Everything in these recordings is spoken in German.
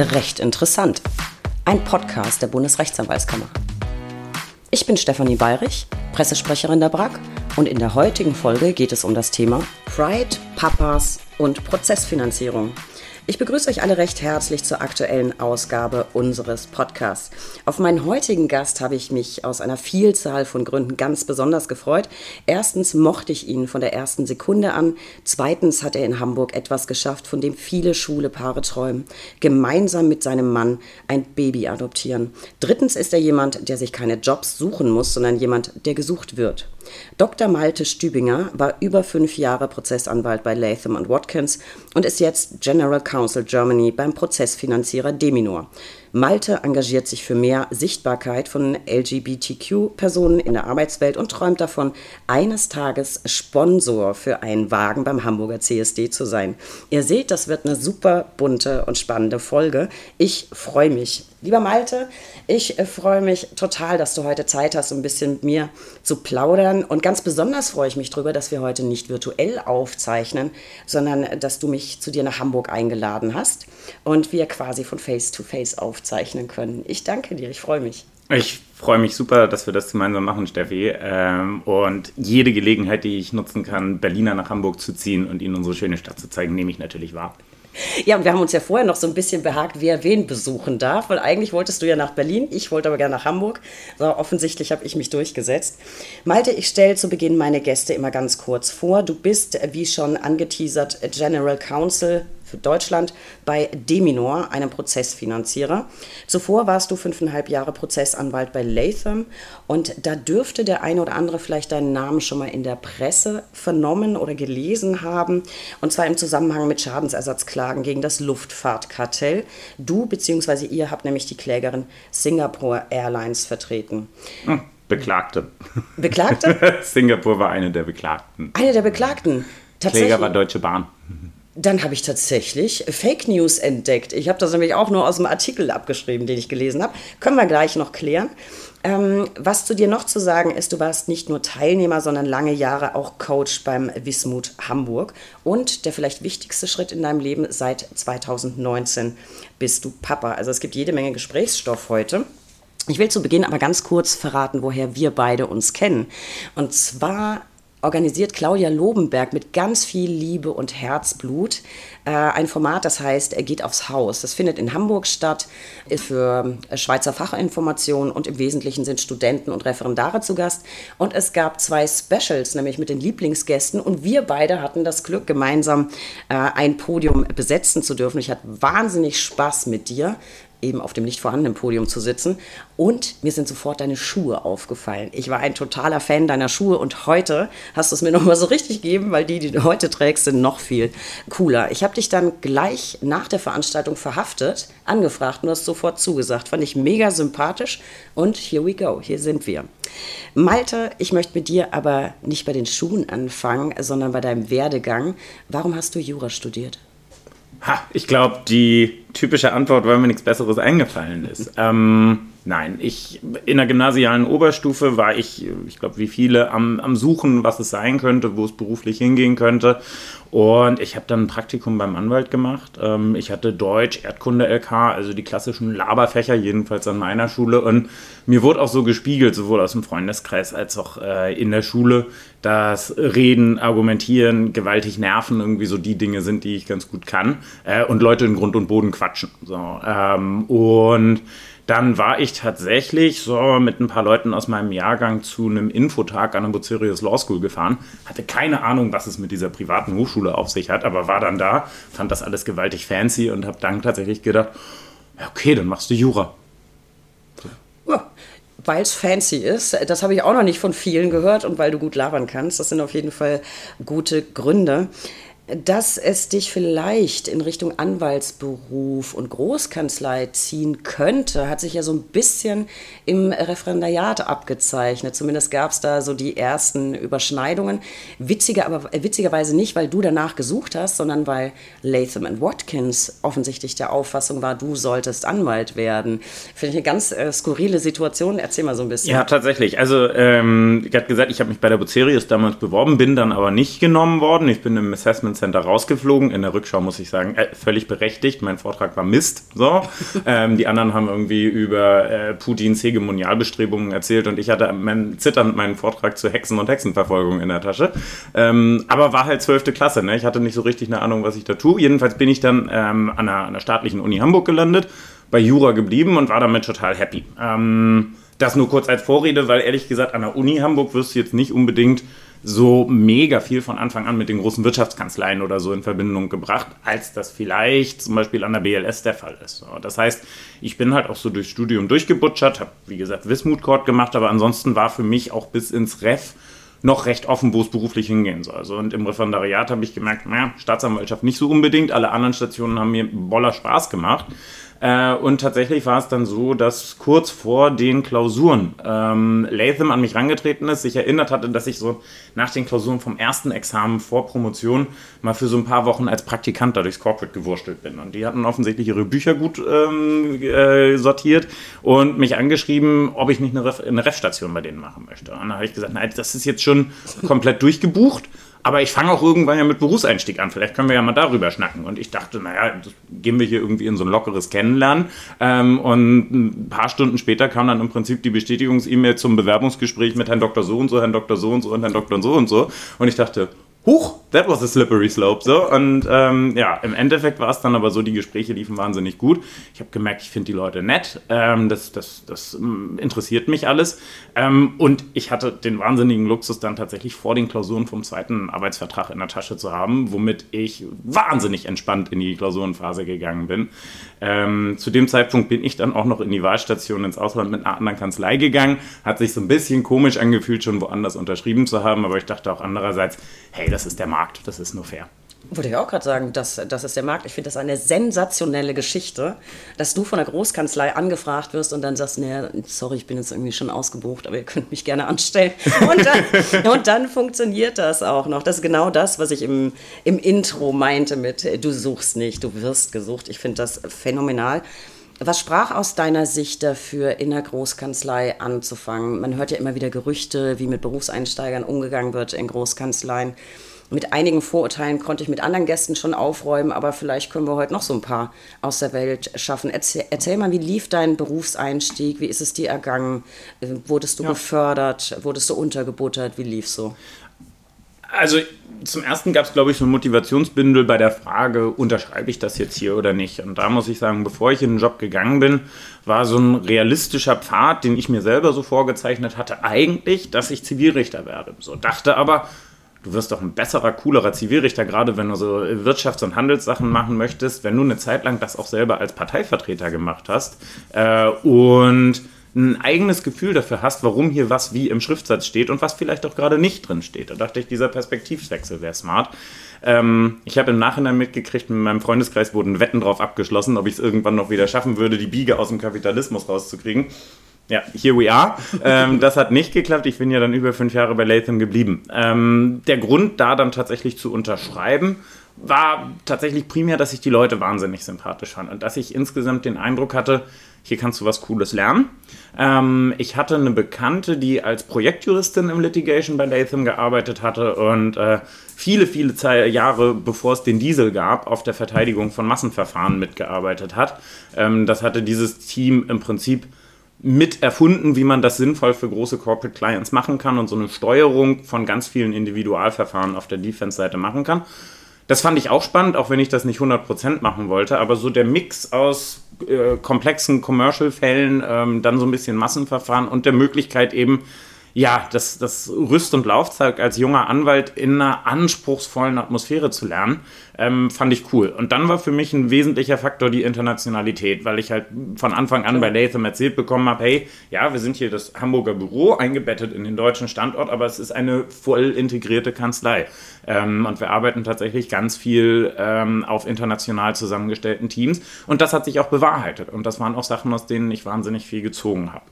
Recht interessant. Ein Podcast der Bundesrechtsanwaltskammer. Ich bin Stefanie Bayrich, Pressesprecherin der BRAG und in der heutigen Folge geht es um das Thema Pride, Papas und Prozessfinanzierung. Ich begrüße euch alle recht herzlich zur aktuellen Ausgabe unseres Podcasts. Auf meinen heutigen Gast habe ich mich aus einer Vielzahl von Gründen ganz besonders gefreut. Erstens mochte ich ihn von der ersten Sekunde an. Zweitens hat er in Hamburg etwas geschafft, von dem viele schwule Paare träumen. Gemeinsam mit seinem Mann ein Baby adoptieren. Drittens ist er jemand, der sich keine Jobs suchen muss, sondern jemand, der gesucht wird. Dr. Malte Stübinger war über fünf Jahre Prozessanwalt bei Latham Watkins und ist jetzt General Counsel Germany beim Prozessfinanzierer Deminor. Malte engagiert sich für mehr Sichtbarkeit von LGBTQ-Personen in der Arbeitswelt und träumt davon, eines Tages Sponsor für einen Wagen beim Hamburger CSD zu sein. Ihr seht, das wird eine super bunte und spannende Folge. Ich freue mich. Lieber Malte, ich äh, freue mich total, dass du heute Zeit hast, um ein bisschen mit mir zu plaudern. Und ganz besonders freue ich mich darüber, dass wir heute nicht virtuell aufzeichnen, sondern dass du mich zu dir nach Hamburg eingeladen hast und wir quasi von Face to Face aufzeichnen können. Ich danke dir, ich freue mich. Ich freue mich super, dass wir das gemeinsam machen, Steffi. Ähm, und jede Gelegenheit, die ich nutzen kann, Berliner nach Hamburg zu ziehen und Ihnen unsere schöne Stadt zu zeigen, nehme ich natürlich wahr. Ja, und wir haben uns ja vorher noch so ein bisschen behagt, wer wen besuchen darf, weil eigentlich wolltest du ja nach Berlin, ich wollte aber gerne nach Hamburg. So, offensichtlich habe ich mich durchgesetzt. Malte, ich stelle zu Beginn meine Gäste immer ganz kurz vor. Du bist, wie schon angeteasert, General Counsel für Deutschland bei Deminor, einem Prozessfinanzierer. Zuvor warst du fünfeinhalb Jahre Prozessanwalt bei Latham und da dürfte der eine oder andere vielleicht deinen Namen schon mal in der Presse vernommen oder gelesen haben und zwar im Zusammenhang mit Schadensersatzklagen gegen das Luftfahrtkartell. Du bzw. ihr habt nämlich die Klägerin Singapore Airlines vertreten. Hm. Beklagte. Beklagte? Singapur war eine der Beklagten. Eine der Beklagten. Kläger war Deutsche Bahn. Dann habe ich tatsächlich Fake News entdeckt. Ich habe das nämlich auch nur aus dem Artikel abgeschrieben, den ich gelesen habe. Können wir gleich noch klären. Ähm, was zu dir noch zu sagen ist, du warst nicht nur Teilnehmer, sondern lange Jahre auch Coach beim Wismut Hamburg. Und der vielleicht wichtigste Schritt in deinem Leben, seit 2019 bist du Papa. Also es gibt jede Menge Gesprächsstoff heute. Ich will zu Beginn aber ganz kurz verraten, woher wir beide uns kennen. Und zwar organisiert Claudia Lobenberg mit ganz viel Liebe und Herzblut äh, ein Format, das heißt, er geht aufs Haus. Das findet in Hamburg statt, für äh, Schweizer Fachinformationen und im Wesentlichen sind Studenten und Referendare zu Gast. Und es gab zwei Specials, nämlich mit den Lieblingsgästen. Und wir beide hatten das Glück, gemeinsam äh, ein Podium besetzen zu dürfen. Ich hatte wahnsinnig Spaß mit dir eben auf dem nicht vorhandenen Podium zu sitzen. Und mir sind sofort deine Schuhe aufgefallen. Ich war ein totaler Fan deiner Schuhe und heute hast du es mir nochmal so richtig gegeben, weil die, die du heute trägst, sind noch viel cooler. Ich habe dich dann gleich nach der Veranstaltung verhaftet, angefragt und du hast sofort zugesagt. Fand ich mega sympathisch und here we go, hier sind wir. Malte, ich möchte mit dir aber nicht bei den Schuhen anfangen, sondern bei deinem Werdegang. Warum hast du Jura studiert? Ha, ich glaube, die typische Antwort, weil mir nichts Besseres eingefallen ist. Ähm, nein, ich in der gymnasialen Oberstufe war ich, ich glaube, wie viele, am, am Suchen, was es sein könnte, wo es beruflich hingehen könnte. Und ich habe dann ein Praktikum beim Anwalt gemacht. Ähm, ich hatte Deutsch, Erdkunde LK, also die klassischen Laberfächer, jedenfalls an meiner Schule. Und mir wurde auch so gespiegelt, sowohl aus dem Freundeskreis als auch äh, in der Schule, dass Reden, Argumentieren, gewaltig nerven irgendwie so die Dinge sind, die ich ganz gut kann. Äh, und Leute in Grund und Boden quatschen. So, ähm, und dann war ich tatsächlich so mit ein paar Leuten aus meinem Jahrgang zu einem Infotag an der Bucerius Law School gefahren. Hatte keine Ahnung, was es mit dieser privaten Hochschule auf sich hat, aber war dann da, fand das alles gewaltig fancy und habe dann tatsächlich gedacht, okay, dann machst du Jura. Ja, weil es fancy ist. Das habe ich auch noch nicht von vielen gehört und weil du gut labern kannst. Das sind auf jeden Fall gute Gründe dass es dich vielleicht in Richtung Anwaltsberuf und Großkanzlei ziehen könnte, hat sich ja so ein bisschen im Referendariat abgezeichnet. Zumindest gab es da so die ersten Überschneidungen. Witziger, aber äh, witzigerweise nicht, weil du danach gesucht hast, sondern weil Latham Watkins offensichtlich der Auffassung war, du solltest Anwalt werden. Finde ich eine ganz äh, skurrile Situation. Erzähl mal so ein bisschen. Ja, tatsächlich. Also, ähm, ich hatte gesagt, ich habe mich bei der Bucerius damals beworben, bin dann aber nicht genommen worden. Ich bin im Assessment Center rausgeflogen. In der Rückschau muss ich sagen, äh, völlig berechtigt. Mein Vortrag war Mist. So. ähm, die anderen haben irgendwie über äh, Putins Hegemonialbestrebungen erzählt und ich hatte mein, zitternd meinen Vortrag zu Hexen und Hexenverfolgung in der Tasche. Ähm, aber war halt zwölfte Klasse. Ne? Ich hatte nicht so richtig eine Ahnung, was ich da tue. Jedenfalls bin ich dann ähm, an, einer, an einer staatlichen Uni Hamburg gelandet, bei Jura geblieben und war damit total happy. Ähm, das nur kurz als Vorrede, weil ehrlich gesagt an der Uni Hamburg wirst du jetzt nicht unbedingt so mega viel von Anfang an mit den großen Wirtschaftskanzleien oder so in Verbindung gebracht, als das vielleicht zum Beispiel an der BLS der Fall ist. Das heißt, ich bin halt auch so durchs Studium durchgebutschert, habe wie gesagt Wismut Court gemacht, aber ansonsten war für mich auch bis ins Ref noch recht offen, wo es beruflich hingehen soll. Also, und im Referendariat habe ich gemerkt, naja, Staatsanwaltschaft nicht so unbedingt, alle anderen Stationen haben mir boller Spaß gemacht. Äh, und tatsächlich war es dann so, dass kurz vor den Klausuren ähm, Latham an mich rangetreten ist, sich erinnert hatte, dass ich so nach den Klausuren vom ersten Examen vor Promotion mal für so ein paar Wochen als Praktikant da durchs Corporate gewurstelt bin. Und die hatten offensichtlich ihre Bücher gut ähm, äh, sortiert und mich angeschrieben, ob ich nicht eine, Ref Refstation bei denen machen möchte. Und dann habe ich gesagt, nein, das ist jetzt schon komplett durchgebucht. Aber ich fange auch irgendwann ja mit Berufseinstieg an. Vielleicht können wir ja mal darüber schnacken. Und ich dachte, naja, gehen wir hier irgendwie in so ein lockeres Kennenlernen. Ähm, und ein paar Stunden später kam dann im Prinzip die Bestätigungs-E-Mail zum Bewerbungsgespräch mit Herrn Dr. So und so, Herrn Dr. So und so und Herrn Dr. So und so. Und ich dachte, huch, that was a slippery slope. So. Und ähm, ja, im Endeffekt war es dann aber so, die Gespräche liefen wahnsinnig gut. Ich habe gemerkt, ich finde die Leute nett. Ähm, das das, das ähm, interessiert mich alles. Ähm, und ich hatte den wahnsinnigen Luxus, dann tatsächlich vor den Klausuren vom zweiten Arbeitsvertrag in der Tasche zu haben, womit ich wahnsinnig entspannt in die Klausurenphase gegangen bin. Ähm, zu dem Zeitpunkt bin ich dann auch noch in die Wahlstation ins Ausland mit einer anderen Kanzlei gegangen. Hat sich so ein bisschen komisch angefühlt, schon woanders unterschrieben zu haben, aber ich dachte auch andererseits, hey, das ist der Markt, das ist nur fair. Wollte ich auch gerade sagen, das, das ist der Markt. Ich finde das eine sensationelle Geschichte, dass du von der Großkanzlei angefragt wirst und dann sagst, nee, sorry, ich bin jetzt irgendwie schon ausgebucht, aber ihr könnt mich gerne anstellen. Und dann, und dann funktioniert das auch noch. Das ist genau das, was ich im, im Intro meinte mit, du suchst nicht, du wirst gesucht. Ich finde das phänomenal. Was sprach aus deiner Sicht dafür, in der Großkanzlei anzufangen? Man hört ja immer wieder Gerüchte, wie mit Berufseinsteigern umgegangen wird in Großkanzleien mit einigen Vorurteilen konnte ich mit anderen Gästen schon aufräumen, aber vielleicht können wir heute noch so ein paar aus der Welt schaffen. Erzähl, erzähl mal, wie lief dein Berufseinstieg? Wie ist es dir ergangen? Äh, wurdest du ja. befördert? Wurdest du untergebuttert? Wie lief so? Also zum ersten gab es, glaube ich, so ein Motivationsbündel bei der Frage, unterschreibe ich das jetzt hier oder nicht? Und da muss ich sagen, bevor ich in den Job gegangen bin, war so ein realistischer Pfad, den ich mir selber so vorgezeichnet hatte, eigentlich, dass ich Zivilrichter werde. So dachte aber, du wirst doch ein besserer, coolerer Zivilrichter, gerade wenn du so Wirtschafts- und Handelssachen machen möchtest, wenn du eine Zeit lang das auch selber als Parteivertreter gemacht hast äh, und ein eigenes Gefühl dafür hast, warum hier was wie im Schriftsatz steht und was vielleicht auch gerade nicht drin steht. Da dachte ich, dieser Perspektivwechsel wäre smart. Ähm, ich habe im Nachhinein mitgekriegt, mit meinem Freundeskreis wurden Wetten drauf abgeschlossen, ob ich es irgendwann noch wieder schaffen würde, die Biege aus dem Kapitalismus rauszukriegen. Ja, here we are. ähm, das hat nicht geklappt. Ich bin ja dann über fünf Jahre bei Latham geblieben. Ähm, der Grund, da dann tatsächlich zu unterschreiben, war tatsächlich primär, dass ich die Leute wahnsinnig sympathisch fand und dass ich insgesamt den Eindruck hatte, hier kannst du was Cooles lernen. Ähm, ich hatte eine Bekannte, die als Projektjuristin im Litigation bei Latham gearbeitet hatte und äh, viele, viele Jahre bevor es den Diesel gab, auf der Verteidigung von Massenverfahren mitgearbeitet hat. Ähm, das hatte dieses Team im Prinzip mit erfunden, wie man das sinnvoll für große Corporate Clients machen kann und so eine Steuerung von ganz vielen Individualverfahren auf der Defense-Seite machen kann. Das fand ich auch spannend, auch wenn ich das nicht 100% machen wollte, aber so der Mix aus äh, komplexen Commercial-Fällen, ähm, dann so ein bisschen Massenverfahren und der Möglichkeit eben ja, das, das Rüst- und Laufzeug als junger Anwalt in einer anspruchsvollen Atmosphäre zu lernen, ähm, fand ich cool. Und dann war für mich ein wesentlicher Faktor die Internationalität, weil ich halt von Anfang an bei Latham erzählt bekommen habe, hey, ja, wir sind hier das Hamburger Büro eingebettet in den deutschen Standort, aber es ist eine voll integrierte Kanzlei. Ähm, und wir arbeiten tatsächlich ganz viel ähm, auf international zusammengestellten Teams. Und das hat sich auch bewahrheitet. Und das waren auch Sachen, aus denen ich wahnsinnig viel gezogen habe.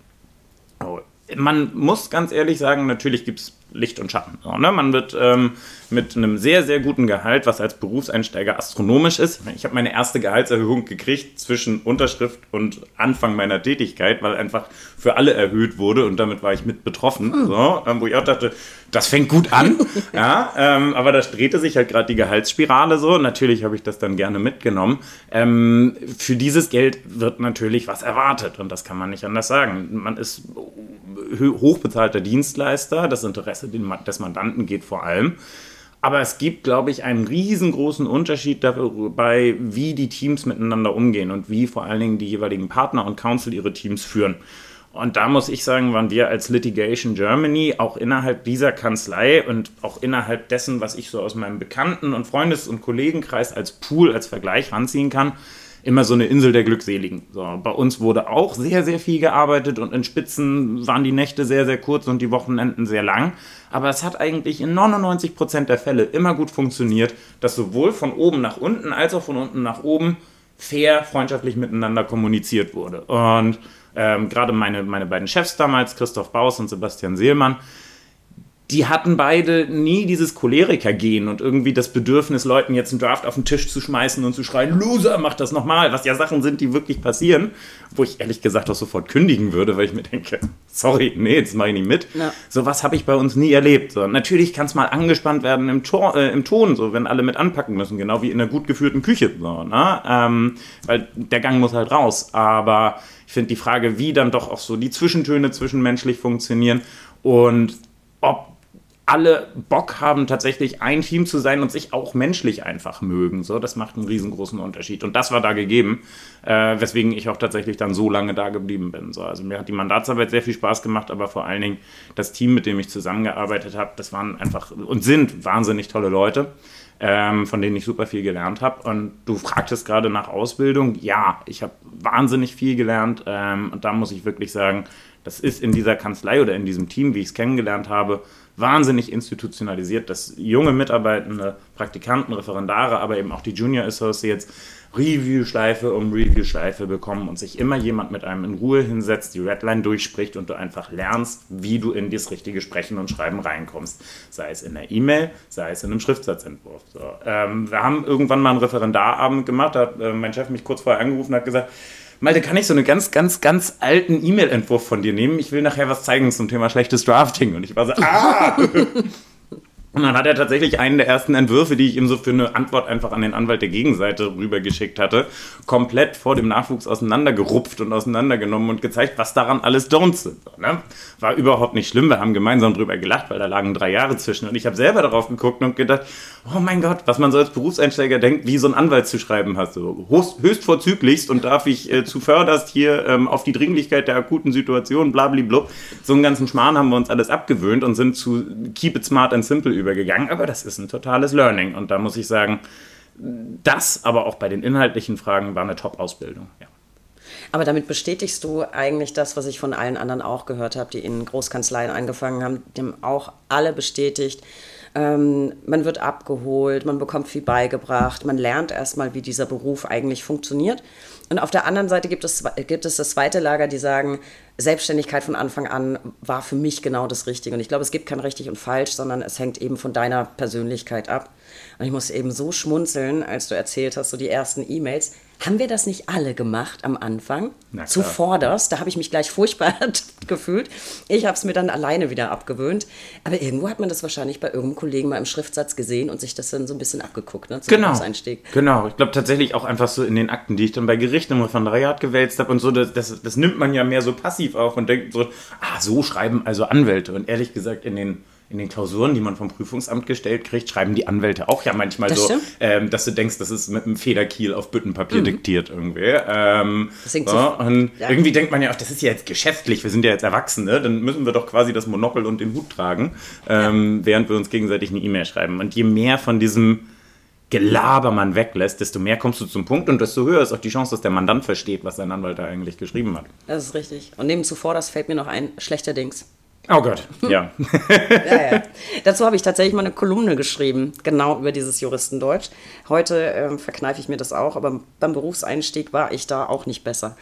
Oh man muss ganz ehrlich sagen, natürlich gibt es Licht und Schatten. So, ne? Man wird ähm, mit einem sehr, sehr guten Gehalt, was als Berufseinsteiger astronomisch ist. Ich habe meine erste Gehaltserhöhung gekriegt zwischen Unterschrift und Anfang meiner Tätigkeit, weil einfach für alle erhöht wurde und damit war ich mit betroffen. Mhm. So, ähm, wo ich auch dachte, das fängt gut an. ja, ähm, aber da drehte sich halt gerade die Gehaltsspirale so. Natürlich habe ich das dann gerne mitgenommen. Ähm, für dieses Geld wird natürlich was erwartet und das kann man nicht anders sagen. Man ist hochbezahlter Dienstleister, das Interesse des Mandanten geht vor allem. Aber es gibt, glaube ich, einen riesengroßen Unterschied dabei, wie die Teams miteinander umgehen und wie vor allen Dingen die jeweiligen Partner und Council ihre Teams führen. Und da muss ich sagen, waren wir als Litigation Germany auch innerhalb dieser Kanzlei und auch innerhalb dessen, was ich so aus meinem Bekannten- und Freundes- und Kollegenkreis als Pool, als Vergleich ranziehen kann, immer so eine Insel der Glückseligen. So, bei uns wurde auch sehr, sehr viel gearbeitet und in Spitzen waren die Nächte sehr, sehr kurz und die Wochenenden sehr lang. Aber es hat eigentlich in 99 Prozent der Fälle immer gut funktioniert, dass sowohl von oben nach unten als auch von unten nach oben fair, freundschaftlich miteinander kommuniziert wurde. Und ähm, gerade meine, meine beiden Chefs damals, Christoph Baus und Sebastian Seelmann, die hatten beide nie dieses Choleriker-Gen und irgendwie das Bedürfnis, Leuten jetzt einen Draft auf den Tisch zu schmeißen und zu schreien, Loser, mach das nochmal, was ja Sachen sind, die wirklich passieren, wo ich ehrlich gesagt auch sofort kündigen würde, weil ich mir denke, sorry, nee, das mache ich nicht mit. Ja. So was habe ich bei uns nie erlebt. So, natürlich kann es mal angespannt werden im, Tor, äh, im Ton, so wenn alle mit anpacken müssen, genau wie in einer gut geführten Küche. So, ne? ähm, weil der Gang muss halt raus. Aber ich finde die Frage, wie dann doch auch so die Zwischentöne zwischenmenschlich funktionieren und ob alle Bock haben, tatsächlich ein Team zu sein und sich auch menschlich einfach mögen. So, das macht einen riesengroßen Unterschied. Und das war da gegeben, äh, weswegen ich auch tatsächlich dann so lange da geblieben bin. So, also mir hat die Mandatsarbeit sehr viel Spaß gemacht, aber vor allen Dingen das Team, mit dem ich zusammengearbeitet habe, das waren einfach und sind wahnsinnig tolle Leute. Ähm, von denen ich super viel gelernt habe. Und du fragtest gerade nach Ausbildung. Ja, ich habe wahnsinnig viel gelernt. Ähm, und da muss ich wirklich sagen, das ist in dieser Kanzlei oder in diesem Team, wie ich es kennengelernt habe, wahnsinnig institutionalisiert, dass junge Mitarbeitende, Praktikanten, Referendare, aber eben auch die Junior Associates Review-Schleife um Review-Schleife bekommen und sich immer jemand mit einem in Ruhe hinsetzt, die Redline durchspricht und du einfach lernst, wie du in das richtige Sprechen und Schreiben reinkommst. Sei es in der E-Mail, sei es in einem Schriftsatzentwurf. So, ähm, wir haben irgendwann mal einen Referendarabend gemacht, da hat äh, mein Chef mich kurz vorher angerufen und hat gesagt, Malte, kann ich so einen ganz, ganz, ganz alten E-Mail-Entwurf von dir nehmen? Ich will nachher was zeigen zum Thema schlechtes Drafting. Und ich war so, ah! Und dann hat er tatsächlich einen der ersten Entwürfe, die ich ihm so für eine Antwort einfach an den Anwalt der Gegenseite rübergeschickt hatte, komplett vor dem Nachwuchs auseinandergerupft und auseinandergenommen und gezeigt, was daran alles Don'ts sind. Ne? War überhaupt nicht schlimm. Wir haben gemeinsam drüber gelacht, weil da lagen drei Jahre zwischen. Und ich habe selber darauf geguckt und gedacht, oh mein Gott, was man so als Berufseinsteiger denkt, wie so ein Anwalt zu schreiben hast. So höchst vorzüglichst und darf ich äh, zuvörderst hier ähm, auf die Dringlichkeit der akuten Situation, blablablub. So einen ganzen Schmarrn haben wir uns alles abgewöhnt und sind zu Keep it smart and simple über übergegangen, aber das ist ein totales Learning. Und da muss ich sagen, das, aber auch bei den inhaltlichen Fragen, war eine Top-Ausbildung. Ja. Aber damit bestätigst du eigentlich das, was ich von allen anderen auch gehört habe, die in Großkanzleien angefangen haben, haben auch alle bestätigt. Ähm, man wird abgeholt, man bekommt viel beigebracht, man lernt erstmal, wie dieser Beruf eigentlich funktioniert. Und auf der anderen Seite gibt es, gibt es das zweite Lager, die sagen, Selbstständigkeit von Anfang an war für mich genau das Richtige. Und ich glaube, es gibt kein richtig und falsch, sondern es hängt eben von deiner Persönlichkeit ab. Und ich musste eben so schmunzeln, als du erzählt hast, so die ersten E-Mails. Haben wir das nicht alle gemacht am Anfang? Zuvorderst. Da habe ich mich gleich furchtbar gefühlt. Ich habe es mir dann alleine wieder abgewöhnt. Aber irgendwo hat man das wahrscheinlich bei irgendeinem Kollegen mal im Schriftsatz gesehen und sich das dann so ein bisschen abgeguckt, ne? Zum genau. Genau. Ich glaube tatsächlich auch einfach so in den Akten, die ich dann bei Gericht im Referendariat gewälzt habe und so, das, das, das nimmt man ja mehr so passiv auf und denkt so, ah, so schreiben also Anwälte. Und ehrlich gesagt, in den in den Klausuren, die man vom Prüfungsamt gestellt kriegt, schreiben die Anwälte auch ja manchmal das so, ähm, dass du denkst, das ist mit einem Federkiel auf Büttenpapier mhm. diktiert irgendwie. Ähm, so, und ja. irgendwie denkt man ja auch, das ist ja jetzt geschäftlich, wir sind ja jetzt Erwachsene, dann müssen wir doch quasi das Monokel und den Hut tragen, ähm, ja. während wir uns gegenseitig eine E-Mail schreiben. Und je mehr von diesem Gelaber man weglässt, desto mehr kommst du zum Punkt und desto höher ist auch die Chance, dass der Mandant versteht, was sein Anwalt da eigentlich geschrieben hat. Das ist richtig. Und neben zuvor, das fällt mir noch ein, schlechterdings Oh Gott, ja. ja, ja. Dazu habe ich tatsächlich mal eine Kolumne geschrieben, genau über dieses Juristendeutsch. Heute äh, verkneife ich mir das auch, aber beim Berufseinstieg war ich da auch nicht besser.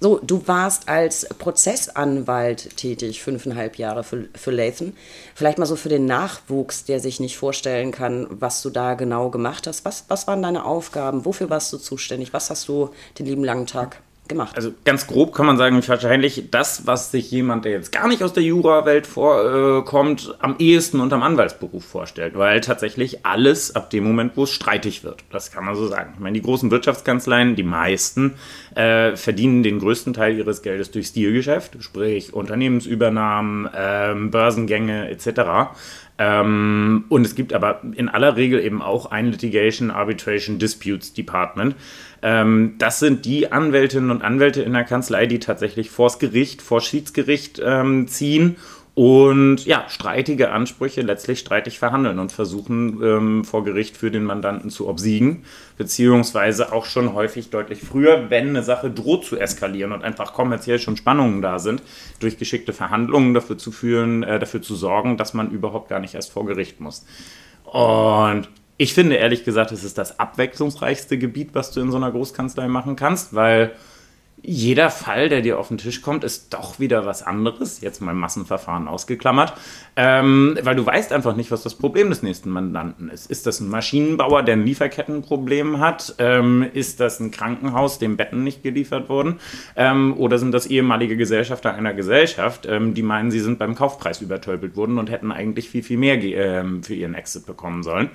So, du warst als Prozessanwalt tätig, fünfeinhalb Jahre für, für Lathan. Vielleicht mal so für den Nachwuchs, der sich nicht vorstellen kann, was du da genau gemacht hast. Was, was waren deine Aufgaben? Wofür warst du zuständig? Was hast du den lieben langen Tag gemacht. Also ganz grob kann man sagen, wahrscheinlich das, was sich jemand, der jetzt gar nicht aus der Jura-Welt vorkommt, äh, am ehesten unterm Anwaltsberuf vorstellt. Weil tatsächlich alles ab dem Moment, wo es streitig wird. Das kann man so sagen. Ich meine, die großen Wirtschaftskanzleien, die meisten, äh, verdienen den größten Teil ihres Geldes durch Stilgeschäft, sprich Unternehmensübernahmen, äh, Börsengänge etc. Ähm, und es gibt aber in aller Regel eben auch ein Litigation Arbitration Disputes Department. Ähm, das sind die Anwältinnen und Anwälte in der Kanzlei, die tatsächlich vors Gericht, vor Schiedsgericht ähm, ziehen und ja, streitige Ansprüche letztlich streitig verhandeln und versuchen ähm, vor Gericht für den Mandanten zu obsiegen, beziehungsweise auch schon häufig deutlich früher, wenn eine Sache droht zu eskalieren und einfach kommerziell schon Spannungen da sind, durch geschickte Verhandlungen dafür zu führen, äh, dafür zu sorgen, dass man überhaupt gar nicht erst vor Gericht muss. Und ich finde ehrlich gesagt, es ist das abwechslungsreichste Gebiet, was du in so einer Großkanzlei machen kannst, weil jeder Fall, der dir auf den Tisch kommt, ist doch wieder was anderes. Jetzt mal Massenverfahren ausgeklammert. Ähm, weil du weißt einfach nicht, was das Problem des nächsten Mandanten ist. Ist das ein Maschinenbauer, der ein Lieferkettenproblem hat? Ähm, ist das ein Krankenhaus, dem Betten nicht geliefert wurden? Ähm, oder sind das ehemalige Gesellschafter einer Gesellschaft, ähm, die meinen, sie sind beim Kaufpreis übertölpelt worden und hätten eigentlich viel, viel mehr ähm, für ihren Exit bekommen sollen?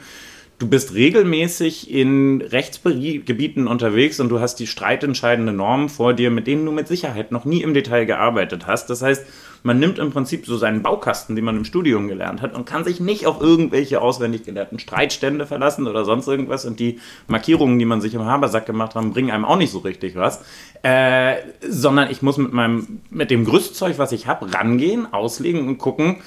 Du bist regelmäßig in Rechtsgebieten unterwegs und du hast die streitentscheidende Normen vor dir, mit denen du mit Sicherheit noch nie im Detail gearbeitet hast. Das heißt, man nimmt im Prinzip so seinen Baukasten, den man im Studium gelernt hat, und kann sich nicht auf irgendwelche auswendig gelernten Streitstände verlassen oder sonst irgendwas. Und die Markierungen, die man sich im Habersack gemacht hat, bringen einem auch nicht so richtig was. Äh, sondern ich muss mit meinem, mit dem Gerüstzeug, was ich habe, rangehen, auslegen und gucken,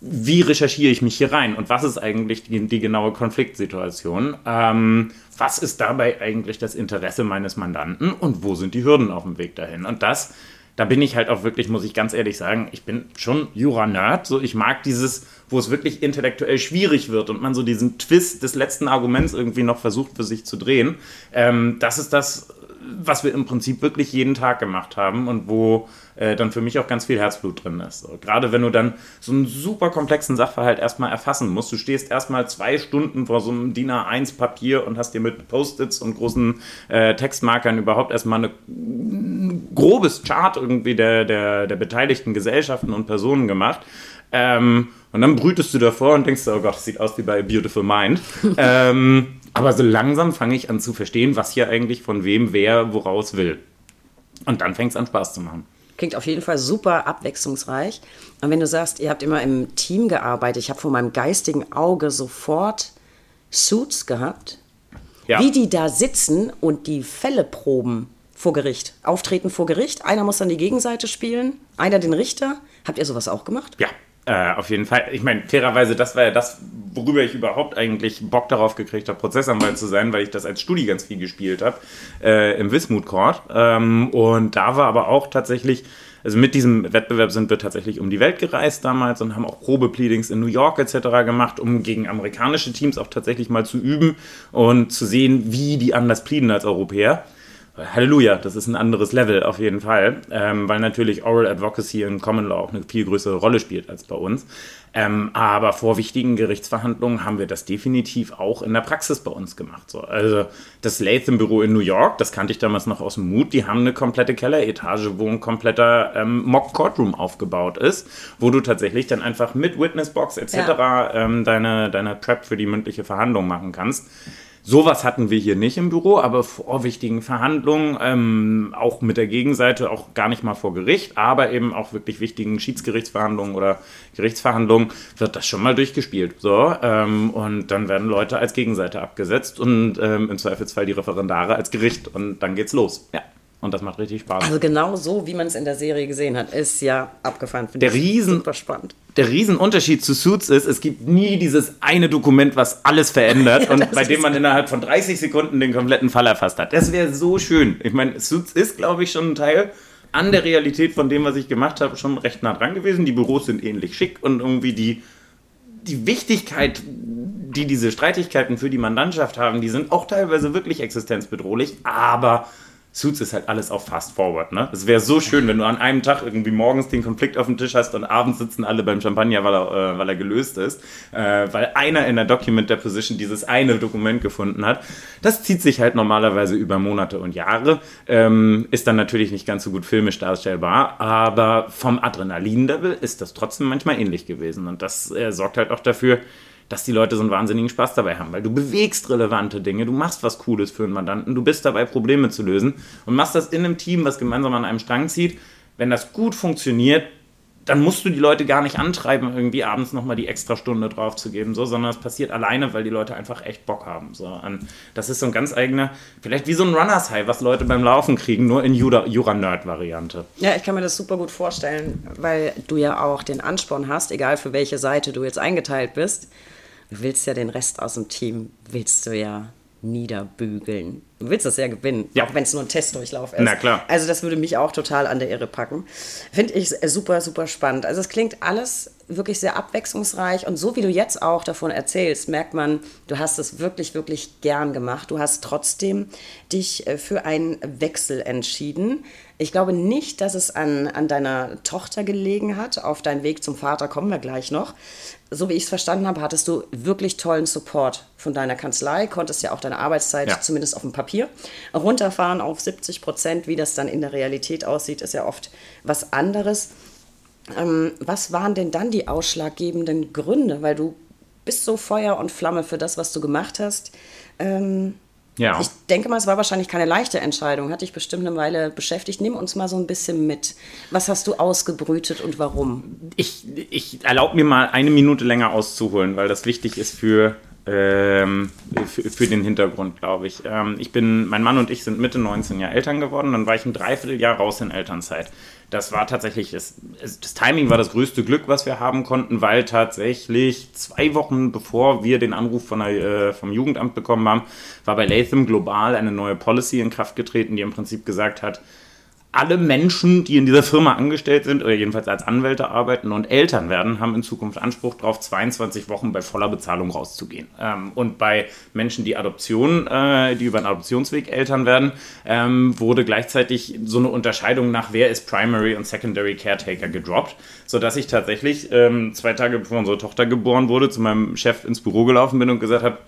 wie recherchiere ich mich hier rein und was ist eigentlich die, die genaue Konfliktsituation? Ähm, was ist dabei eigentlich das Interesse meines Mandanten und wo sind die Hürden auf dem Weg dahin? Und das, da bin ich halt auch wirklich, muss ich ganz ehrlich sagen, ich bin schon Jura-Nerd. So, ich mag dieses, wo es wirklich intellektuell schwierig wird und man so diesen Twist des letzten Arguments irgendwie noch versucht für sich zu drehen. Ähm, das ist das, was wir im Prinzip wirklich jeden Tag gemacht haben und wo äh, dann für mich auch ganz viel Herzblut drin ist. So, gerade wenn du dann so einen super komplexen Sachverhalt erstmal erfassen musst. Du stehst erstmal zwei Stunden vor so einem DIN A1 Papier und hast dir mit Post-its und großen äh, Textmarkern überhaupt erstmal ein grobes Chart irgendwie der, der, der beteiligten Gesellschaften und Personen gemacht. Ähm, und dann brütest du davor und denkst, oh Gott, das sieht aus wie bei Beautiful Mind. ähm, aber so langsam fange ich an zu verstehen, was hier eigentlich von wem wer woraus will. Und dann fängt es an Spaß zu machen. Klingt auf jeden Fall super abwechslungsreich. Und wenn du sagst, ihr habt immer im Team gearbeitet, ich habe vor meinem geistigen Auge sofort Suits gehabt, ja. wie die da sitzen und die Fälle proben vor Gericht, auftreten vor Gericht. Einer muss dann die Gegenseite spielen, einer den Richter. Habt ihr sowas auch gemacht? Ja, äh, auf jeden Fall. Ich meine, fairerweise, das war ja das, worüber ich überhaupt eigentlich Bock darauf gekriegt habe, Prozessanwalt zu sein, weil ich das als Studi ganz viel gespielt habe äh, im Wismut Court. Ähm, und da war aber auch tatsächlich, also mit diesem Wettbewerb sind wir tatsächlich um die Welt gereist damals und haben auch Probepleadings in New York etc. gemacht, um gegen amerikanische Teams auch tatsächlich mal zu üben und zu sehen, wie die anders pleaden als Europäer. Halleluja, das ist ein anderes Level auf jeden Fall, ähm, weil natürlich Oral Advocacy in Common Law auch eine viel größere Rolle spielt als bei uns. Ähm, aber vor wichtigen Gerichtsverhandlungen haben wir das definitiv auch in der Praxis bei uns gemacht. So. Also das Latham-Büro in New York, das kannte ich damals noch aus dem Mut, die haben eine komplette Kelleretage, wo ein kompletter ähm, Mock-Courtroom aufgebaut ist, wo du tatsächlich dann einfach mit Witnessbox etc. Ja. Ähm, deine, deine Prep für die mündliche Verhandlung machen kannst. Sowas hatten wir hier nicht im Büro, aber vor wichtigen Verhandlungen, ähm, auch mit der Gegenseite, auch gar nicht mal vor Gericht, aber eben auch wirklich wichtigen Schiedsgerichtsverhandlungen oder Gerichtsverhandlungen wird das schon mal durchgespielt. So, ähm, und dann werden Leute als Gegenseite abgesetzt und ähm, im Zweifelsfall die Referendare als Gericht und dann geht's los. Ja. Und das macht richtig Spaß. Also genau so, wie man es in der Serie gesehen hat, ist ja abgefahren. Der Riesen, super spannend. Der Riesenunterschied zu Suits ist, es gibt nie dieses eine Dokument, was alles verändert ja, und bei dem man innerhalb von 30 Sekunden den kompletten Fall erfasst hat. Das wäre so schön. Ich meine, Suits ist, glaube ich, schon ein Teil an der Realität von dem, was ich gemacht habe, schon recht nah dran gewesen. Die Büros sind ähnlich schick und irgendwie die, die Wichtigkeit, die diese Streitigkeiten für die Mandantschaft haben, die sind auch teilweise wirklich existenzbedrohlich, aber Suits ist halt alles auf Fast Forward, ne? Es wäre so schön, wenn du an einem Tag irgendwie morgens den Konflikt auf dem Tisch hast und abends sitzen alle beim Champagner, weil er, äh, weil er gelöst ist, äh, weil einer in der Document Deposition dieses eine Dokument gefunden hat. Das zieht sich halt normalerweise über Monate und Jahre, ähm, ist dann natürlich nicht ganz so gut filmisch darstellbar, aber vom Adrenalin-Level ist das trotzdem manchmal ähnlich gewesen und das äh, sorgt halt auch dafür, dass die Leute so einen wahnsinnigen Spaß dabei haben, weil du bewegst relevante Dinge, du machst was Cooles für einen Mandanten, du bist dabei, Probleme zu lösen und machst das in einem Team, was gemeinsam an einem Strang zieht. Wenn das gut funktioniert, dann musst du die Leute gar nicht antreiben, irgendwie abends nochmal die extra Stunde drauf zu geben, so, sondern es passiert alleine, weil die Leute einfach echt Bock haben. So. Das ist so ein ganz eigener, vielleicht wie so ein Runners High, was Leute beim Laufen kriegen, nur in Jura-Nerd-Variante. Ja, ich kann mir das super gut vorstellen, weil du ja auch den Ansporn hast, egal für welche Seite du jetzt eingeteilt bist, du willst ja den Rest aus dem Team, willst du ja niederbügeln. Du willst das ja gewinnen, ja. auch wenn es nur ein Testdurchlauf ist. Na klar. Also das würde mich auch total an der Irre packen. Finde ich super, super spannend. Also es klingt alles wirklich sehr abwechslungsreich und so wie du jetzt auch davon erzählst, merkt man, du hast es wirklich, wirklich gern gemacht. Du hast trotzdem dich äh, für einen Wechsel entschieden. Ich glaube nicht, dass es an, an deiner Tochter gelegen hat. Auf deinen Weg zum Vater kommen wir gleich noch so wie ich es verstanden habe, hattest du wirklich tollen Support von deiner Kanzlei, konntest ja auch deine Arbeitszeit, ja. zumindest auf dem Papier, runterfahren auf 70 Prozent. Wie das dann in der Realität aussieht, ist ja oft was anderes. Ähm, was waren denn dann die ausschlaggebenden Gründe? Weil du bist so Feuer und Flamme für das, was du gemacht hast. Ähm, ja. Ich denke mal, es war wahrscheinlich keine leichte Entscheidung. Hat dich bestimmt eine Weile beschäftigt. Nimm uns mal so ein bisschen mit. Was hast du ausgebrütet und warum? Ich, ich erlaube mir mal eine Minute länger auszuholen, weil das wichtig ist für, ähm, für, für, den Hintergrund, glaube ich. Ähm, ich bin, mein Mann und ich sind Mitte 19 Jahre Eltern geworden. Dann war ich ein Dreivierteljahr raus in Elternzeit das war tatsächlich, das, das, Timing war das größte Glück, was wir haben konnten, weil tatsächlich zwei Wochen bevor wir den Anruf von der, äh, vom Jugendamt bekommen haben, war bei Latham global eine neue Policy in Kraft getreten, die im Prinzip gesagt hat, alle Menschen, die in dieser Firma angestellt sind oder jedenfalls als Anwälte arbeiten und Eltern werden, haben in Zukunft Anspruch darauf, 22 Wochen bei voller Bezahlung rauszugehen. Ähm, und bei Menschen, die Adoption, äh, die über einen Adoptionsweg Eltern werden, ähm, wurde gleichzeitig so eine Unterscheidung nach, wer ist Primary und Secondary Caretaker gedroppt, sodass ich tatsächlich ähm, zwei Tage bevor unsere Tochter geboren wurde, zu meinem Chef ins Büro gelaufen bin und gesagt habe,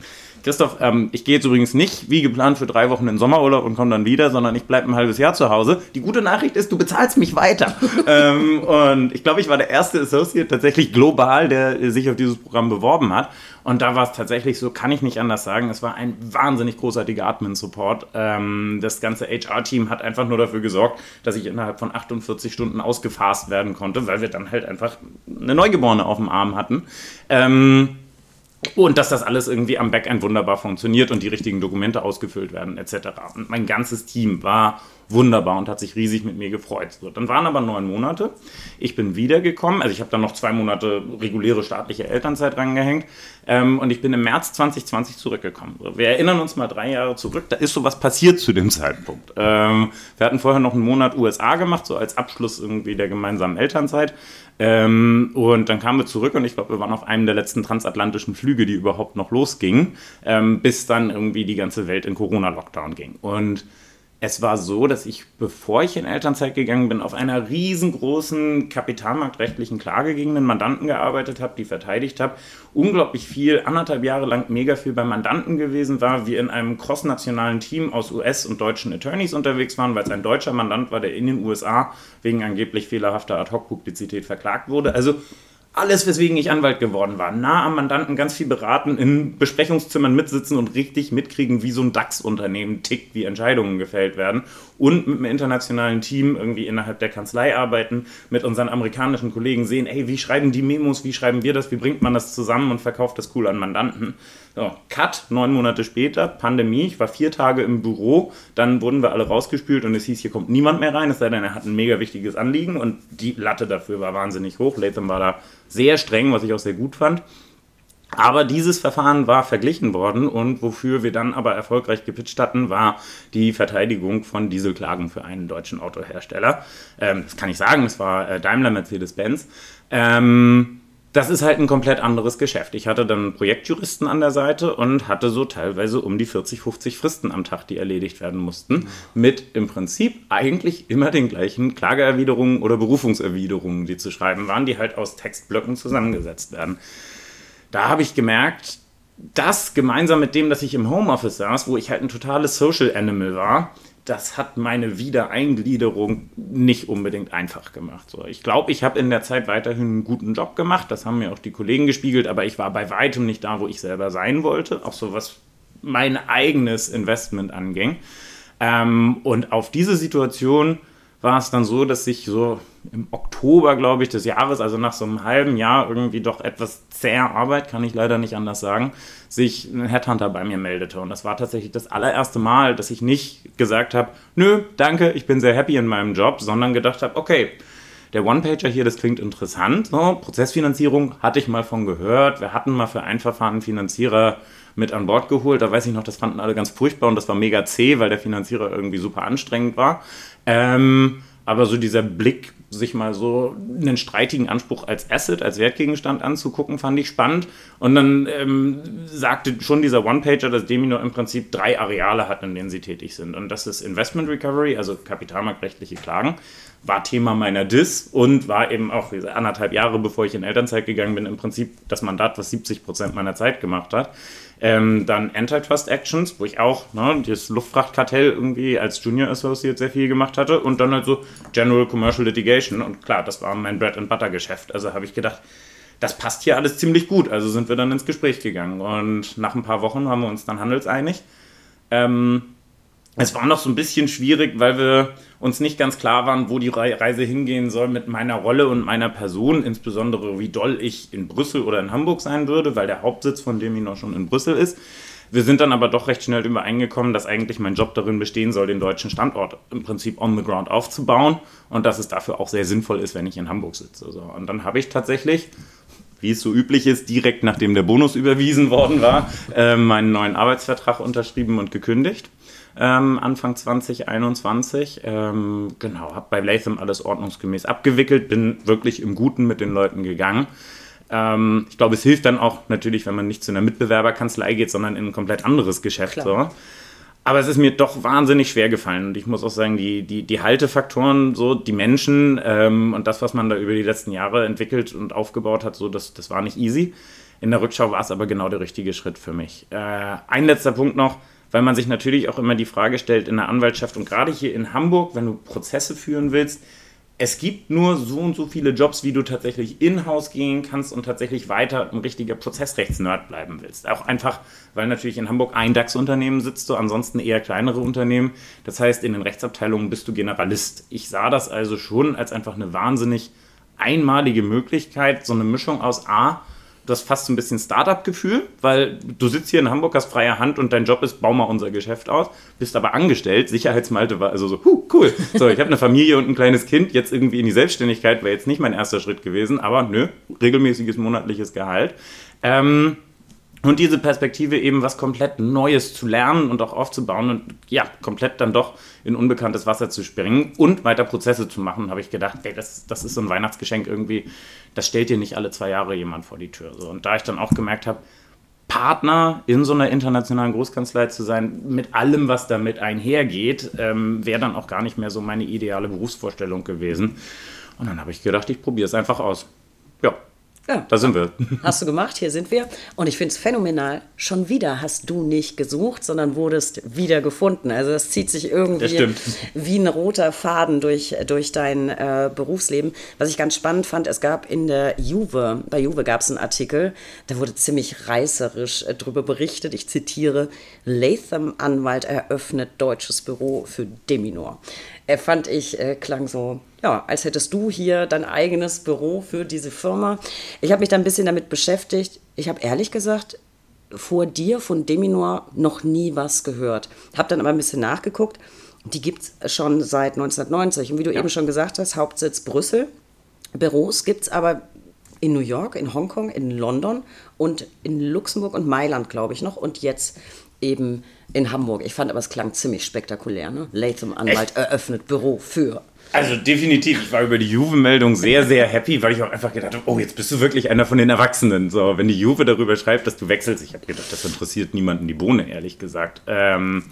Christoph, ähm, ich gehe jetzt übrigens nicht wie geplant für drei Wochen in Sommerurlaub und komme dann wieder, sondern ich bleibe ein halbes Jahr zu Hause. Die gute Nachricht ist, du bezahlst mich weiter. ähm, und ich glaube, ich war der erste Associate tatsächlich global, der sich auf dieses Programm beworben hat. Und da war es tatsächlich so, kann ich nicht anders sagen. Es war ein wahnsinnig großartiger Admin-Support. Ähm, das ganze HR-Team hat einfach nur dafür gesorgt, dass ich innerhalb von 48 Stunden ausgefasst werden konnte, weil wir dann halt einfach eine Neugeborene auf dem Arm hatten. Ähm, und dass das alles irgendwie am Backend wunderbar funktioniert und die richtigen Dokumente ausgefüllt werden, etc. Und mein ganzes Team war wunderbar und hat sich riesig mit mir gefreut. So, dann waren aber neun Monate. Ich bin wiedergekommen. Also ich habe dann noch zwei Monate reguläre staatliche Elternzeit rangehängt. Ähm, und ich bin im März 2020 zurückgekommen. So, wir erinnern uns mal drei Jahre zurück. Da ist sowas passiert zu dem Zeitpunkt. Ähm, wir hatten vorher noch einen Monat USA gemacht, so als Abschluss irgendwie der gemeinsamen Elternzeit. Ähm, und dann kamen wir zurück und ich glaube, wir waren auf einem der letzten transatlantischen Flüge, die überhaupt noch losgingen, ähm, bis dann irgendwie die ganze Welt in Corona-Lockdown ging. Und es war so, dass ich, bevor ich in Elternzeit gegangen bin, auf einer riesengroßen kapitalmarktrechtlichen Klage gegen einen Mandanten gearbeitet habe, die verteidigt habe, unglaublich viel, anderthalb Jahre lang mega viel beim Mandanten gewesen war, wir in einem crossnationalen Team aus US- und deutschen Attorneys unterwegs waren, weil es ein deutscher Mandant war, der in den USA wegen angeblich fehlerhafter Ad-Hoc-Publizität verklagt wurde. Also alles, weswegen ich Anwalt geworden war. Nah am Mandanten ganz viel beraten, in Besprechungszimmern mitsitzen und richtig mitkriegen, wie so ein DAX-Unternehmen tickt, wie Entscheidungen gefällt werden. Und mit einem internationalen Team irgendwie innerhalb der Kanzlei arbeiten, mit unseren amerikanischen Kollegen sehen, ey, wie schreiben die Memos, wie schreiben wir das, wie bringt man das zusammen und verkauft das cool an Mandanten. So, Cut, neun Monate später, Pandemie, ich war vier Tage im Büro, dann wurden wir alle rausgespült und es hieß, hier kommt niemand mehr rein, es sei denn, er hat ein mega wichtiges Anliegen und die Latte dafür war wahnsinnig hoch. Latham war da sehr streng, was ich auch sehr gut fand. Aber dieses Verfahren war verglichen worden und wofür wir dann aber erfolgreich gepitcht hatten, war die Verteidigung von Dieselklagen für einen deutschen Autohersteller. Ähm, das kann ich sagen, es war äh, Daimler Mercedes-Benz. Ähm, das ist halt ein komplett anderes Geschäft. Ich hatte dann Projektjuristen an der Seite und hatte so teilweise um die 40, 50 Fristen am Tag, die erledigt werden mussten, mit im Prinzip eigentlich immer den gleichen Klageerwiderungen oder Berufungserwiderungen, die zu schreiben waren, die halt aus Textblöcken zusammengesetzt werden. Da habe ich gemerkt, das gemeinsam mit dem, dass ich im Homeoffice saß, wo ich halt ein totales Social Animal war, das hat meine Wiedereingliederung nicht unbedingt einfach gemacht. So, ich glaube, ich habe in der Zeit weiterhin einen guten Job gemacht. Das haben mir auch die Kollegen gespiegelt, aber ich war bei weitem nicht da, wo ich selber sein wollte. Auch so was mein eigenes Investment anging. Ähm, und auf diese Situation war es dann so, dass sich so im Oktober, glaube ich, des Jahres, also nach so einem halben Jahr irgendwie doch etwas zäher Arbeit, kann ich leider nicht anders sagen, sich ein Headhunter bei mir meldete. Und das war tatsächlich das allererste Mal, dass ich nicht gesagt habe, nö, danke, ich bin sehr happy in meinem Job, sondern gedacht habe, okay, der One-Pager hier, das klingt interessant. So, Prozessfinanzierung hatte ich mal von gehört. Wir hatten mal für ein Verfahren Finanzierer mit an Bord geholt. Da weiß ich noch, das fanden alle ganz furchtbar und das war mega zäh, weil der Finanzierer irgendwie super anstrengend war. Ähm, aber so dieser Blick, sich mal so einen streitigen Anspruch als Asset, als Wertgegenstand anzugucken, fand ich spannend. Und dann ähm, sagte schon dieser One-Pager, dass Demino im Prinzip drei Areale hat, in denen sie tätig sind. Und das ist Investment Recovery, also kapitalmarktrechtliche Klagen, war Thema meiner DIS und war eben auch anderthalb Jahre, bevor ich in Elternzeit gegangen bin, im Prinzip das Mandat, was 70 Prozent meiner Zeit gemacht hat. Ähm, dann Antitrust Actions, wo ich auch ne, das Luftfrachtkartell irgendwie als Junior Associate sehr viel gemacht hatte. Und dann halt so General Commercial Litigation. Und klar, das war mein Bread and Butter Geschäft. Also habe ich gedacht, das passt hier alles ziemlich gut. Also sind wir dann ins Gespräch gegangen. Und nach ein paar Wochen haben wir uns dann handelseinig. Ähm, es war noch so ein bisschen schwierig, weil wir uns nicht ganz klar waren, wo die Reise hingehen soll mit meiner Rolle und meiner Person, insbesondere wie doll ich in Brüssel oder in Hamburg sein würde, weil der Hauptsitz von dem noch schon in Brüssel ist. Wir sind dann aber doch recht schnell übereingekommen, dass eigentlich mein Job darin bestehen soll, den deutschen Standort im Prinzip on the ground aufzubauen und dass es dafür auch sehr sinnvoll ist, wenn ich in Hamburg sitze. So, und dann habe ich tatsächlich wie es so üblich ist, direkt nachdem der Bonus überwiesen worden war, äh, meinen neuen Arbeitsvertrag unterschrieben und gekündigt ähm, Anfang 2021. Ähm, genau, habe bei Latham alles ordnungsgemäß abgewickelt, bin wirklich im Guten mit den Leuten gegangen. Ähm, ich glaube, es hilft dann auch natürlich, wenn man nicht zu einer Mitbewerberkanzlei geht, sondern in ein komplett anderes Geschäft. So. Aber es ist mir doch wahnsinnig schwer gefallen. Und ich muss auch sagen, die, die, die Haltefaktoren, so die Menschen ähm, und das, was man da über die letzten Jahre entwickelt und aufgebaut hat, so das, das war nicht easy. In der Rückschau war es aber genau der richtige Schritt für mich. Äh, ein letzter Punkt noch weil man sich natürlich auch immer die Frage stellt in der Anwaltschaft und gerade hier in Hamburg, wenn du Prozesse führen willst, es gibt nur so und so viele Jobs, wie du tatsächlich in-house gehen kannst und tatsächlich weiter ein richtiger Prozessrechtsnerd bleiben willst. Auch einfach, weil natürlich in Hamburg ein DAX-Unternehmen sitzt, so ansonsten eher kleinere Unternehmen. Das heißt, in den Rechtsabteilungen bist du Generalist. Ich sah das also schon als einfach eine wahnsinnig einmalige Möglichkeit, so eine Mischung aus A, du hast fast so ein bisschen Startup-Gefühl, weil du sitzt hier in Hamburg, hast freie Hand und dein Job ist, bau mal unser Geschäft aus, bist aber angestellt. Sicherheitsmalte war also so, huh, cool. So, ich habe eine Familie und ein kleines Kind, jetzt irgendwie in die Selbstständigkeit wäre jetzt nicht mein erster Schritt gewesen, aber nö, regelmäßiges monatliches Gehalt. Ähm, und diese Perspektive eben was komplett Neues zu lernen und auch aufzubauen und ja, komplett dann doch in unbekanntes Wasser zu springen und weiter Prozesse zu machen, habe ich gedacht, ey, das, das ist so ein Weihnachtsgeschenk irgendwie, das stellt dir nicht alle zwei Jahre jemand vor die Tür. So. Und da ich dann auch gemerkt habe, Partner in so einer internationalen Großkanzlei zu sein, mit allem, was damit einhergeht, ähm, wäre dann auch gar nicht mehr so meine ideale Berufsvorstellung gewesen. Und dann habe ich gedacht, ich probiere es einfach aus. Ja, ja. Da sind wir. Hast du gemacht, hier sind wir. Und ich finde es phänomenal. Schon wieder hast du nicht gesucht, sondern wurdest wieder gefunden. Also das zieht sich irgendwie wie ein roter Faden durch, durch dein äh, Berufsleben. Was ich ganz spannend fand, es gab in der Juve, bei Juve gab es einen Artikel, da wurde ziemlich reißerisch äh, darüber berichtet. Ich zitiere, Latham-Anwalt eröffnet deutsches Büro für Deminor. Er fand ich, äh, klang so ja, als hättest du hier dein eigenes Büro für diese Firma. Ich habe mich da ein bisschen damit beschäftigt. Ich habe ehrlich gesagt vor dir von Deminor noch nie was gehört. Habe dann aber ein bisschen nachgeguckt. Die gibt es schon seit 1990. Und wie du ja. eben schon gesagt hast, Hauptsitz Brüssel. Büros gibt es aber in New York, in Hongkong, in London und in Luxemburg und Mailand, glaube ich, noch. Und jetzt eben in Hamburg. Ich fand aber, es klang ziemlich spektakulär. Ne? Latham Anwalt Echt? eröffnet Büro für. Also definitiv, ich war über die Juve-Meldung sehr, sehr happy, weil ich auch einfach gedacht habe, oh, jetzt bist du wirklich einer von den Erwachsenen. So, wenn die Juve darüber schreibt, dass du wechselst, ich habe gedacht, das interessiert niemanden die Bohne, ehrlich gesagt. Ähm,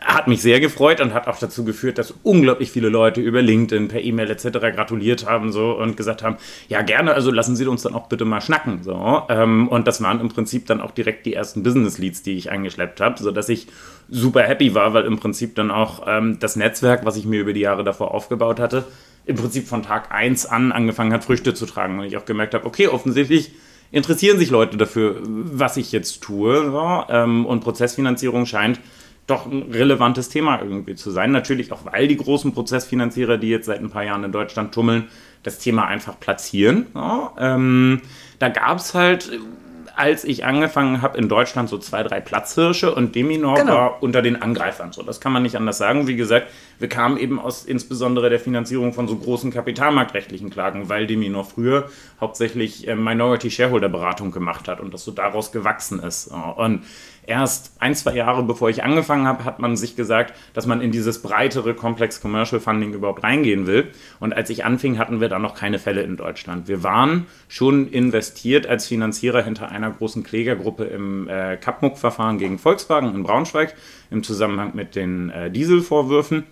hat mich sehr gefreut und hat auch dazu geführt, dass unglaublich viele Leute über LinkedIn, per E-Mail etc. gratuliert haben so und gesagt haben, ja gerne, also lassen Sie uns dann auch bitte mal schnacken. So. Ähm, und das waren im Prinzip dann auch direkt die ersten Business Leads, die ich eingeschleppt habe, sodass ich super happy war, weil im Prinzip dann auch ähm, das Netzwerk, was ich mir über die Jahre davor aufgebaut hatte, im Prinzip von Tag 1 an angefangen hat, Früchte zu tragen. Und ich auch gemerkt habe, okay, offensichtlich interessieren sich Leute dafür, was ich jetzt tue. So. Ähm, und Prozessfinanzierung scheint doch ein relevantes Thema irgendwie zu sein. Natürlich auch, weil die großen Prozessfinanzierer, die jetzt seit ein paar Jahren in Deutschland tummeln, das Thema einfach platzieren. Ja, ähm, da gab es halt, als ich angefangen habe, in Deutschland so zwei, drei Platzhirsche und Deminor genau. war unter den Angreifern. So, das kann man nicht anders sagen. Wie gesagt, wir kamen eben aus insbesondere der Finanzierung von so großen kapitalmarktrechtlichen Klagen, weil Deminor früher hauptsächlich äh, Minority Shareholder Beratung gemacht hat und das so daraus gewachsen ist. Und erst ein, zwei Jahre bevor ich angefangen habe, hat man sich gesagt, dass man in dieses breitere Complex Commercial Funding überhaupt reingehen will. Und als ich anfing, hatten wir da noch keine Fälle in Deutschland. Wir waren schon investiert als Finanzierer hinter einer großen Klägergruppe im äh, Kapmuck-Verfahren gegen Volkswagen in Braunschweig im Zusammenhang mit den äh, Dieselvorwürfen.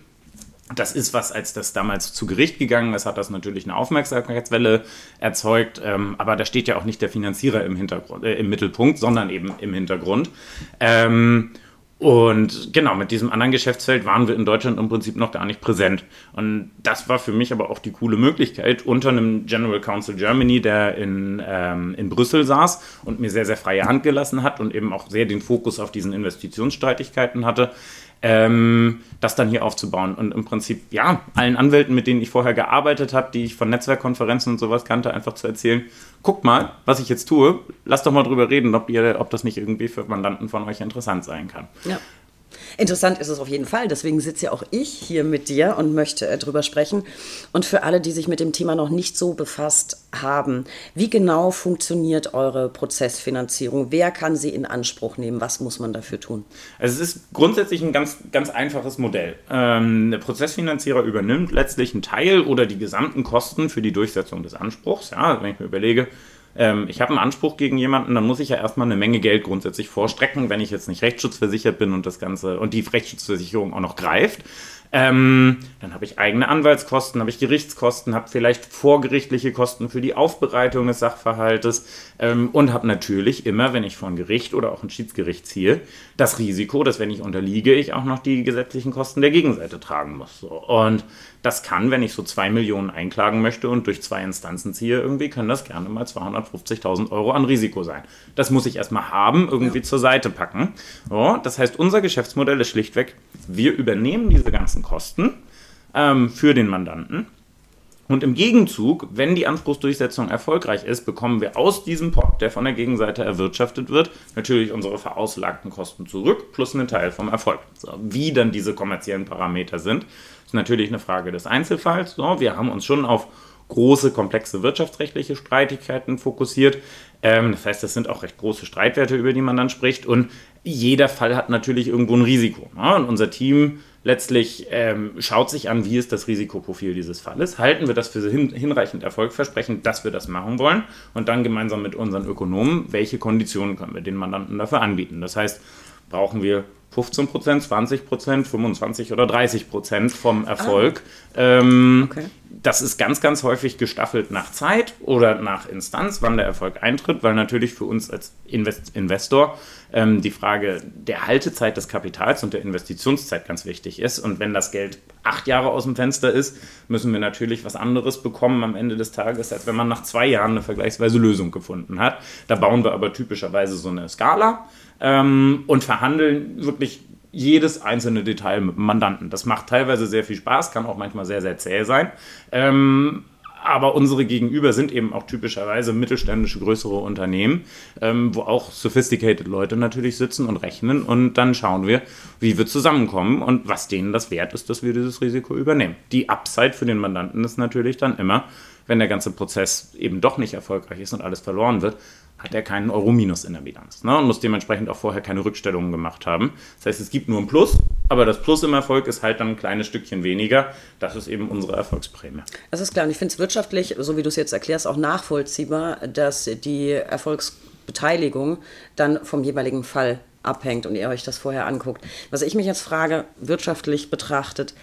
Das ist was, als das damals zu Gericht gegangen ist, hat das natürlich eine Aufmerksamkeitswelle erzeugt. Ähm, aber da steht ja auch nicht der Finanzierer im, Hintergrund, äh, im Mittelpunkt, sondern eben im Hintergrund. Ähm, und genau, mit diesem anderen Geschäftsfeld waren wir in Deutschland im Prinzip noch gar nicht präsent. Und das war für mich aber auch die coole Möglichkeit, unter einem General Counsel Germany, der in, ähm, in Brüssel saß und mir sehr, sehr freie Hand gelassen hat und eben auch sehr den Fokus auf diesen Investitionsstreitigkeiten hatte, ähm, das dann hier aufzubauen. Und im Prinzip, ja, allen Anwälten, mit denen ich vorher gearbeitet habe, die ich von Netzwerkkonferenzen und sowas kannte, einfach zu erzählen, guckt mal, was ich jetzt tue, lasst doch mal drüber reden, ob, ihr, ob das nicht irgendwie für Mandanten von euch interessant sein kann. Ja. Interessant ist es auf jeden Fall. Deswegen sitze ja auch ich hier mit dir und möchte äh, drüber sprechen. Und für alle, die sich mit dem Thema noch nicht so befasst haben, wie genau funktioniert eure Prozessfinanzierung? Wer kann sie in Anspruch nehmen? Was muss man dafür tun? Also es ist grundsätzlich ein ganz, ganz einfaches Modell. Ähm, der Prozessfinanzierer übernimmt letztlich einen Teil oder die gesamten Kosten für die Durchsetzung des Anspruchs. Ja, wenn ich mir überlege, ähm, ich habe einen Anspruch gegen jemanden, dann muss ich ja erstmal eine Menge Geld grundsätzlich vorstrecken, wenn ich jetzt nicht rechtsschutzversichert bin und das Ganze und die Rechtsschutzversicherung auch noch greift. Ähm, dann habe ich eigene Anwaltskosten, habe ich Gerichtskosten, habe vielleicht vorgerichtliche Kosten für die Aufbereitung des Sachverhaltes ähm, und habe natürlich immer, wenn ich vor ein Gericht oder auch ein Schiedsgericht ziehe, das Risiko, dass wenn ich unterliege, ich auch noch die gesetzlichen Kosten der Gegenseite tragen muss. So. Und das kann, wenn ich so zwei Millionen einklagen möchte und durch zwei Instanzen ziehe, irgendwie können das gerne mal 250.000 Euro an Risiko sein. Das muss ich erstmal haben, irgendwie ja. zur Seite packen. So, das heißt, unser Geschäftsmodell ist schlichtweg, wir übernehmen diese ganzen Kosten ähm, für den Mandanten. Und im Gegenzug, wenn die Anspruchsdurchsetzung erfolgreich ist, bekommen wir aus diesem Pot, der von der Gegenseite erwirtschaftet wird, natürlich unsere verauslagten Kosten zurück, plus einen Teil vom Erfolg. So, wie dann diese kommerziellen Parameter sind, ist natürlich eine Frage des Einzelfalls. So, wir haben uns schon auf große, komplexe wirtschaftsrechtliche Streitigkeiten fokussiert. Ähm, das heißt, das sind auch recht große Streitwerte, über die man dann spricht. Und jeder Fall hat natürlich irgendwo ein Risiko. Ne? Und unser Team letztlich ähm, schaut sich an, wie ist das Risikoprofil dieses Falles. Halten wir das für hin, hinreichend erfolgversprechend, dass wir das machen wollen. Und dann gemeinsam mit unseren Ökonomen, welche Konditionen können wir den Mandanten dafür anbieten. Das heißt, brauchen wir 15 Prozent, 20 Prozent, 25 oder 30 Prozent vom Erfolg. Ah. Ähm, okay. Das ist ganz, ganz häufig gestaffelt nach Zeit oder nach Instanz, wann der Erfolg eintritt, weil natürlich für uns als Invest Investor ähm, die Frage der Haltezeit des Kapitals und der Investitionszeit ganz wichtig ist. Und wenn das Geld acht Jahre aus dem Fenster ist, müssen wir natürlich was anderes bekommen am Ende des Tages, als wenn man nach zwei Jahren eine vergleichsweise Lösung gefunden hat. Da bauen wir aber typischerweise so eine Skala ähm, und verhandeln wirklich jedes einzelne Detail mit dem Mandanten. Das macht teilweise sehr viel Spaß, kann auch manchmal sehr, sehr zäh sein. Ähm, aber unsere Gegenüber sind eben auch typischerweise mittelständische, größere Unternehmen, ähm, wo auch sophisticated Leute natürlich sitzen und rechnen und dann schauen wir, wie wir zusammenkommen und was denen das wert ist, dass wir dieses Risiko übernehmen. Die Upside für den Mandanten ist natürlich dann immer, wenn der ganze Prozess eben doch nicht erfolgreich ist und alles verloren wird, hat er keinen Euro Minus in der Bilanz ne? und muss dementsprechend auch vorher keine Rückstellungen gemacht haben. Das heißt, es gibt nur ein Plus, aber das Plus im Erfolg ist halt dann ein kleines Stückchen weniger. Das ist eben unsere Erfolgsprämie. Das ist klar und ich finde es wirtschaftlich, so wie du es jetzt erklärst, auch nachvollziehbar, dass die Erfolgsbeteiligung dann vom jeweiligen Fall abhängt und ihr euch das vorher anguckt. Was ich mich jetzt frage, wirtschaftlich betrachtet,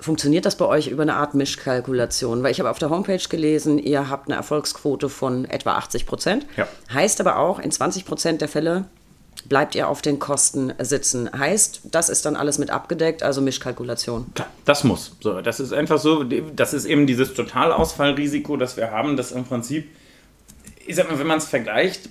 Funktioniert das bei euch über eine Art Mischkalkulation? Weil ich habe auf der Homepage gelesen, ihr habt eine Erfolgsquote von etwa 80 Prozent. Ja. Heißt aber auch, in 20 Prozent der Fälle bleibt ihr auf den Kosten sitzen. Heißt, das ist dann alles mit abgedeckt, also Mischkalkulation. Das muss. So, das ist einfach so, das ist eben dieses Totalausfallrisiko, das wir haben, das im Prinzip, ich sag mal, wenn man es vergleicht,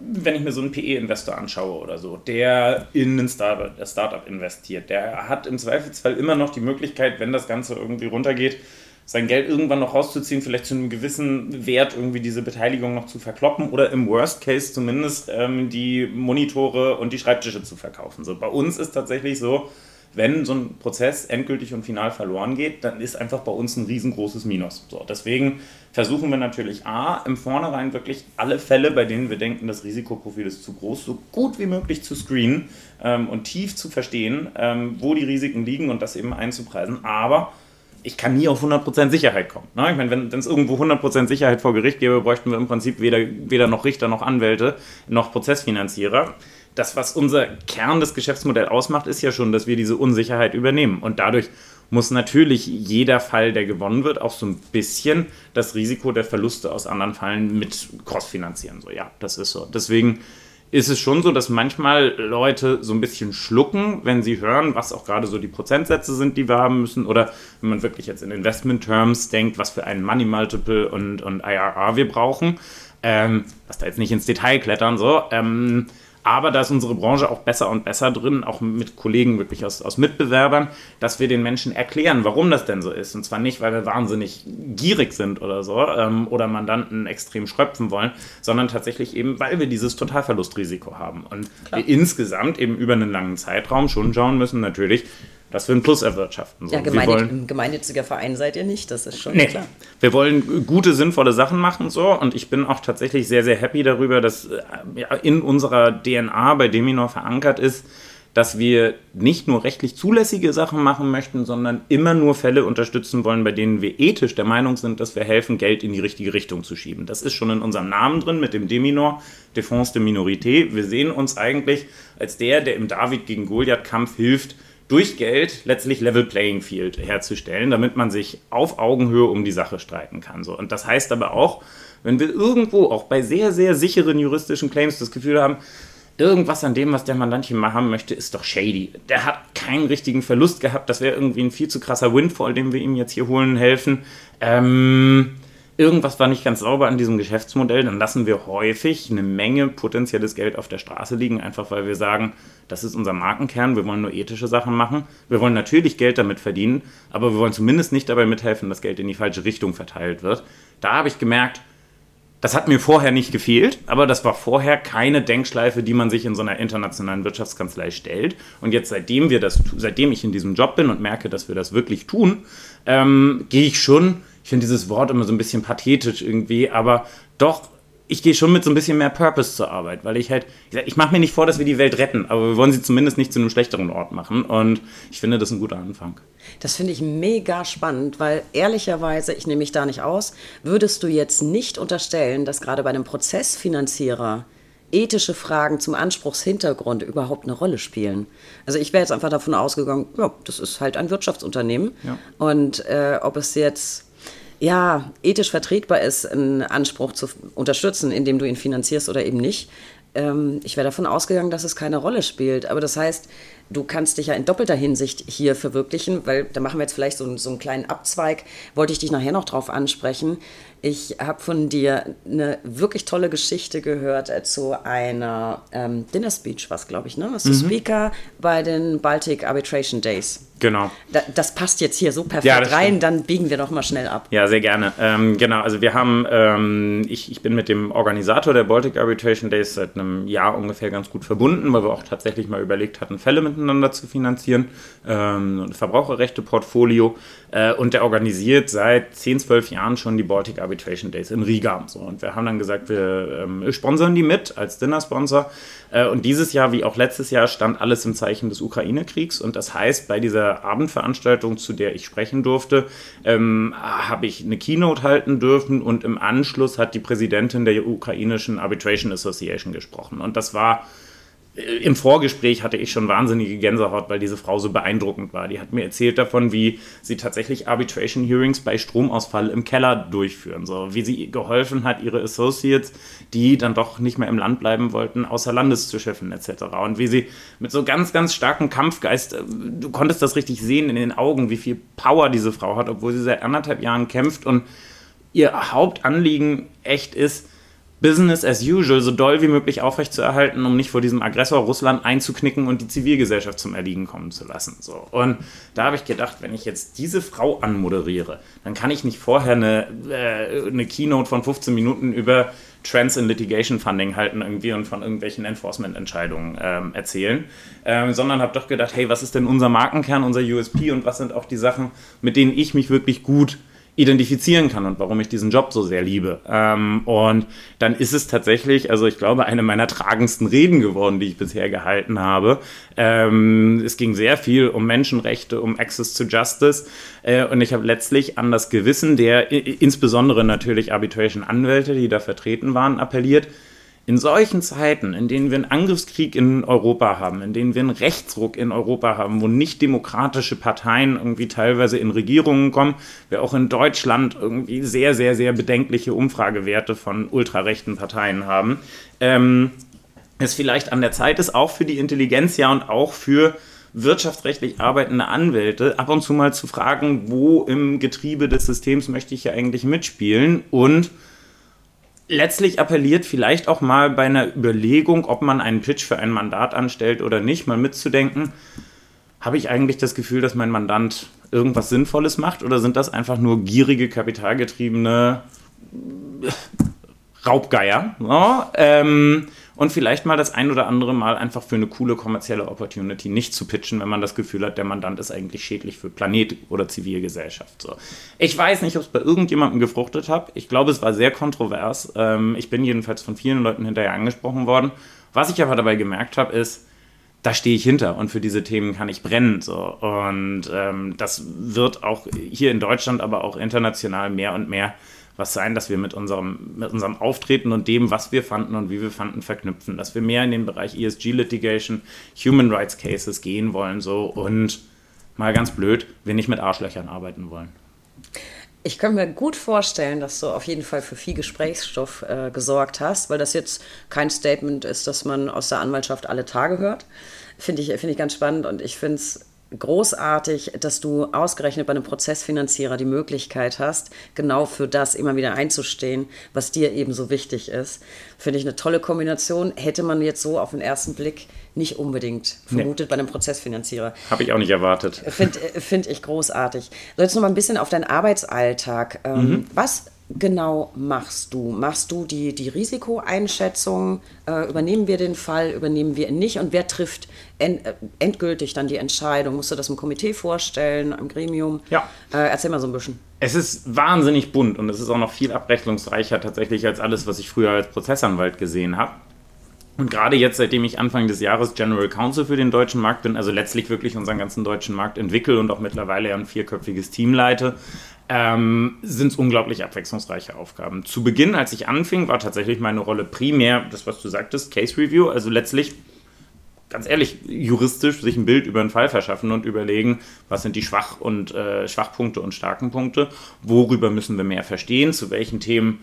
wenn ich mir so einen PE-Investor anschaue oder so, der in ein Startup investiert, der hat im Zweifelsfall immer noch die Möglichkeit, wenn das Ganze irgendwie runtergeht, sein Geld irgendwann noch rauszuziehen, vielleicht zu einem gewissen Wert irgendwie diese Beteiligung noch zu verkloppen oder im Worst Case zumindest ähm, die Monitore und die Schreibtische zu verkaufen. So, bei uns ist tatsächlich so, wenn so ein Prozess endgültig und final verloren geht, dann ist einfach bei uns ein riesengroßes Minus. So, deswegen versuchen wir natürlich A, im Vornherein wirklich alle Fälle, bei denen wir denken, das Risikoprofil ist zu groß, so gut wie möglich zu screenen ähm, und tief zu verstehen, ähm, wo die Risiken liegen und das eben einzupreisen. Aber ich kann nie auf 100% Sicherheit kommen. Ne? Ich meine, wenn es irgendwo 100% Sicherheit vor Gericht gäbe, bräuchten wir im Prinzip weder, weder noch Richter noch Anwälte noch Prozessfinanzierer das, was unser Kern des Geschäftsmodells ausmacht, ist ja schon, dass wir diese Unsicherheit übernehmen. Und dadurch muss natürlich jeder Fall, der gewonnen wird, auch so ein bisschen das Risiko der Verluste aus anderen Fallen mit crossfinanzieren. So, ja, das ist so. Deswegen ist es schon so, dass manchmal Leute so ein bisschen schlucken, wenn sie hören, was auch gerade so die Prozentsätze sind, die wir haben müssen, oder wenn man wirklich jetzt in Investment Terms denkt, was für einen Money Multiple und, und IRR wir brauchen. Ähm, was da jetzt nicht ins Detail klettern, so. Ähm, aber da ist unsere Branche auch besser und besser drin, auch mit Kollegen wirklich aus, aus Mitbewerbern, dass wir den Menschen erklären, warum das denn so ist. Und zwar nicht, weil wir wahnsinnig gierig sind oder so ähm, oder Mandanten extrem schröpfen wollen, sondern tatsächlich eben, weil wir dieses Totalverlustrisiko haben. Und Klar. wir insgesamt eben über einen langen Zeitraum schon schauen müssen, natürlich, dass wir einen Plus erwirtschaften. So. Ja, gemeinnütziger gemeinnütziger Verein seid ihr nicht, das ist schon nee. klar. Wir wollen gute, sinnvolle Sachen machen so und ich bin auch tatsächlich sehr, sehr happy darüber, dass äh, ja, in unserer DNA bei Deminor verankert ist, dass wir nicht nur rechtlich zulässige Sachen machen möchten, sondern immer nur Fälle unterstützen wollen, bei denen wir ethisch der Meinung sind, dass wir helfen, Geld in die richtige Richtung zu schieben. Das ist schon in unserem Namen drin mit dem Deminor, Défense de Minorité. Wir sehen uns eigentlich als der, der im David gegen Goliath-Kampf hilft, durch Geld letztlich Level Playing Field herzustellen, damit man sich auf Augenhöhe um die Sache streiten kann. So. Und das heißt aber auch, wenn wir irgendwo auch bei sehr, sehr sicheren juristischen Claims das Gefühl haben, irgendwas an dem, was der Mandantchen mal haben möchte, ist doch shady. Der hat keinen richtigen Verlust gehabt. Das wäre irgendwie ein viel zu krasser Windfall, den wir ihm jetzt hier holen helfen. Ähm, irgendwas war nicht ganz sauber an diesem Geschäftsmodell, dann lassen wir häufig eine Menge potenzielles Geld auf der Straße liegen, einfach weil wir sagen, das ist unser Markenkern, wir wollen nur ethische Sachen machen. Wir wollen natürlich Geld damit verdienen, aber wir wollen zumindest nicht dabei mithelfen, dass Geld in die falsche Richtung verteilt wird. Da habe ich gemerkt, das hat mir vorher nicht gefehlt, aber das war vorher keine Denkschleife, die man sich in so einer internationalen Wirtschaftskanzlei stellt. Und jetzt, seitdem wir das, seitdem ich in diesem Job bin und merke, dass wir das wirklich tun, ähm, gehe ich schon ich finde dieses Wort immer so ein bisschen pathetisch irgendwie, aber doch, ich gehe schon mit so ein bisschen mehr Purpose zur Arbeit, weil ich halt, ich, mache mir nicht vor, dass wir die Welt retten, aber wir wollen sie zumindest nicht zu einem schlechteren Ort machen und ich finde das ein guter Anfang. Das finde ich mega spannend, weil ehrlicherweise, ich nehme mich da nicht aus, würdest du jetzt nicht unterstellen, dass gerade bei einem Prozessfinanzierer ethische Fragen zum Anspruchshintergrund überhaupt eine Rolle spielen. Also ich wäre jetzt einfach davon ausgegangen, ja, das ist halt ein Wirtschaftsunternehmen ja. und äh, ob es jetzt ja, ethisch vertretbar ist, einen Anspruch zu unterstützen, indem du ihn finanzierst oder eben nicht. Ähm, ich wäre davon ausgegangen, dass es keine Rolle spielt. Aber das heißt, du kannst dich ja in doppelter Hinsicht hier verwirklichen, weil da machen wir jetzt vielleicht so, so einen kleinen Abzweig. Wollte ich dich nachher noch drauf ansprechen. Ich habe von dir eine wirklich tolle Geschichte gehört äh, zu einer ähm, Dinner Speech, was glaube ich, ne? Was mhm. du Speaker bei den Baltic Arbitration Days. Genau. Da, das passt jetzt hier so perfekt ja, rein, stimmt. dann biegen wir doch mal schnell ab. Ja, sehr gerne. Ähm, genau, also wir haben, ähm, ich, ich bin mit dem Organisator der Baltic Arbitration Days seit einem Jahr ungefähr ganz gut verbunden, weil wir auch tatsächlich mal überlegt hatten, Fälle miteinander miteinander zu finanzieren, ähm, Verbraucherrechte-Portfolio. Äh, und der organisiert seit 10, 12 Jahren schon die Baltic Arbitration Days in Riga. So, und wir haben dann gesagt, wir ähm, sponsern die mit als Dinner-Sponsor. Äh, und dieses Jahr, wie auch letztes Jahr, stand alles im Zeichen des Ukraine-Kriegs. Und das heißt, bei dieser Abendveranstaltung, zu der ich sprechen durfte, ähm, habe ich eine Keynote halten dürfen und im Anschluss hat die Präsidentin der ukrainischen Arbitration Association gesprochen. Und das war im Vorgespräch hatte ich schon wahnsinnige Gänsehaut, weil diese Frau so beeindruckend war. Die hat mir erzählt davon, wie sie tatsächlich Arbitration Hearings bei Stromausfall im Keller durchführen, so wie sie geholfen hat, ihre Associates, die dann doch nicht mehr im Land bleiben wollten, außer Landes zu schiffen etc. Und wie sie mit so ganz, ganz starkem Kampfgeist, äh, du konntest das richtig sehen in den Augen, wie viel Power diese Frau hat, obwohl sie seit anderthalb Jahren kämpft und ihr Hauptanliegen echt ist, Business as usual so doll wie möglich aufrechtzuerhalten, um nicht vor diesem Aggressor Russland einzuknicken und die Zivilgesellschaft zum Erliegen kommen zu lassen. So. Und da habe ich gedacht, wenn ich jetzt diese Frau anmoderiere, dann kann ich nicht vorher eine, äh, eine Keynote von 15 Minuten über Trends in Litigation Funding halten irgendwie und von irgendwelchen Enforcement-Entscheidungen ähm, erzählen, ähm, sondern habe doch gedacht, hey, was ist denn unser Markenkern, unser USP und was sind auch die Sachen, mit denen ich mich wirklich gut identifizieren kann und warum ich diesen Job so sehr liebe. Ähm, und dann ist es tatsächlich, also ich glaube, eine meiner tragendsten Reden geworden, die ich bisher gehalten habe. Ähm, es ging sehr viel um Menschenrechte, um Access to Justice. Äh, und ich habe letztlich an das Gewissen der insbesondere natürlich Arbitration-Anwälte, die da vertreten waren, appelliert in solchen Zeiten, in denen wir einen Angriffskrieg in Europa haben, in denen wir einen Rechtsruck in Europa haben, wo nicht demokratische Parteien irgendwie teilweise in Regierungen kommen, wir auch in Deutschland irgendwie sehr, sehr, sehr bedenkliche Umfragewerte von ultrarechten Parteien haben, ähm, es vielleicht an der Zeit ist, auch für die Intelligenz ja und auch für wirtschaftsrechtlich arbeitende Anwälte ab und zu mal zu fragen, wo im Getriebe des Systems möchte ich ja eigentlich mitspielen und letztlich appelliert vielleicht auch mal bei einer Überlegung, ob man einen Pitch für ein Mandat anstellt oder nicht, mal mitzudenken, habe ich eigentlich das Gefühl, dass mein Mandant irgendwas Sinnvolles macht oder sind das einfach nur gierige, kapitalgetriebene Raubgeier? So, ähm, und vielleicht mal das ein oder andere Mal einfach für eine coole kommerzielle Opportunity nicht zu pitchen, wenn man das Gefühl hat, der Mandant ist eigentlich schädlich für Planet oder Zivilgesellschaft. So. Ich weiß nicht, ob es bei irgendjemandem gefruchtet hat. Ich glaube, es war sehr kontrovers. Ähm, ich bin jedenfalls von vielen Leuten hinterher angesprochen worden. Was ich aber dabei gemerkt habe, ist, da stehe ich hinter und für diese Themen kann ich brennen. So. Und ähm, das wird auch hier in Deutschland, aber auch international mehr und mehr was sein, dass wir mit unserem, mit unserem Auftreten und dem, was wir fanden und wie wir fanden, verknüpfen. Dass wir mehr in den Bereich ESG-Litigation, Human Rights Cases gehen wollen so und mal ganz blöd, wir nicht mit Arschlöchern arbeiten wollen. Ich kann mir gut vorstellen, dass du auf jeden Fall für viel Gesprächsstoff äh, gesorgt hast, weil das jetzt kein Statement ist, das man aus der Anwaltschaft alle Tage hört. Finde ich, find ich ganz spannend und ich finde es großartig, dass du ausgerechnet bei einem Prozessfinanzierer die Möglichkeit hast, genau für das immer wieder einzustehen, was dir eben so wichtig ist. Finde ich eine tolle Kombination. Hätte man jetzt so auf den ersten Blick nicht unbedingt vermutet nee. bei einem Prozessfinanzierer. Habe ich auch nicht erwartet. Finde find ich großartig. So, jetzt noch mal ein bisschen auf deinen Arbeitsalltag. Ähm, mhm. Was genau machst du? Machst du die, die Risikoeinschätzung? Äh, übernehmen wir den Fall, übernehmen wir ihn nicht? Und wer trifft end, äh, endgültig dann die Entscheidung? Musst du das im Komitee vorstellen, im Gremium? Ja. Äh, erzähl mal so ein bisschen. Es ist wahnsinnig bunt und es ist auch noch viel abrechnungsreicher tatsächlich als alles, was ich früher als Prozessanwalt gesehen habe. Und gerade jetzt, seitdem ich Anfang des Jahres General Counsel für den deutschen Markt bin, also letztlich wirklich unseren ganzen deutschen Markt entwickle und auch mittlerweile ein vierköpfiges Team leite, ähm, sind es unglaublich abwechslungsreiche Aufgaben. Zu Beginn, als ich anfing, war tatsächlich meine Rolle primär das, was du sagtest, Case Review, also letztlich ganz ehrlich, juristisch sich ein Bild über einen Fall verschaffen und überlegen, was sind die Schwach- und äh, Schwachpunkte und starken Punkte, worüber müssen wir mehr verstehen, zu welchen Themen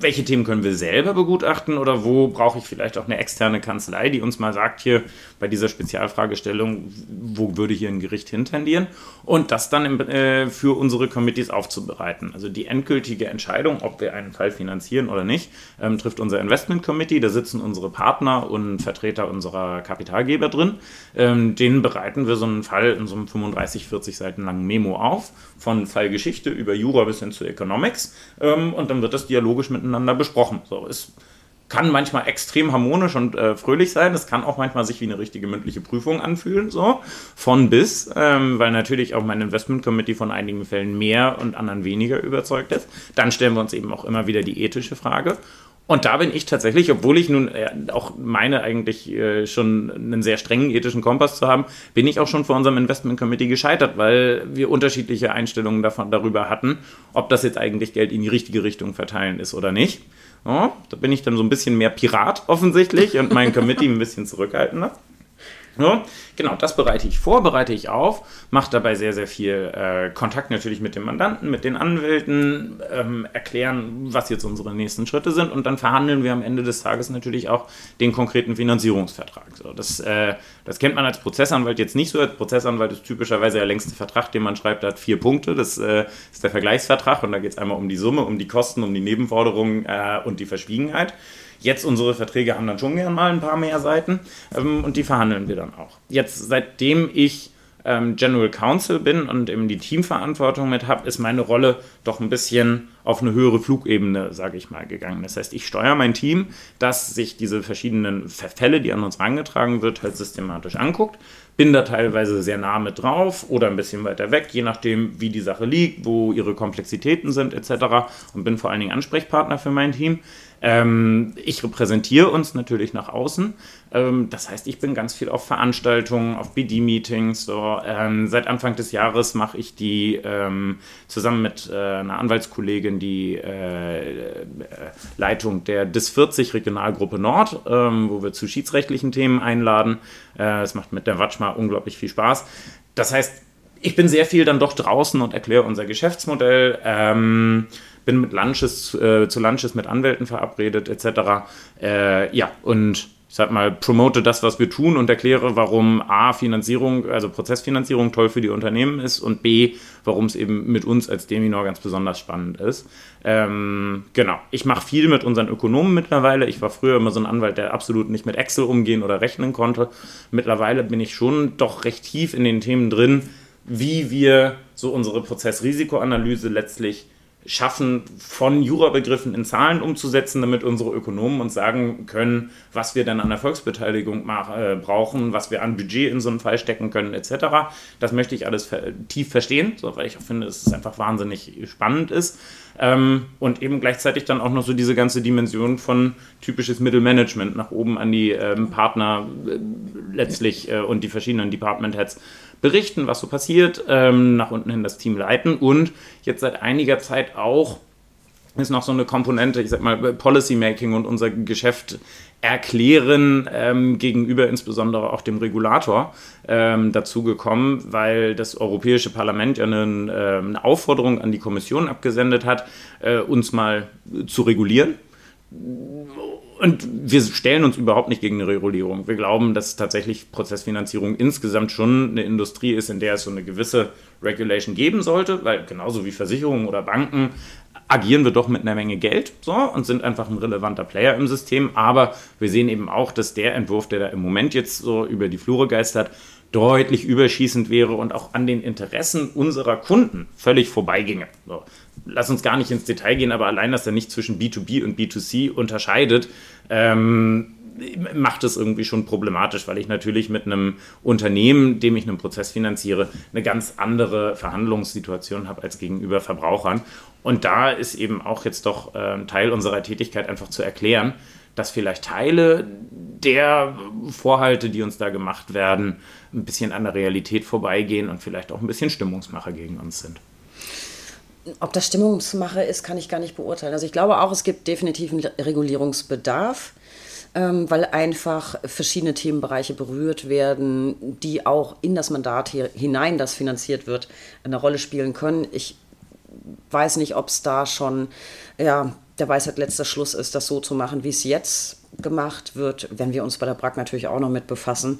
welche Themen können wir selber begutachten oder wo brauche ich vielleicht auch eine externe Kanzlei, die uns mal sagt, hier bei dieser Spezialfragestellung, wo würde hier ein Gericht hintendieren und das dann im, äh, für unsere Committees aufzubereiten. Also die endgültige Entscheidung, ob wir einen Fall finanzieren oder nicht, ähm, trifft unser Investment Committee. Da sitzen unsere Partner und Vertreter unserer Kapitalgeber drin. Ähm, denen bereiten wir so einen Fall in so einem 35, 40 Seiten langen Memo auf, von Fallgeschichte über Jura bis hin zu Economics ähm, und dann wird das dialogisch miteinander besprochen. So ist kann manchmal extrem harmonisch und äh, fröhlich sein. Es kann auch manchmal sich wie eine richtige mündliche Prüfung anfühlen, so von bis, ähm, weil natürlich auch mein Investment Committee von einigen Fällen mehr und anderen weniger überzeugt ist. Dann stellen wir uns eben auch immer wieder die ethische Frage. Und da bin ich tatsächlich, obwohl ich nun äh, auch meine eigentlich äh, schon einen sehr strengen ethischen Kompass zu haben, bin ich auch schon vor unserem Investment Committee gescheitert, weil wir unterschiedliche Einstellungen davon, darüber hatten, ob das jetzt eigentlich Geld in die richtige Richtung verteilen ist oder nicht. Ja, da bin ich dann so ein bisschen mehr Pirat offensichtlich und mein Committee ein bisschen zurückhaltender. Ja, genau, das bereite ich vor, bereite ich auf, mache dabei sehr, sehr viel äh, Kontakt natürlich mit dem Mandanten, mit den Anwälten, ähm, erklären, was jetzt unsere nächsten Schritte sind und dann verhandeln wir am Ende des Tages natürlich auch den konkreten Finanzierungsvertrag. So, das, äh, das kennt man als Prozessanwalt jetzt nicht so. Als Prozessanwalt ist typischerweise der längste Vertrag, den man schreibt, hat vier Punkte. Das äh, ist der Vergleichsvertrag und da geht es einmal um die Summe, um die Kosten, um die Nebenforderungen äh, und die Verschwiegenheit. Jetzt unsere Verträge haben dann schon gern mal ein paar mehr Seiten ähm, und die verhandeln wir dann auch. Jetzt, seitdem ich ähm, General Counsel bin und eben die Teamverantwortung mit habe, ist meine Rolle doch ein bisschen auf eine höhere Flugebene, sage ich mal, gegangen. Das heißt, ich steuere mein Team, das sich diese verschiedenen Fälle, die an uns herangetragen wird, halt systematisch anguckt. Bin da teilweise sehr nah mit drauf oder ein bisschen weiter weg, je nachdem, wie die Sache liegt, wo ihre Komplexitäten sind etc. Und bin vor allen Dingen Ansprechpartner für mein Team. Ähm, ich repräsentiere uns natürlich nach außen. Ähm, das heißt, ich bin ganz viel auf Veranstaltungen, auf BD-Meetings. So. Ähm, seit Anfang des Jahres mache ich die ähm, zusammen mit äh, einer Anwaltskollegin die äh, äh Leitung der DIS 40 Regionalgruppe Nord, ähm, wo wir zu schiedsrechtlichen Themen einladen. Äh, es macht mit der Watschma unglaublich viel Spaß. Das heißt, ich bin sehr viel dann doch draußen und erkläre unser Geschäftsmodell. Ähm, bin mit Lunches, äh, zu Lunches mit Anwälten verabredet, etc. Äh, ja, und ich sag mal, promote das, was wir tun und erkläre, warum A, Finanzierung, also Prozessfinanzierung toll für die Unternehmen ist und B, warum es eben mit uns als Deminor ganz besonders spannend ist. Ähm, genau, ich mache viel mit unseren Ökonomen mittlerweile. Ich war früher immer so ein Anwalt, der absolut nicht mit Excel umgehen oder rechnen konnte. Mittlerweile bin ich schon doch recht tief in den Themen drin, wie wir so unsere Prozessrisikoanalyse letztlich schaffen, von Jurabegriffen in Zahlen umzusetzen, damit unsere Ökonomen uns sagen können, was wir dann an Erfolgsbeteiligung äh, brauchen, was wir an Budget in so einen Fall stecken können, etc. Das möchte ich alles tief verstehen, so, weil ich auch finde, dass es einfach wahnsinnig spannend ist. Ähm, und eben gleichzeitig dann auch noch so diese ganze Dimension von typisches Mittelmanagement nach oben an die ähm, Partner äh, letztlich äh, und die verschiedenen Department Heads berichten, was so passiert, ähm, nach unten hin das Team leiten und jetzt seit einiger Zeit auch ist noch so eine Komponente, ich sag mal, Policymaking und unser Geschäft erklären ähm, gegenüber insbesondere auch dem Regulator ähm, dazu gekommen, weil das Europäische Parlament ja eine, äh, eine Aufforderung an die Kommission abgesendet hat, äh, uns mal zu regulieren und wir stellen uns überhaupt nicht gegen eine Regulierung. Wir glauben, dass tatsächlich Prozessfinanzierung insgesamt schon eine Industrie ist, in der es so eine gewisse Regulation geben sollte, weil genauso wie Versicherungen oder Banken agieren wir doch mit einer Menge Geld so, und sind einfach ein relevanter Player im System. Aber wir sehen eben auch, dass der Entwurf, der da im Moment jetzt so über die Flure geistert, deutlich überschießend wäre und auch an den Interessen unserer Kunden völlig vorbeiginge. So lass uns gar nicht ins Detail gehen, aber allein, dass er nicht zwischen B2B und B2C unterscheidet, ähm, macht es irgendwie schon problematisch, weil ich natürlich mit einem Unternehmen, dem ich einen Prozess finanziere, eine ganz andere Verhandlungssituation habe als gegenüber Verbrauchern. Und da ist eben auch jetzt doch äh, Teil unserer Tätigkeit einfach zu erklären, dass vielleicht Teile der Vorhalte, die uns da gemacht werden, ein bisschen an der Realität vorbeigehen und vielleicht auch ein bisschen Stimmungsmacher gegen uns sind ob das Stimmungsmache ist, kann ich gar nicht beurteilen. Also ich glaube auch, es gibt definitiv einen Regulierungsbedarf, ähm, weil einfach verschiedene Themenbereiche berührt werden, die auch in das Mandat hinein, das finanziert wird, eine Rolle spielen können. Ich weiß nicht, ob es da schon ja, der Weisheit letzter Schluss ist, das so zu machen, wie es jetzt gemacht wird, wenn wir uns bei der BRAC natürlich auch noch mit befassen.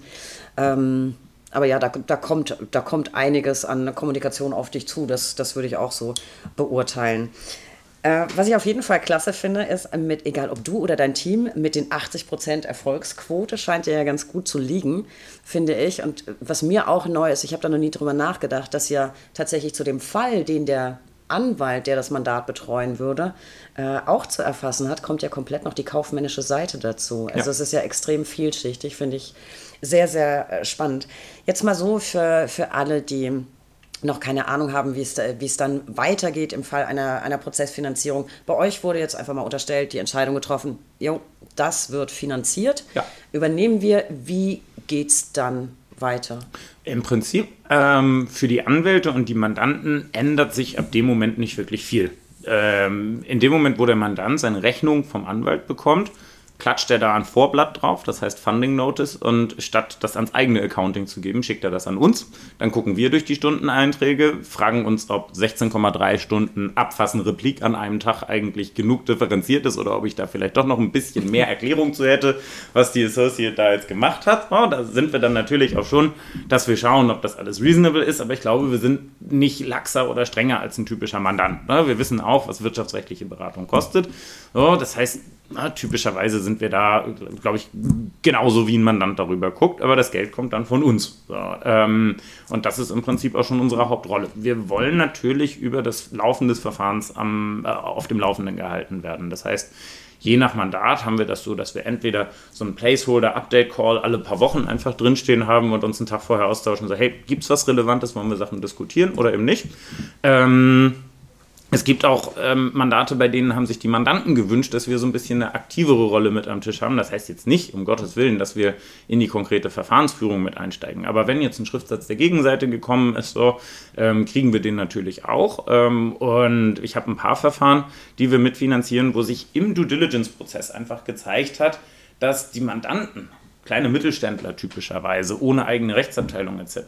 Ähm, aber ja, da, da, kommt, da kommt einiges an Kommunikation auf dich zu. Das, das würde ich auch so beurteilen. Äh, was ich auf jeden Fall klasse finde, ist, mit, egal ob du oder dein Team, mit den 80% Erfolgsquote scheint dir ja ganz gut zu liegen, finde ich. Und was mir auch neu ist, ich habe da noch nie drüber nachgedacht, dass ja tatsächlich zu dem Fall, den der Anwalt, der das Mandat betreuen würde, äh, auch zu erfassen hat, kommt ja komplett noch die kaufmännische Seite dazu. Also ja. es ist ja extrem vielschichtig, finde ich sehr, sehr äh, spannend. Jetzt mal so für, für alle, die noch keine Ahnung haben, wie es, wie es dann weitergeht im Fall einer, einer Prozessfinanzierung. Bei euch wurde jetzt einfach mal unterstellt, die Entscheidung getroffen, jo, das wird finanziert. Ja. Übernehmen wir, wie geht es dann weiter? Im Prinzip ähm, für die Anwälte und die Mandanten ändert sich ab dem Moment nicht wirklich viel. Ähm, in dem Moment, wo der Mandant seine Rechnung vom Anwalt bekommt, klatscht er da ein Vorblatt drauf, das heißt Funding Notice, und statt das ans eigene Accounting zu geben, schickt er das an uns. Dann gucken wir durch die Stundeneinträge, fragen uns, ob 16,3 Stunden Abfassen Replik an einem Tag eigentlich genug differenziert ist oder ob ich da vielleicht doch noch ein bisschen mehr Erklärung zu hätte, was die Associate da jetzt gemacht hat. Oh, da sind wir dann natürlich auch schon, dass wir schauen, ob das alles reasonable ist, aber ich glaube, wir sind nicht laxer oder strenger als ein typischer Mandant. Wir wissen auch, was wirtschaftsrechtliche Beratung kostet. Das heißt, na, typischerweise sind wir da, glaube ich, genauso wie ein Mandant darüber guckt, aber das Geld kommt dann von uns. So, ähm, und das ist im Prinzip auch schon unsere Hauptrolle. Wir wollen natürlich über das Laufen des Verfahrens am, äh, auf dem Laufenden gehalten werden. Das heißt, je nach Mandat haben wir das so, dass wir entweder so einen Placeholder-Update-Call alle paar Wochen einfach drinstehen haben und uns einen Tag vorher austauschen und sagen, hey, gibt es was Relevantes, wollen wir Sachen diskutieren oder eben nicht. Ähm, es gibt auch ähm, Mandate, bei denen haben sich die Mandanten gewünscht, dass wir so ein bisschen eine aktivere Rolle mit am Tisch haben. Das heißt jetzt nicht, um Gottes Willen, dass wir in die konkrete Verfahrensführung mit einsteigen. Aber wenn jetzt ein Schriftsatz der Gegenseite gekommen ist, so, ähm, kriegen wir den natürlich auch. Ähm, und ich habe ein paar Verfahren, die wir mitfinanzieren, wo sich im Due Diligence-Prozess einfach gezeigt hat, dass die Mandanten kleine Mittelständler typischerweise, ohne eigene Rechtsabteilung etc.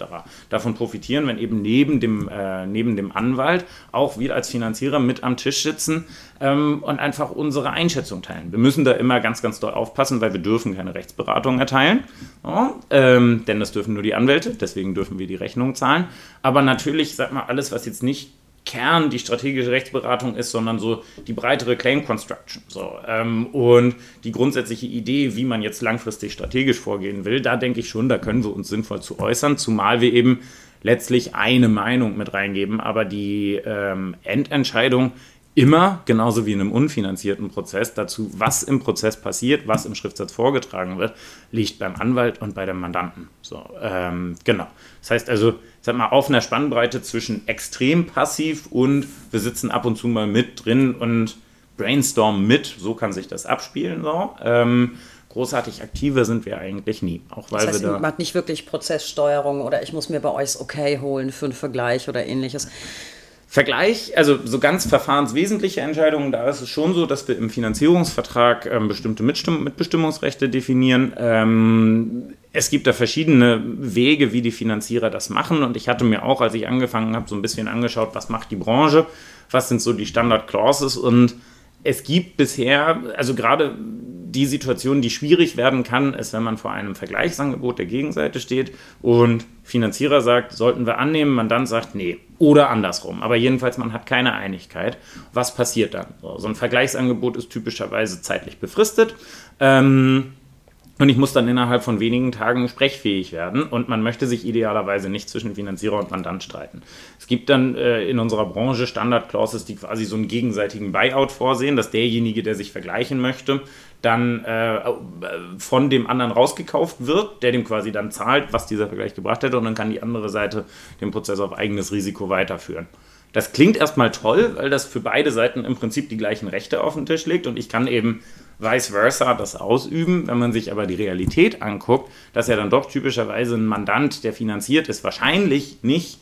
davon profitieren, wenn eben neben dem, äh, neben dem Anwalt auch wir als Finanzierer mit am Tisch sitzen ähm, und einfach unsere Einschätzung teilen. Wir müssen da immer ganz, ganz doll aufpassen, weil wir dürfen keine Rechtsberatung erteilen, ja, ähm, denn das dürfen nur die Anwälte, deswegen dürfen wir die Rechnung zahlen. Aber natürlich, sag mal, alles, was jetzt nicht Kern die strategische Rechtsberatung ist, sondern so die breitere Claim Construction. So, ähm, und die grundsätzliche Idee, wie man jetzt langfristig strategisch vorgehen will, da denke ich schon, da können wir uns sinnvoll zu äußern, zumal wir eben letztlich eine Meinung mit reingeben, aber die ähm, Endentscheidung immer, genauso wie in einem unfinanzierten Prozess, dazu, was im Prozess passiert, was im Schriftsatz vorgetragen wird, liegt beim Anwalt und bei dem Mandanten. So, ähm, genau. Das heißt also, sag mal, auf einer Spannbreite zwischen extrem passiv und wir sitzen ab und zu mal mit drin und brainstormen mit, so kann sich das abspielen. So. Ähm, großartig aktiver sind wir eigentlich nie. Auch weil das heißt, wir da man hat nicht wirklich Prozesssteuerung oder ich muss mir bei euch okay holen für einen Vergleich oder ähnliches. Vergleich, also so ganz verfahrenswesentliche Entscheidungen, da ist es schon so, dass wir im Finanzierungsvertrag ähm, bestimmte Mitstimm Mitbestimmungsrechte definieren. Ähm, es gibt da verschiedene Wege, wie die Finanzierer das machen. Und ich hatte mir auch, als ich angefangen habe, so ein bisschen angeschaut, was macht die Branche, was sind so die Standard-Clauses. Und es gibt bisher, also gerade die Situation, die schwierig werden kann, ist, wenn man vor einem Vergleichsangebot der Gegenseite steht und Finanzierer sagt, sollten wir annehmen, man dann sagt, nee. Oder andersrum. Aber jedenfalls, man hat keine Einigkeit. Was passiert dann? So, ein Vergleichsangebot ist typischerweise zeitlich befristet. Ähm, und ich muss dann innerhalb von wenigen Tagen sprechfähig werden und man möchte sich idealerweise nicht zwischen Finanzierer und Mandant streiten. Es gibt dann äh, in unserer Branche Standardclauses, die quasi so einen gegenseitigen Buyout vorsehen, dass derjenige, der sich vergleichen möchte, dann äh, von dem anderen rausgekauft wird, der dem quasi dann zahlt, was dieser Vergleich gebracht hätte und dann kann die andere Seite den Prozess auf eigenes Risiko weiterführen. Das klingt erstmal toll, weil das für beide Seiten im Prinzip die gleichen Rechte auf den Tisch legt und ich kann eben vice versa das ausüben. Wenn man sich aber die Realität anguckt, dass ja dann doch typischerweise ein Mandant, der finanziert ist, wahrscheinlich nicht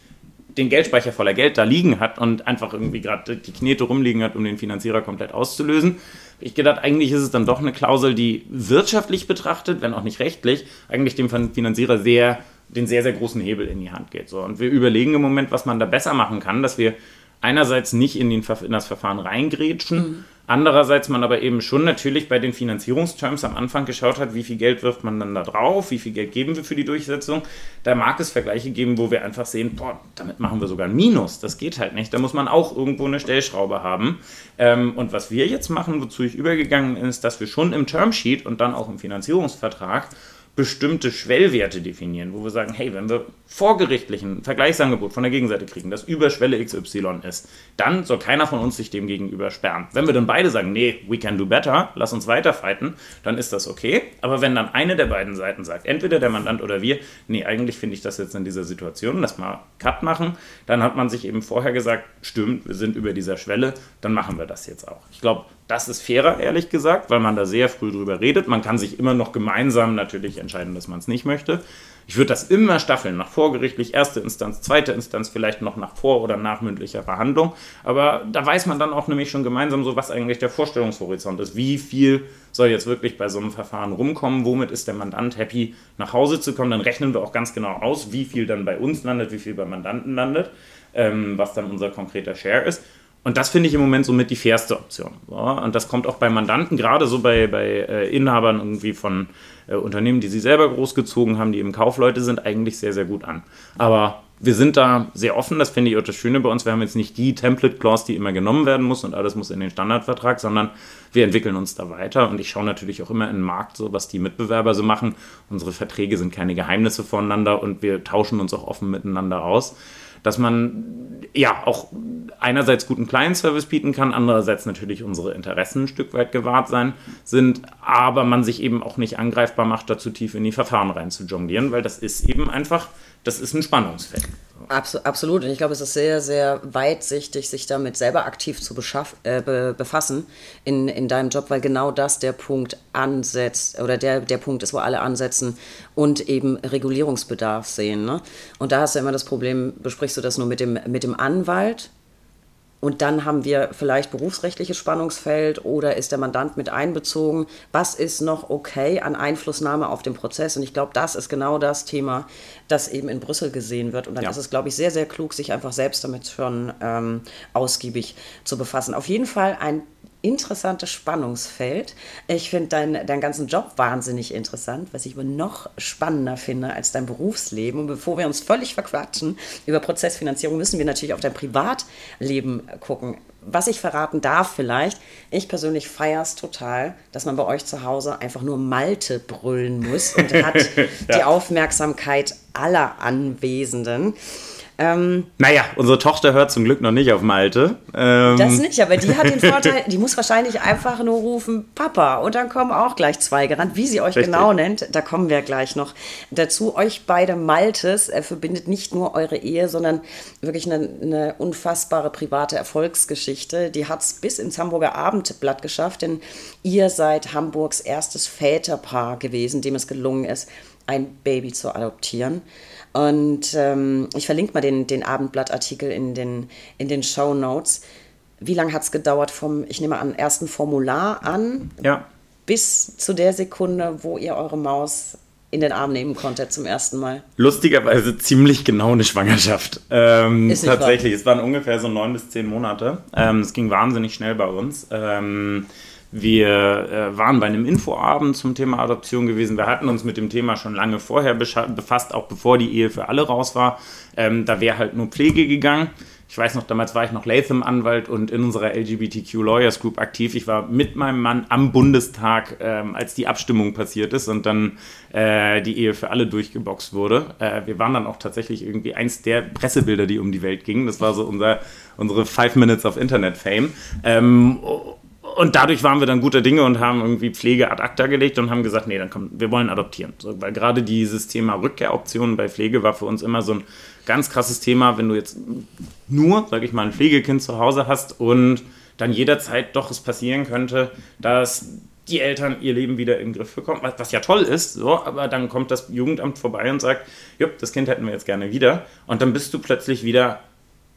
den Geldspeicher voller Geld da liegen hat und einfach irgendwie gerade die Knete rumliegen hat, um den Finanzierer komplett auszulösen. Ich gedacht, eigentlich ist es dann doch eine Klausel, die wirtschaftlich betrachtet, wenn auch nicht rechtlich, eigentlich dem Finanzierer sehr, den sehr, sehr großen Hebel in die Hand geht. So, und wir überlegen im Moment, was man da besser machen kann, dass wir einerseits nicht in, den, in das Verfahren reingrätschen, mhm. Andererseits man aber eben schon natürlich bei den Finanzierungsterms am Anfang geschaut hat, wie viel Geld wirft man dann da drauf, wie viel Geld geben wir für die Durchsetzung. Da mag es Vergleiche geben, wo wir einfach sehen, boah, damit machen wir sogar ein Minus. Das geht halt nicht. Da muss man auch irgendwo eine Stellschraube haben. Ähm, und was wir jetzt machen, wozu ich übergegangen bin, ist, dass wir schon im Termsheet und dann auch im Finanzierungsvertrag bestimmte Schwellwerte definieren, wo wir sagen, hey, wenn wir vorgerichtlich ein Vergleichsangebot von der Gegenseite kriegen, das über Schwelle XY ist, dann soll keiner von uns sich dem gegenüber sperren. Wenn wir dann beide sagen, nee, we can do better, lass uns weiterfighten, dann ist das okay. Aber wenn dann eine der beiden Seiten sagt, entweder der Mandant oder wir, nee, eigentlich finde ich das jetzt in dieser Situation, lass mal Cut machen, dann hat man sich eben vorher gesagt, stimmt, wir sind über dieser Schwelle, dann machen wir das jetzt auch. Ich glaube, das ist fairer, ehrlich gesagt, weil man da sehr früh drüber redet. Man kann sich immer noch gemeinsam natürlich entscheiden, dass man es nicht möchte. Ich würde das immer staffeln, nach vorgerichtlich, erste Instanz, zweite Instanz, vielleicht noch nach vor- oder nachmündlicher Verhandlung. Aber da weiß man dann auch nämlich schon gemeinsam so, was eigentlich der Vorstellungshorizont ist. Wie viel soll jetzt wirklich bei so einem Verfahren rumkommen? Womit ist der Mandant happy, nach Hause zu kommen? Dann rechnen wir auch ganz genau aus, wie viel dann bei uns landet, wie viel beim Mandanten landet, ähm, was dann unser konkreter Share ist. Und das finde ich im Moment somit die fairste Option. So. Und das kommt auch bei Mandanten, gerade so bei, bei äh, Inhabern irgendwie von äh, Unternehmen, die sie selber großgezogen haben, die eben Kaufleute sind, eigentlich sehr, sehr gut an. Aber wir sind da sehr offen, das finde ich auch das Schöne bei uns. Wir haben jetzt nicht die Template-Clause, die immer genommen werden muss und alles muss in den Standardvertrag, sondern wir entwickeln uns da weiter. Und ich schaue natürlich auch immer in den Markt, so was die Mitbewerber so machen. Unsere Verträge sind keine Geheimnisse voneinander und wir tauschen uns auch offen miteinander aus dass man ja auch einerseits guten Client-Service bieten kann, andererseits natürlich unsere Interessen ein Stück weit gewahrt sein sind, aber man sich eben auch nicht angreifbar macht, da zu tief in die Verfahren rein zu jonglieren, weil das ist eben einfach, das ist ein Spannungsfeld. Absolut. Und ich glaube, es ist sehr, sehr weitsichtig, sich damit selber aktiv zu äh, be befassen in, in deinem Job, weil genau das der Punkt ansetzt oder der, der Punkt ist, wo alle ansetzen und eben Regulierungsbedarf sehen. Ne? Und da hast du immer das Problem, besprichst du das nur mit dem, mit dem Anwalt und dann haben wir vielleicht berufsrechtliches Spannungsfeld oder ist der Mandant mit einbezogen? Was ist noch okay an Einflussnahme auf den Prozess? Und ich glaube, das ist genau das Thema, das eben in Brüssel gesehen wird. Und dann ja. ist es, glaube ich, sehr, sehr klug, sich einfach selbst damit schon ähm, ausgiebig zu befassen. Auf jeden Fall ein interessantes Spannungsfeld. Ich finde deinen dein ganzen Job wahnsinnig interessant, was ich aber noch spannender finde als dein Berufsleben. Und bevor wir uns völlig verquatschen über Prozessfinanzierung, müssen wir natürlich auf dein Privatleben gucken. Was ich verraten darf vielleicht, ich persönlich feiere es total, dass man bei euch zu Hause einfach nur Malte brüllen muss und hat ja. die Aufmerksamkeit aller Anwesenden. Ähm, naja, unsere Tochter hört zum Glück noch nicht auf Malte. Ähm, das nicht, aber die hat den Vorteil, die muss wahrscheinlich einfach nur rufen, Papa. Und dann kommen auch gleich zwei gerannt, wie sie euch Richtig. genau nennt. Da kommen wir gleich noch dazu. Euch beide Maltes äh, verbindet nicht nur eure Ehe, sondern wirklich eine, eine unfassbare private Erfolgsgeschichte. Die hat es bis ins Hamburger Abendblatt geschafft, denn ihr seid Hamburgs erstes Väterpaar gewesen, dem es gelungen ist, ein Baby zu adoptieren. Und ähm, ich verlinke mal den, den Abendblattartikel in den, in den Show Notes. Wie lange hat es gedauert vom, ich nehme an, ersten Formular an, ja. bis zu der Sekunde, wo ihr eure Maus in den Arm nehmen konntet zum ersten Mal? Lustigerweise ziemlich genau eine Schwangerschaft. Ähm, tatsächlich, wahr. es waren ungefähr so neun bis zehn Monate. Ähm, es ging wahnsinnig schnell bei uns. Ähm, wir äh, waren bei einem Infoabend zum Thema Adoption gewesen. Wir hatten uns mit dem Thema schon lange vorher befasst, auch bevor die Ehe für alle raus war. Ähm, da wäre halt nur Pflege gegangen. Ich weiß noch, damals war ich noch Latham-Anwalt und in unserer LGBTQ Lawyers Group aktiv. Ich war mit meinem Mann am Bundestag, ähm, als die Abstimmung passiert ist und dann äh, die Ehe für alle durchgeboxt wurde. Äh, wir waren dann auch tatsächlich irgendwie eins der Pressebilder, die um die Welt gingen. Das war so unser, unsere Five Minutes of Internet Fame. Ähm, und dadurch waren wir dann guter Dinge und haben irgendwie Pflege ad acta gelegt und haben gesagt, nee, dann komm, wir wollen adoptieren. So, weil gerade dieses Thema Rückkehroptionen bei Pflege war für uns immer so ein ganz krasses Thema, wenn du jetzt nur, sag ich mal, ein Pflegekind zu Hause hast und dann jederzeit doch es passieren könnte, dass die Eltern ihr Leben wieder in den Griff bekommen, was, ja toll ist, so, aber dann kommt das Jugendamt vorbei und sagt, jupp, das Kind hätten wir jetzt gerne wieder. Und dann bist du plötzlich wieder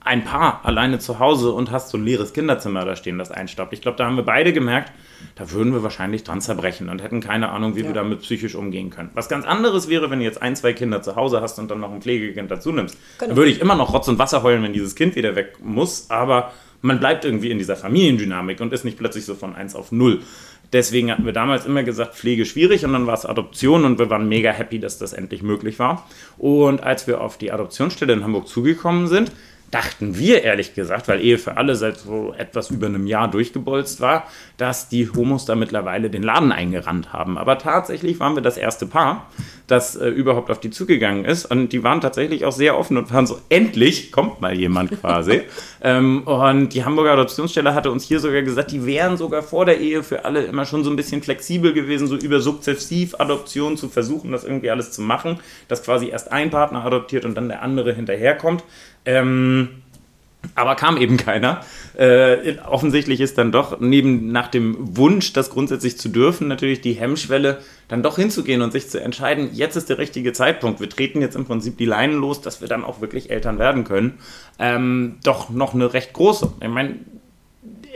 ein Paar alleine zu Hause und hast so ein leeres Kinderzimmer da stehen, das einstaubt. Ich glaube, da haben wir beide gemerkt, da würden wir wahrscheinlich dran zerbrechen und hätten keine Ahnung, wie ja. wir damit psychisch umgehen können. Was ganz anderes wäre, wenn du jetzt ein, zwei Kinder zu Hause hast und dann noch ein Pflegekind dazu nimmst. Genau. Dann würde ich immer noch Rotz und Wasser heulen, wenn dieses Kind wieder weg muss, aber man bleibt irgendwie in dieser Familiendynamik und ist nicht plötzlich so von 1 auf 0. Deswegen hatten wir damals immer gesagt, Pflege schwierig und dann war es Adoption und wir waren mega happy, dass das endlich möglich war. Und als wir auf die Adoptionsstelle in Hamburg zugekommen sind, dachten wir ehrlich gesagt, weil Ehe für alle seit so etwas über einem Jahr durchgebolzt war, dass die Homos da mittlerweile den Laden eingerannt haben. Aber tatsächlich waren wir das erste Paar, das äh, überhaupt auf die zugegangen ist. Und die waren tatsächlich auch sehr offen und waren so, endlich kommt mal jemand quasi. ähm, und die Hamburger Adoptionsstelle hatte uns hier sogar gesagt, die wären sogar vor der Ehe für alle immer schon so ein bisschen flexibel gewesen, so über Sukzessivadoption zu versuchen, das irgendwie alles zu machen, dass quasi erst ein Partner adoptiert und dann der andere hinterherkommt. Ähm, aber kam eben keiner. Äh, offensichtlich ist dann doch neben nach dem Wunsch, das grundsätzlich zu dürfen, natürlich die Hemmschwelle, dann doch hinzugehen und sich zu entscheiden, jetzt ist der richtige Zeitpunkt. Wir treten jetzt im Prinzip die Leinen los, dass wir dann auch wirklich Eltern werden können. Ähm, doch noch eine recht große. Ich meine,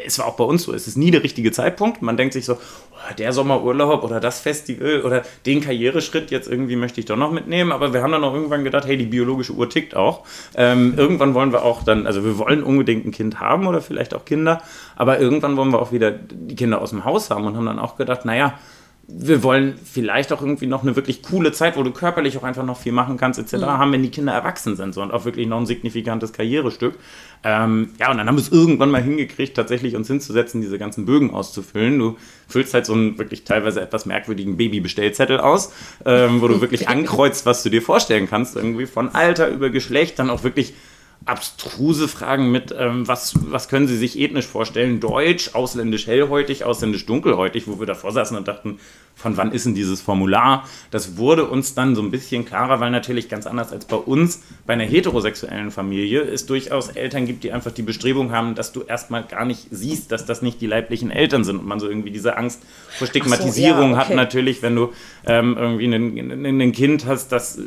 es war auch bei uns so, es ist nie der richtige Zeitpunkt. Man denkt sich so, oh, der Sommerurlaub oder das Festival oder den Karriereschritt jetzt irgendwie möchte ich doch noch mitnehmen. Aber wir haben dann auch irgendwann gedacht, hey, die biologische Uhr tickt auch. Ähm, irgendwann wollen wir auch dann, also wir wollen unbedingt ein Kind haben oder vielleicht auch Kinder, aber irgendwann wollen wir auch wieder die Kinder aus dem Haus haben und haben dann auch gedacht, naja, wir wollen vielleicht auch irgendwie noch eine wirklich coole Zeit, wo du körperlich auch einfach noch viel machen kannst, etc. Mhm. haben, wenn die Kinder erwachsen sind so, und auch wirklich noch ein signifikantes Karrierestück. Ähm, ja, und dann haben wir es irgendwann mal hingekriegt, tatsächlich uns hinzusetzen, diese ganzen Bögen auszufüllen. Du füllst halt so einen wirklich teilweise etwas merkwürdigen Babybestellzettel aus, ähm, wo du wirklich ankreuzt, was du dir vorstellen kannst, irgendwie von Alter über Geschlecht, dann auch wirklich abstruse Fragen mit, ähm, was, was können Sie sich ethnisch vorstellen? Deutsch, ausländisch hellhäutig, ausländisch dunkelhäutig, wo wir davor saßen und dachten, von wann ist denn dieses Formular? Das wurde uns dann so ein bisschen klarer, weil natürlich ganz anders als bei uns, bei einer heterosexuellen Familie, es durchaus Eltern gibt, die einfach die Bestrebung haben, dass du erstmal gar nicht siehst, dass das nicht die leiblichen Eltern sind und man so irgendwie diese Angst vor Stigmatisierung so, ja, okay. hat natürlich, wenn du ähm, irgendwie ein Kind hast, das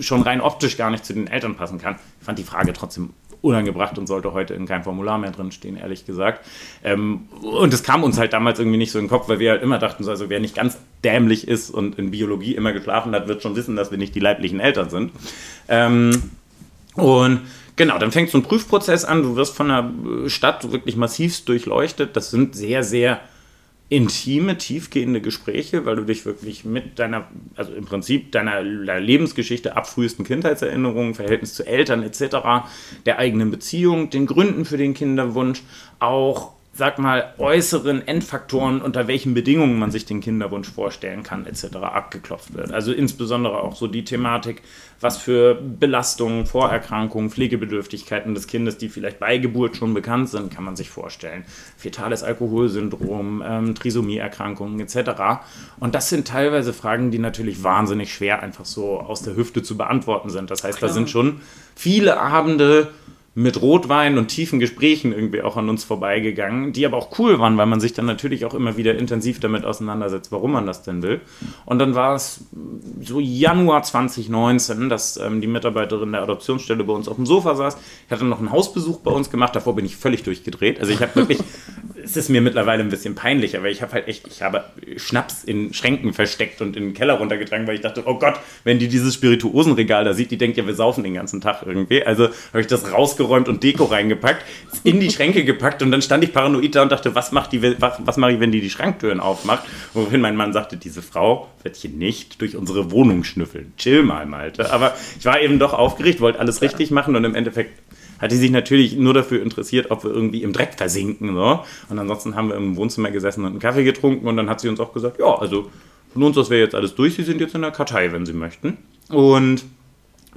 schon rein optisch gar nicht zu den Eltern passen kann. Ich fand die Frage trotzdem unangebracht und sollte heute in keinem Formular mehr drinstehen, ehrlich gesagt. Ähm, und es kam uns halt damals irgendwie nicht so in den Kopf, weil wir halt immer dachten, so, also wer nicht ganz dämlich ist und in Biologie immer geschlafen hat, wird schon wissen, dass wir nicht die leiblichen Eltern sind. Ähm, und Genau, dann fängt so ein Prüfprozess an. Du wirst von der Stadt wirklich massivst durchleuchtet. Das sind sehr, sehr intime, tiefgehende Gespräche, weil du dich wirklich mit deiner, also im Prinzip deiner, Lebensgeschichte, abfrühesten Kindheitserinnerungen, Verhältnis zu Eltern etc., der eigenen Beziehung, den Gründen für den Kinderwunsch, auch sag mal, äußeren Endfaktoren, unter welchen Bedingungen man sich den Kinderwunsch vorstellen kann, etc. abgeklopft wird. Also insbesondere auch so die Thematik, was für Belastungen, Vorerkrankungen, Pflegebedürftigkeiten des Kindes, die vielleicht bei Geburt schon bekannt sind, kann man sich vorstellen. Fetales Alkoholsyndrom, ähm, Trisomieerkrankungen etc. Und das sind teilweise Fragen, die natürlich wahnsinnig schwer einfach so aus der Hüfte zu beantworten sind. Das heißt, Klar. da sind schon viele Abende mit Rotwein und tiefen Gesprächen irgendwie auch an uns vorbeigegangen, die aber auch cool waren, weil man sich dann natürlich auch immer wieder intensiv damit auseinandersetzt, warum man das denn will. Und dann war es so Januar 2019, dass ähm, die Mitarbeiterin der Adoptionsstelle bei uns auf dem Sofa saß. Ich hatte noch einen Hausbesuch bei uns gemacht, davor bin ich völlig durchgedreht. Also ich habe wirklich es ist mir mittlerweile ein bisschen peinlich, aber ich habe halt echt, ich habe Schnaps in Schränken versteckt und in den Keller runtergetragen, weil ich dachte, oh Gott, wenn die dieses Spirituosenregal da sieht, die denkt ja, wir saufen den ganzen Tag irgendwie. Also habe ich das rausgeräumt und Deko reingepackt, in die Schränke gepackt und dann stand ich paranoid da und dachte, was macht die, was, was mache ich, wenn die die Schranktüren aufmacht? Wohin mein Mann sagte, diese Frau wird hier nicht durch unsere Wohnung schnüffeln. Chill mal, Malte. Aber ich war eben doch aufgeregt, wollte alles richtig machen und im Endeffekt hat die sich natürlich nur dafür interessiert, ob wir irgendwie im Dreck versinken. So. Und ansonsten haben wir im Wohnzimmer gesessen und einen Kaffee getrunken und dann hat sie uns auch gesagt, ja, also von uns das wäre jetzt alles durch, Sie sind jetzt in der Kartei, wenn Sie möchten. Und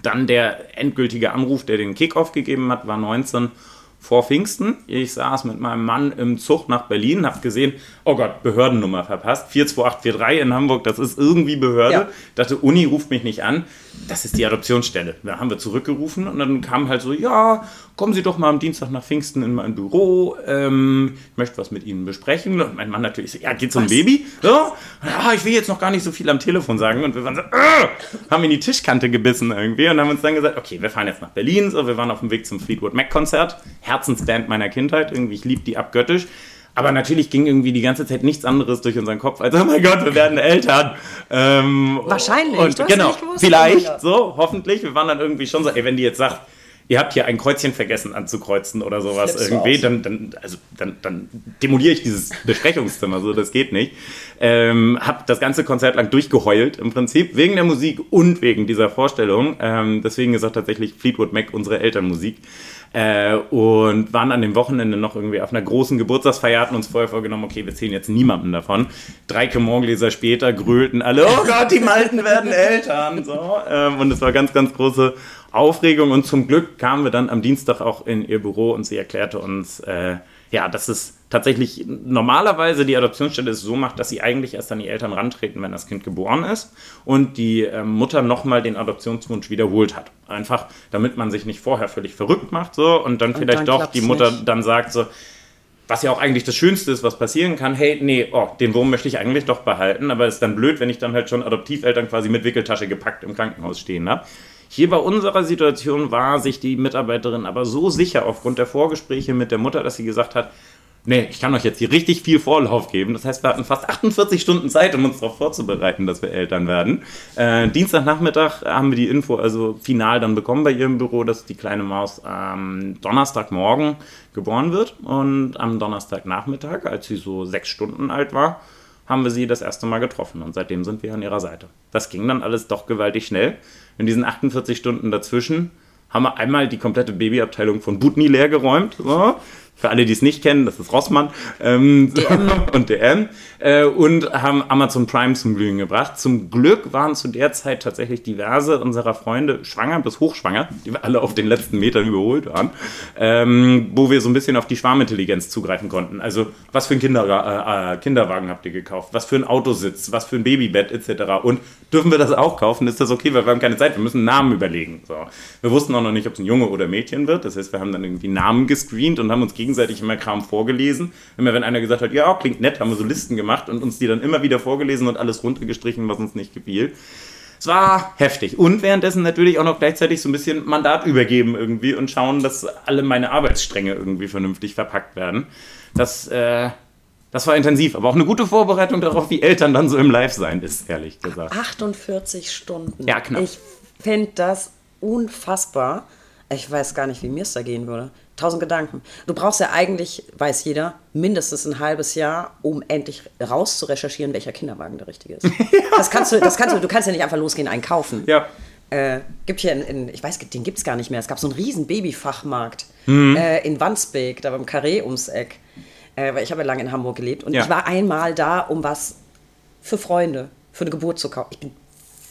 dann der endgültige Anruf, der den Kickoff gegeben hat, war 19 vor Pfingsten. Ich saß mit meinem Mann im Zug nach Berlin, habe gesehen, oh Gott, Behördennummer verpasst. 42843 in Hamburg, das ist irgendwie Behörde. Ja. Dachte, Uni ruft mich nicht an. Das ist die Adoptionsstelle. Da haben wir zurückgerufen und dann kam halt so, ja, kommen Sie doch mal am Dienstag nach Pfingsten in mein Büro. Ähm, ich möchte was mit Ihnen besprechen. Und mein Mann natürlich so, ja, geht's um Baby? Ja, ja, ich will jetzt noch gar nicht so viel am Telefon sagen. Und wir waren so, äh, haben in die Tischkante gebissen irgendwie und haben uns dann gesagt, okay, wir fahren jetzt nach Berlin. So, wir waren auf dem Weg zum Fleetwood Mac Konzert. Herzensband meiner Kindheit. Irgendwie, ich liebe die abgöttisch. Aber natürlich ging irgendwie die ganze Zeit nichts anderes durch unseren Kopf als, oh mein Gott, wir werden Eltern. Ähm, Wahrscheinlich. Und genau, vielleicht, so, hoffentlich. Wir waren dann irgendwie schon so, ey, wenn die jetzt sagt, ihr habt hier ein Kreuzchen vergessen anzukreuzen oder sowas Flippst irgendwie, dann, dann, also, dann, dann demoliere ich dieses Besprechungszimmer, so, das geht nicht. Ähm, hab das ganze Konzert lang durchgeheult im Prinzip, wegen der Musik und wegen dieser Vorstellung. Ähm, deswegen ist auch tatsächlich Fleetwood Mac unsere Elternmusik. Äh, und waren an dem Wochenende noch irgendwie auf einer großen Geburtstagsfeier, hatten uns vorher vorgenommen, okay, wir zählen jetzt niemanden davon. Drei Morgengläser später grölten alle, oh Gott, die Malten werden Eltern. So. Ähm, und es war ganz, ganz große Aufregung. Und zum Glück kamen wir dann am Dienstag auch in ihr Büro und sie erklärte uns, äh, ja, dass es tatsächlich normalerweise die Adoptionsstelle es so macht, dass sie eigentlich erst an die Eltern rantreten, wenn das Kind geboren ist und die äh, Mutter nochmal den Adoptionswunsch wiederholt hat. Einfach, damit man sich nicht vorher völlig verrückt macht so und dann und vielleicht dann doch die Mutter nicht. dann sagt so, was ja auch eigentlich das Schönste ist, was passieren kann, hey, nee, oh, den Wurm möchte ich eigentlich doch behalten, aber es ist dann blöd, wenn ich dann halt schon Adoptiveltern quasi mit Wickeltasche gepackt im Krankenhaus stehen habe. Hier bei unserer Situation war sich die Mitarbeiterin aber so sicher aufgrund der Vorgespräche mit der Mutter, dass sie gesagt hat, nee, ich kann euch jetzt hier richtig viel Vorlauf geben. Das heißt, wir hatten fast 48 Stunden Zeit, um uns darauf vorzubereiten, dass wir Eltern werden. Äh, Dienstagnachmittag haben wir die Info also final dann bekommen bei ihrem Büro, dass die kleine Maus am Donnerstagmorgen geboren wird. Und am Donnerstagnachmittag, als sie so sechs Stunden alt war, haben wir sie das erste Mal getroffen und seitdem sind wir an ihrer Seite. Das ging dann alles doch gewaltig schnell. In diesen 48 Stunden dazwischen haben wir einmal die komplette Babyabteilung von Butni leer geräumt. So. Für alle, die es nicht kennen, das ist Rossmann ähm, DM. und DM. Äh, und haben Amazon Prime zum Glühen gebracht. Zum Glück waren zu der Zeit tatsächlich diverse unserer Freunde schwanger bis hochschwanger, die wir alle auf den letzten Metern überholt waren, ähm, wo wir so ein bisschen auf die Schwarmintelligenz zugreifen konnten. Also, was für ein Kinder, äh, äh, Kinderwagen habt ihr gekauft? Was für ein Autositz? Was für ein Babybett etc. Und dürfen wir das auch kaufen? Ist das okay? Weil wir haben keine Zeit, wir müssen einen Namen überlegen. So. Wir wussten auch noch nicht, ob es ein Junge oder Mädchen wird. Das heißt, wir haben dann irgendwie Namen gescreent und haben uns gegenseitig immer Kram vorgelesen. Immer wenn einer gesagt hat, ja, klingt nett, haben wir so Listen gemacht und uns die dann immer wieder vorgelesen und alles runtergestrichen, was uns nicht gefiel. Es war heftig. Und währenddessen natürlich auch noch gleichzeitig so ein bisschen Mandat übergeben irgendwie und schauen, dass alle meine Arbeitsstränge irgendwie vernünftig verpackt werden. Das, äh, das war intensiv, aber auch eine gute Vorbereitung darauf, wie Eltern dann so im Live-Sein ist, ehrlich gesagt. 48 Stunden. Ja, knapp. Ich finde das unfassbar. Ich weiß gar nicht, wie mir es da gehen würde. Tausend Gedanken. Du brauchst ja eigentlich, weiß jeder, mindestens ein halbes Jahr, um endlich raus zu recherchieren, welcher Kinderwagen der richtige ist. Das kannst du, das kannst du, du kannst ja nicht einfach losgehen, einen kaufen. Ja. Äh, gibt hier in, in, ich weiß, den gibt es gar nicht mehr. Es gab so einen riesen Babyfachmarkt mhm. äh, in Wandsbek, da beim Carré ums Eck. Äh, weil ich habe ja lange in Hamburg gelebt und ja. ich war einmal da, um was für Freunde, für eine Geburt zu kaufen. Ich bin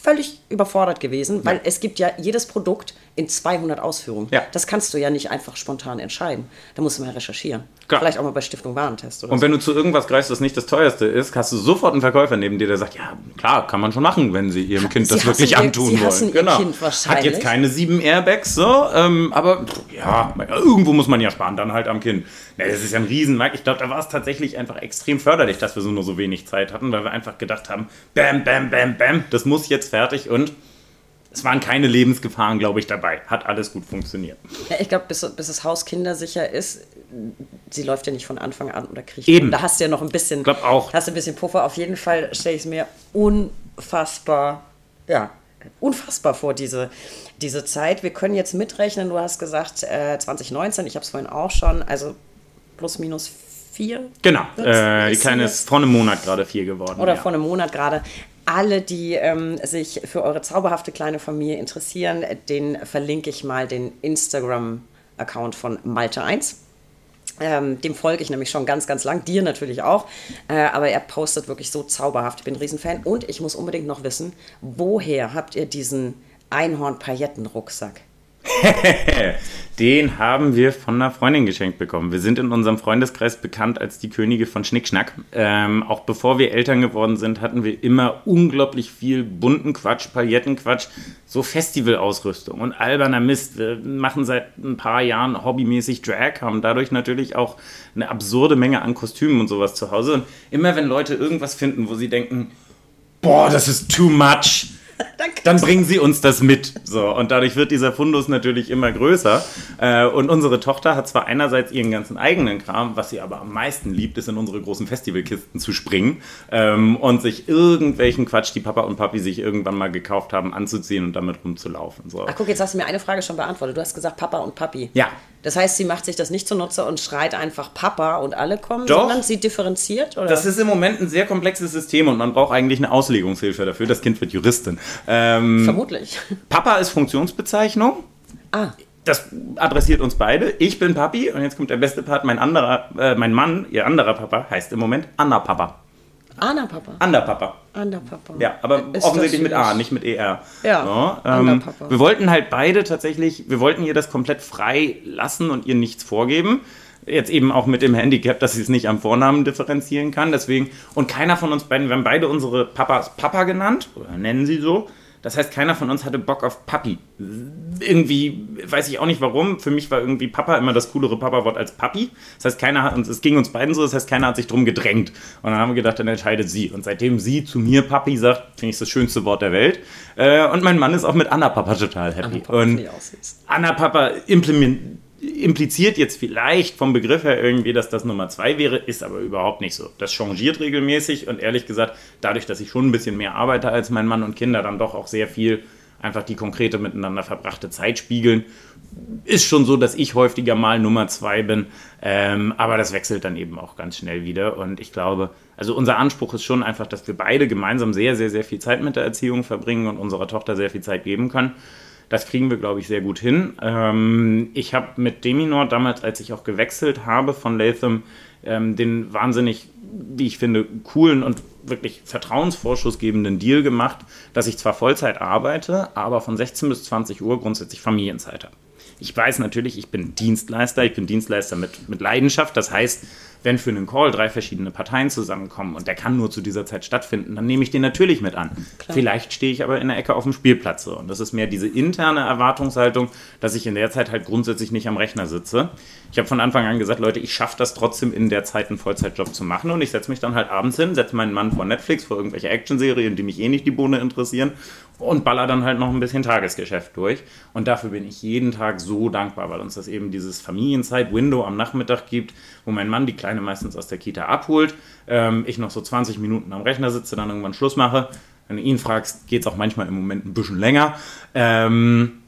völlig überfordert gewesen, weil ja. es gibt ja jedes Produkt in 200 Ausführungen. Ja. Das kannst du ja nicht einfach spontan entscheiden. Da musst du mal recherchieren. Klar. Vielleicht auch mal bei Stiftung Warentest. Oder Und wenn so. du zu irgendwas greifst, das nicht das teuerste ist, hast du sofort einen Verkäufer neben dir, der sagt, ja, klar, kann man schon machen, wenn sie ihrem Kind sie das wirklich ihr, antun sie wollen. Genau. Kind wahrscheinlich. Hat jetzt keine sieben Airbags, so, ähm, aber ja, irgendwo muss man ja sparen, dann halt am Kind. Ja, das ist ja ein Riesenmarkt. Ich glaube, da war es tatsächlich einfach extrem förderlich, dass wir so nur so wenig Zeit hatten, weil wir einfach gedacht haben, bam, bam, bam, bam, das muss jetzt fertig und es waren keine Lebensgefahren, glaube ich, dabei. Hat alles gut funktioniert. Ja, ich glaube, bis, bis das Haus kindersicher ist, sie läuft ja nicht von Anfang an oder kriegt. Eben. Da hast du ja noch ein bisschen. Glaub auch. Hast du ein bisschen Puffer. Auf jeden Fall stelle ich es mir unfassbar, ja, unfassbar vor, diese, diese Zeit. Wir können jetzt mitrechnen. Du hast gesagt, äh, 2019, ich habe es vorhin auch schon, also plus minus vier. Genau. Äh, die Kleine ist vor einem Monat gerade vier geworden. Oder ja. vor einem Monat gerade alle, die ähm, sich für eure zauberhafte kleine Familie interessieren, den verlinke ich mal den Instagram-Account von Malte1. Ähm, dem folge ich nämlich schon ganz, ganz lang, dir natürlich auch. Äh, aber er postet wirklich so zauberhaft. Ich bin ein Riesenfan. Und ich muss unbedingt noch wissen, woher habt ihr diesen Einhorn-Pailletten-Rucksack? Den haben wir von einer Freundin geschenkt bekommen. Wir sind in unserem Freundeskreis bekannt als die Könige von Schnickschnack. Ähm, auch bevor wir Eltern geworden sind, hatten wir immer unglaublich viel bunten Quatsch, Paillettenquatsch, so Festivalausrüstung und alberner Mist. Wir machen seit ein paar Jahren hobbymäßig Drag, haben dadurch natürlich auch eine absurde Menge an Kostümen und sowas zu Hause. Und immer wenn Leute irgendwas finden, wo sie denken, boah, das ist too much dann bringen sie uns das mit. So, und dadurch wird dieser Fundus natürlich immer größer. Äh, und unsere Tochter hat zwar einerseits ihren ganzen eigenen Kram, was sie aber am meisten liebt, ist in unsere großen Festivalkisten zu springen ähm, und sich irgendwelchen Quatsch, die Papa und Papi sich irgendwann mal gekauft haben, anzuziehen und damit rumzulaufen. So. Ach guck, jetzt hast du mir eine Frage schon beantwortet. Du hast gesagt Papa und Papi. Ja. Das heißt, sie macht sich das nicht zunutze und schreit einfach Papa und alle kommen, Doch. sondern sie differenziert? Oder? Das ist im Moment ein sehr komplexes System und man braucht eigentlich eine Auslegungshilfe dafür. Das Kind wird Juristin. Ähm, Vermutlich. Papa ist Funktionsbezeichnung. Ah. das adressiert uns beide. Ich bin Papi und jetzt kommt der beste Part. Mein anderer, äh, mein Mann, ihr anderer Papa, heißt im Moment Anna Papa. Anna Papa. Ander Papa. Ander Papa. Ja, aber Ist offensichtlich mit A, nicht mit ER. Ja, So, Ander ähm, Papa. wir wollten halt beide tatsächlich, wir wollten ihr das komplett frei lassen und ihr nichts vorgeben. Jetzt eben auch mit dem Handicap, dass sie es nicht am Vornamen differenzieren kann. Deswegen, und keiner von uns beiden, wir haben beide unsere Papas Papa genannt, oder nennen sie so. Das heißt, keiner von uns hatte Bock auf Papi. Irgendwie, weiß ich auch nicht warum. Für mich war irgendwie Papa immer das coolere Papa-Wort als Papi. Das heißt, keiner hat uns, es ging uns beiden so, das heißt, keiner hat sich drum gedrängt. Und dann haben wir gedacht, dann entscheidet sie. Und seitdem sie zu mir Papi sagt, finde ich das schönste Wort der Welt. Äh, und mein Mann ist auch mit Anna Papa total happy. Anna Papa und. Anna Papa implement, impliziert jetzt vielleicht vom Begriff her irgendwie, dass das Nummer zwei wäre, ist aber überhaupt nicht so. Das changiert regelmäßig und ehrlich gesagt, dadurch, dass ich schon ein bisschen mehr arbeite als mein Mann und Kinder, dann doch auch sehr viel einfach die konkrete miteinander verbrachte Zeit spiegeln. Ist schon so, dass ich häufiger mal Nummer zwei bin, ähm, aber das wechselt dann eben auch ganz schnell wieder. Und ich glaube, also unser Anspruch ist schon einfach, dass wir beide gemeinsam sehr, sehr, sehr viel Zeit mit der Erziehung verbringen und unserer Tochter sehr viel Zeit geben können. Das kriegen wir, glaube ich, sehr gut hin. Ähm, ich habe mit Deminor damals, als ich auch gewechselt habe von Latham, ähm, den wahnsinnig, wie ich finde, coolen und wirklich vertrauensvorschussgebenden Deal gemacht, dass ich zwar Vollzeit arbeite, aber von 16 bis 20 Uhr grundsätzlich Familienzeit habe. Ich weiß natürlich, ich bin Dienstleister, ich bin Dienstleister mit, mit Leidenschaft. Das heißt, wenn für einen Call drei verschiedene Parteien zusammenkommen und der kann nur zu dieser Zeit stattfinden, dann nehme ich den natürlich mit an. Vielleicht stehe ich aber in der Ecke auf dem Spielplatz. Und das ist mehr diese interne Erwartungshaltung, dass ich in der Zeit halt grundsätzlich nicht am Rechner sitze. Ich habe von Anfang an gesagt, Leute, ich schaffe das trotzdem in der Zeit einen Vollzeitjob zu machen und ich setze mich dann halt abends hin, setze meinen Mann vor Netflix, vor irgendwelche Actionserien, die mich eh nicht die Bohne interessieren und baller dann halt noch ein bisschen Tagesgeschäft durch. Und dafür bin ich jeden Tag so dankbar, weil uns das eben dieses Familienzeit-Window am Nachmittag gibt, wo mein Mann die Kleine meistens aus der Kita abholt, ähm, ich noch so 20 Minuten am Rechner sitze, dann irgendwann Schluss mache. Wenn du ihn fragst, geht es auch manchmal im Moment ein bisschen länger. Ähm,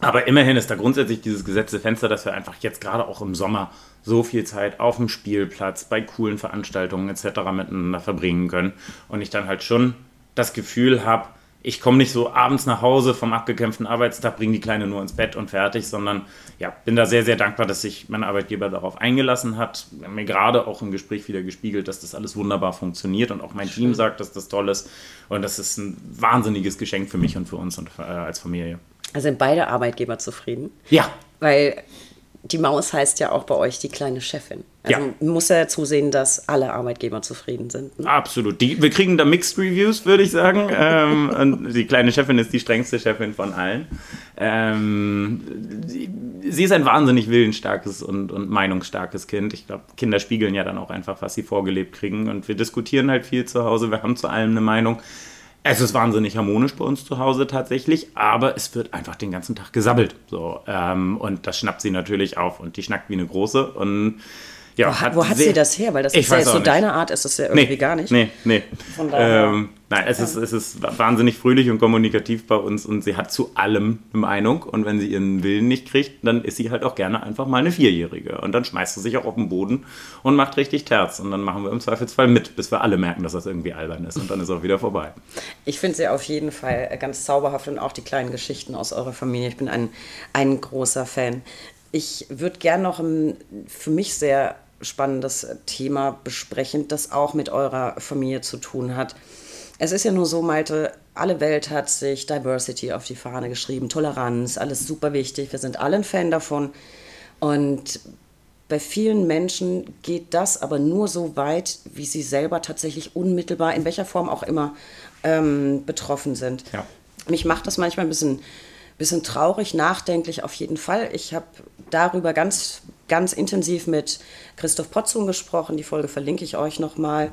aber immerhin ist da grundsätzlich dieses gesetzte Fenster, dass wir einfach jetzt gerade auch im Sommer so viel Zeit auf dem Spielplatz, bei coolen Veranstaltungen etc. miteinander verbringen können. Und ich dann halt schon das Gefühl habe, ich komme nicht so abends nach Hause vom abgekämpften Arbeitstag, bringe die Kleine nur ins Bett und fertig, sondern ja, bin da sehr, sehr dankbar, dass sich mein Arbeitgeber darauf eingelassen hat. Wir haben mir gerade auch im Gespräch wieder gespiegelt, dass das alles wunderbar funktioniert und auch mein Team sagt, dass das toll ist. Und das ist ein wahnsinniges Geschenk für mich und für uns und äh, als Familie. Also sind beide Arbeitgeber zufrieden? Ja, Weil die Maus heißt ja auch bei euch die kleine Chefin. Also Ja. man muss ja zusehen, dass alle Arbeitgeber zufrieden sind. ne? Absolut. Die, wir kriegen da Mixed Reviews, würde ich sagen. ähm, und die kleine Chefin ist die strengste Chefin von allen. Ähm, sie, sie ist ein wahnsinnig willensstarkes und, und meinungsstarkes Kind. Ich glaube, Kinder spiegeln ja dann auch einfach, was sie vorgelebt kriegen. Und wir diskutieren halt viel zu Hause. Wir haben zu allem eine Meinung. Es ist wahnsinnig harmonisch bei uns zu Hause tatsächlich, aber es wird einfach den ganzen Tag gesabbelt. So, ähm, und das schnappt sie natürlich auf und die schnackt wie eine große. Und ja, Wo hat, wo hat sie das her? Weil das ist ja jetzt so nicht. deine Art, ist das ja irgendwie nee, gar nicht. Nee, nee. Von daher- Ähm, nein, es ist, es ist wahnsinnig fröhlich und kommunikativ bei uns und sie hat zu allem eine Meinung. Und wenn sie ihren Willen nicht kriegt, dann ist sie halt auch gerne einfach mal eine Vierjährige. Und dann schmeißt sie sich auch auf den Boden und macht richtig Terz. Und dann machen wir im Zweifelsfall mit, bis wir alle merken, dass das irgendwie albern ist. Und dann ist auch wieder vorbei. Ich finde sie auf jeden Fall ganz zauberhaft und auch die kleinen Geschichten aus eurer Familie. Ich bin ein, ein großer Fan. Ich würde gern noch ein für mich sehr spannendes Thema besprechen, das auch mit eurer Familie zu tun hat. Es ist ja nur so, Malte, alle Welt hat sich Diversity auf die Fahne geschrieben, Toleranz, alles super wichtig. Wir sind alle ein Fan davon. Und bei vielen Menschen geht das aber nur so weit, wie sie selber tatsächlich unmittelbar, in welcher Form auch immer, ähm, betroffen sind. Ja. Mich macht das manchmal ein bisschen, bisschen traurig, nachdenklich auf jeden Fall. Ich habe darüber ganz, ganz intensiv mit Christoph Potzung gesprochen. Die Folge verlinke ich euch nochmal.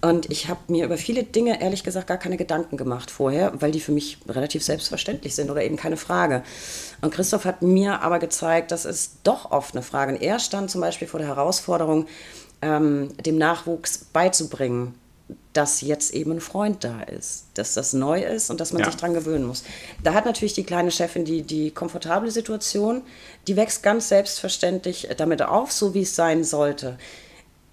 Und ich habe mir über viele Dinge ehrlich gesagt gar keine Gedanken gemacht vorher, weil die für mich relativ selbstverständlich sind oder eben keine Frage. Und Christoph hat mir aber gezeigt, dass es doch oft eine Frage. Und er stand zum Beispiel vor der Herausforderung, ähm, dem Nachwuchs beizubringen, dass jetzt eben ein Freund da ist, dass das neu ist und dass man Ja. sich dran gewöhnen muss. Da hat natürlich die kleine Chefin die, die komfortable Situation, die wächst ganz selbstverständlich damit auf, so wie es sein sollte.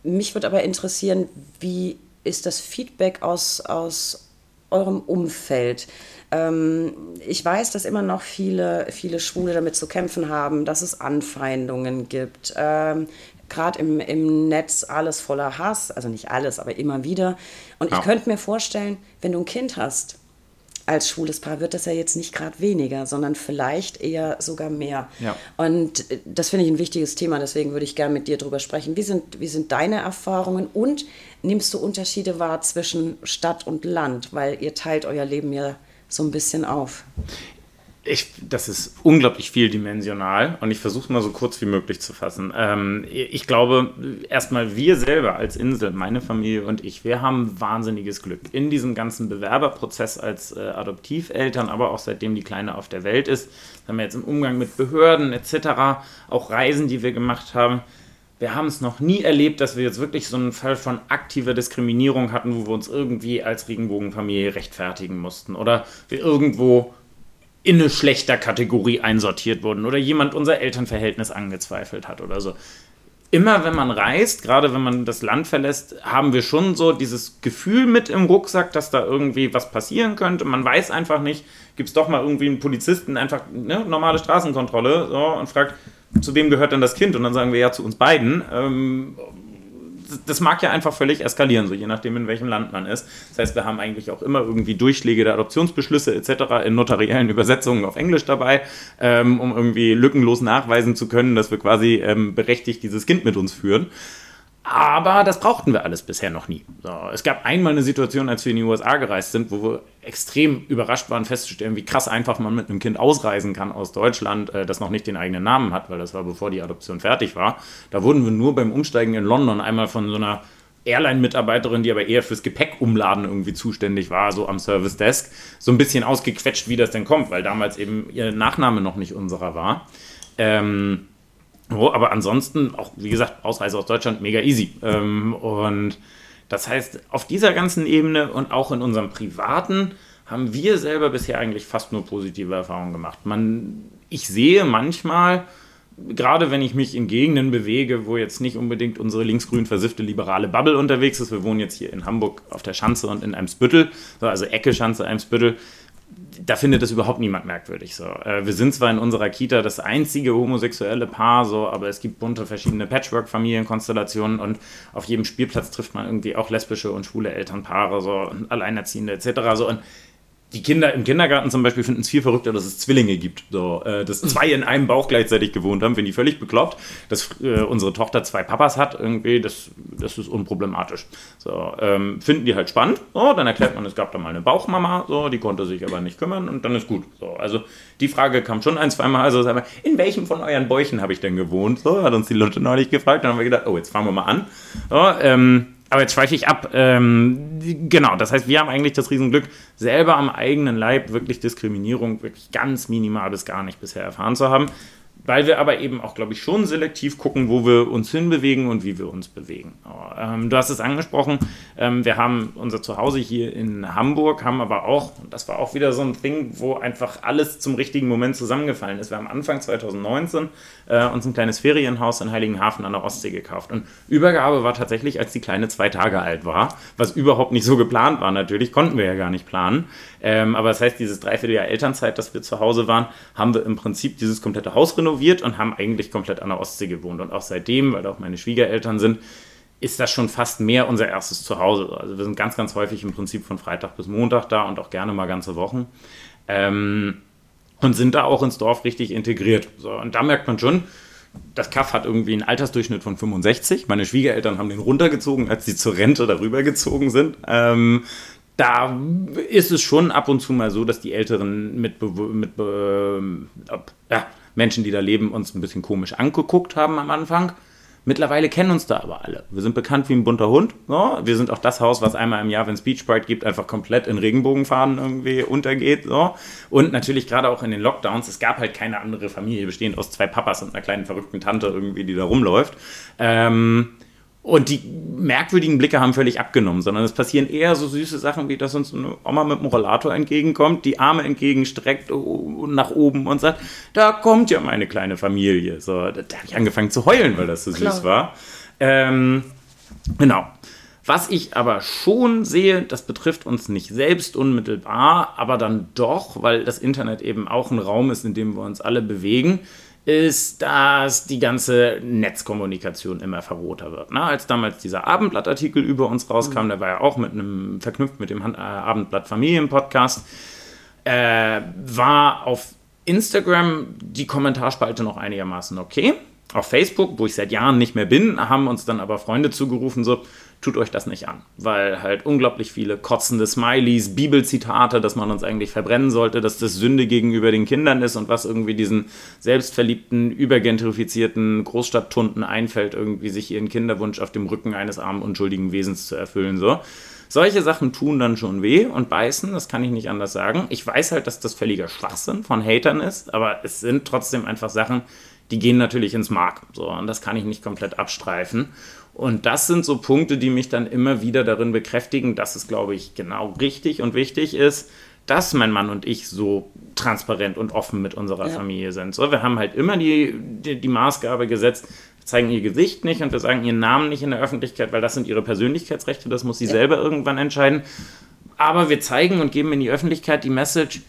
Mich würde aber interessieren, wie ist das Feedback aus, aus eurem Umfeld. Ähm, ich weiß, dass immer noch viele, viele Schwule damit zu kämpfen haben, dass es Anfeindungen gibt. Ähm, Gerade im, im Netz alles voller Hass, also nicht alles, aber immer wieder. Und ja. ich könnte mir vorstellen, wenn du ein Kind hast, als schwules Paar wird das ja jetzt nicht gerade weniger, sondern vielleicht eher sogar mehr. Ja. Und äh, das finde ich ein wichtiges Thema, deswegen würde ich gerne mit dir darüber sprechen. Wie sind, wie sind deine Erfahrungen und nimmst du Unterschiede wahr zwischen Stadt und Land, weil ihr teilt euer Leben ja so ein bisschen auf? Ich, das ist unglaublich vieldimensional und ich versuche mal so kurz wie möglich zu fassen. Ähm, ich glaube, erstmal wir selber als Insel, meine Familie und ich, wir haben wahnsinniges Glück. In diesem ganzen Bewerberprozess als äh, Adoptiveltern, aber auch seitdem die Kleine auf der Welt ist, haben wir jetzt im Umgang mit Behörden etc., auch Reisen, die wir gemacht haben. Wir haben es noch nie erlebt, dass wir jetzt wirklich so einen Fall von aktiver Diskriminierung hatten, wo wir uns irgendwie als Regenbogenfamilie rechtfertigen mussten oder wir irgendwo in eine schlechter Kategorie einsortiert wurden oder jemand unser Elternverhältnis angezweifelt hat oder so. Immer wenn man reist, gerade wenn man das Land verlässt, haben wir schon so dieses Gefühl mit im Rucksack, dass da irgendwie was passieren könnte. Man weiß einfach nicht, gibt es doch mal irgendwie einen Polizisten, einfach ne, normale Straßenkontrolle so, und fragt, zu wem gehört denn das Kind? Und dann sagen wir ja zu uns beiden. Ähm, das mag ja einfach völlig eskalieren, so je nachdem, in welchem Land man ist. Das heißt, wir haben eigentlich auch immer irgendwie Durchschläge der Adoptionsbeschlüsse etc. in notariellen Übersetzungen auf Englisch dabei, ähm, um irgendwie lückenlos nachweisen zu können, dass wir quasi ähm, berechtigt dieses Kind mit uns führen. Aber das brauchten wir alles bisher noch nie. So, es gab einmal eine Situation, als wir in die USA gereist sind, wo wir extrem überrascht waren, festzustellen, wie krass einfach man mit einem Kind ausreisen kann aus Deutschland, äh, das noch nicht den eigenen Namen hat, weil das war bevor die Adoption fertig war. Da wurden wir nur beim Umsteigen in London einmal von so einer Airline-Mitarbeiterin, die aber eher fürs Gepäckumladen irgendwie zuständig war, so am Service Desk, so ein bisschen ausgequetscht, wie das denn kommt, weil damals eben ihr Nachname noch nicht unserer war. Ähm, Oh, aber ansonsten, auch wie gesagt, Ausreise aus Deutschland mega easy. Ähm, und das heißt, auf dieser ganzen Ebene und auch in unserem privaten haben wir selber bisher eigentlich fast nur positive Erfahrungen gemacht. Man, ich sehe manchmal, gerade wenn ich mich in Gegenden bewege, wo jetzt nicht unbedingt unsere linksgrün versiffte liberale Bubble unterwegs ist, wir wohnen jetzt hier in Hamburg auf der Schanze und in Eimsbüttel, also Ecke Schanze, Eimsbüttel, da findet das überhaupt niemand merkwürdig. So. Äh, wir sind zwar in unserer Kita das einzige homosexuelle Paar, so, aber es gibt bunte verschiedene Patchwork-Familienkonstellationen und auf jedem Spielplatz trifft man irgendwie auch lesbische und schwule Elternpaare, so Alleinerziehende etc. So. Und die Kinder im Kindergarten zum Beispiel finden es viel verrückter, dass es Zwillinge gibt. So, äh, dass zwei in einem Bauch gleichzeitig gewohnt haben, finde ich völlig bekloppt. Dass äh, unsere Tochter zwei Papas hat, irgendwie, das, das ist unproblematisch. So, ähm, finden die halt spannend. So, dann erklärt man, es gab da mal eine Bauchmama, so, die konnte sich aber nicht kümmern und dann ist gut. So, also die Frage kam schon ein, zweimal. Also, in welchem von euren Bäuchen habe ich denn gewohnt? So, hat uns die Leute neulich gefragt. Dann haben wir gedacht, oh, jetzt fangen wir mal an. So, ähm, aber jetzt schweife ich ab. Ähm, genau, das heißt, wir haben eigentlich das Riesenglück, selber am eigenen Leib wirklich Diskriminierung wirklich ganz minimal bis gar nicht bisher erfahren zu haben weil wir aber eben auch, glaube ich, schon selektiv gucken, wo wir uns hinbewegen und wie wir uns bewegen. Ähm, du hast es angesprochen, ähm, wir haben unser Zuhause hier in Hamburg, haben aber auch, und das war auch wieder so ein Ding, wo einfach alles zum richtigen Moment zusammengefallen ist. Wir haben Anfang 2019 äh, uns ein kleines Ferienhaus in Heiligenhafen an der Ostsee gekauft. Und Übergabe war tatsächlich, als die Kleine zwei Tage alt war, was überhaupt nicht so geplant war natürlich, konnten wir ja gar nicht planen. Ähm, aber das heißt, dieses Dreivierteljahr Elternzeit, dass wir zu Hause waren, haben wir im Prinzip dieses komplette Haus renoviert und haben eigentlich komplett an der Ostsee gewohnt. Und auch seitdem, weil auch meine Schwiegereltern sind, ist das schon fast mehr unser erstes Zuhause. Also wir sind ganz, ganz häufig im Prinzip von Freitag bis Montag da und auch gerne mal ganze Wochen. Ähm, und sind da auch ins Dorf richtig integriert. So, und da merkt man schon, das Kaff hat irgendwie einen Altersdurchschnitt von 65. Meine Schwiegereltern haben den runtergezogen, als sie zur Rente darüber gezogen sind. Ähm, da ist es schon ab und zu mal so, dass die älteren Mitbe mit, äh, ja, Menschen, die da leben, uns ein bisschen komisch angeguckt haben am Anfang. Mittlerweile kennen uns da aber alle. Wir sind bekannt wie ein bunter Hund. So. Wir sind auch das Haus, was einmal im Jahr, wenn es Beach Pride gibt, einfach komplett in Regenbogenfahnen irgendwie untergeht. So. Und natürlich gerade auch in den Lockdowns, es gab halt keine andere Familie, bestehend aus zwei Papas und einer kleinen verrückten Tante irgendwie, die da rumläuft. Ähm, und die merkwürdigen Blicke haben völlig abgenommen, sondern es passieren eher so süße Sachen, wie dass uns eine Oma mit dem Rollator entgegenkommt, die Arme entgegenstreckt nach oben und sagt, da kommt ja meine kleine Familie. So, da, da habe ich angefangen zu heulen, weil das so Klar. süß war. Ähm, genau. Was ich aber schon sehe, das betrifft uns nicht selbst unmittelbar, aber dann doch, weil das Internet eben auch ein Raum ist, in dem wir uns alle bewegen, ist, dass die ganze Netzkommunikation immer verroter wird. Na, als damals dieser Abendblattartikel über uns rauskam, mhm. der war ja auch mit einem verknüpft mit dem Abendblatt Familien-Podcast, äh, war auf Instagram die Kommentarspalte noch einigermaßen okay. Auf Facebook, wo ich seit Jahren nicht mehr bin, haben uns dann aber Freunde zugerufen, so, tut euch das nicht an. Weil halt unglaublich viele kotzende Smileys, Bibelzitate, dass man uns eigentlich verbrennen sollte, dass das Sünde gegenüber den Kindern ist und was irgendwie diesen selbstverliebten, übergentrifizierten Großstadttunden einfällt, irgendwie sich ihren Kinderwunsch auf dem Rücken eines armen, unschuldigen Wesens zu erfüllen, so. Solche Sachen tun dann schon weh und beißen, das kann ich nicht anders sagen. Ich weiß halt, dass das völliger Schwachsinn von Hatern ist, aber es sind trotzdem einfach Sachen, die gehen natürlich ins Mark. So, und das kann ich nicht komplett abstreifen. Und das sind so Punkte, die mich dann immer wieder darin bekräftigen, dass es, glaube ich, genau richtig und wichtig ist, dass mein Mann und ich so transparent und offen mit unserer ja. Familie sind. So, wir haben halt immer die, die, die Maßgabe gesetzt, wir zeigen ihr Gesicht nicht und wir sagen ihren Namen nicht in der Öffentlichkeit, weil das sind ihre Persönlichkeitsrechte, das muss sie ja. selber irgendwann entscheiden. Aber wir zeigen und geben in die Öffentlichkeit die Message,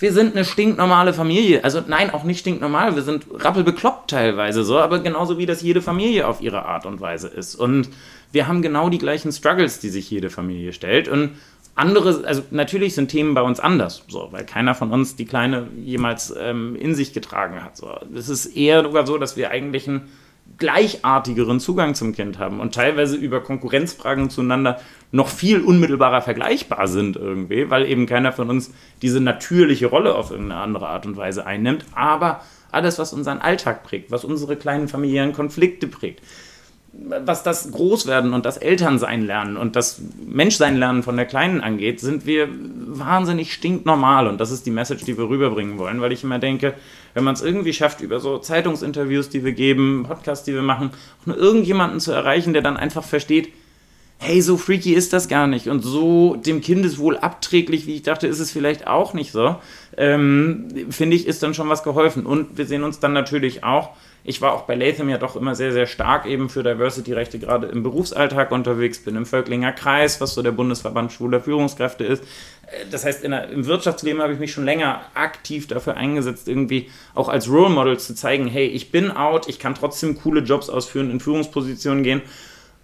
wir sind eine stinknormale Familie. Also nein, auch nicht stinknormal, wir sind rappelbekloppt teilweise so, aber genauso wie das jede Familie auf ihre Art und Weise ist. Und wir haben genau die gleichen Struggles, die sich jede Familie stellt. Und andere, also natürlich sind Themen bei uns anders, so, weil keiner von uns die Kleine jemals ähm, in sich getragen hat. So. Es ist eher sogar so, dass wir eigentlich einen gleichartigeren Zugang zum Kind haben und teilweise über Konkurrenzfragen zueinander noch viel unmittelbarer vergleichbar sind irgendwie, weil eben keiner von uns diese natürliche Rolle auf irgendeine andere Art und Weise einnimmt, aber alles, was unseren Alltag prägt, was unsere kleinen familiären Konflikte prägt, was das Großwerden und das Elternsein lernen und das Menschsein lernen von der Kleinen angeht, sind wir wahnsinnig stinknormal. Und das ist die Message, die wir rüberbringen wollen, weil ich immer denke, wenn man es irgendwie schafft, über so Zeitungsinterviews, die wir geben, Podcasts, die wir machen, auch nur irgendjemanden zu erreichen, der dann einfach versteht, hey, so freaky ist das gar nicht und so dem Kindeswohl abträglich, wie ich dachte, ist es vielleicht auch nicht so, ähm, finde ich, ist dann schon was geholfen. Und wir sehen uns dann natürlich auch, ich war auch bei Latham ja doch immer sehr, sehr stark eben für Diversity-Rechte, gerade im Berufsalltag unterwegs, bin im Völklinger Kreis, was so der Bundesverband schwuler Führungskräfte ist. Äh, das heißt, der, im Wirtschaftsleben habe ich mich schon länger aktiv dafür eingesetzt, irgendwie auch als Role Model zu zeigen, hey, ich bin out, ich kann trotzdem coole Jobs ausführen, in Führungspositionen gehen,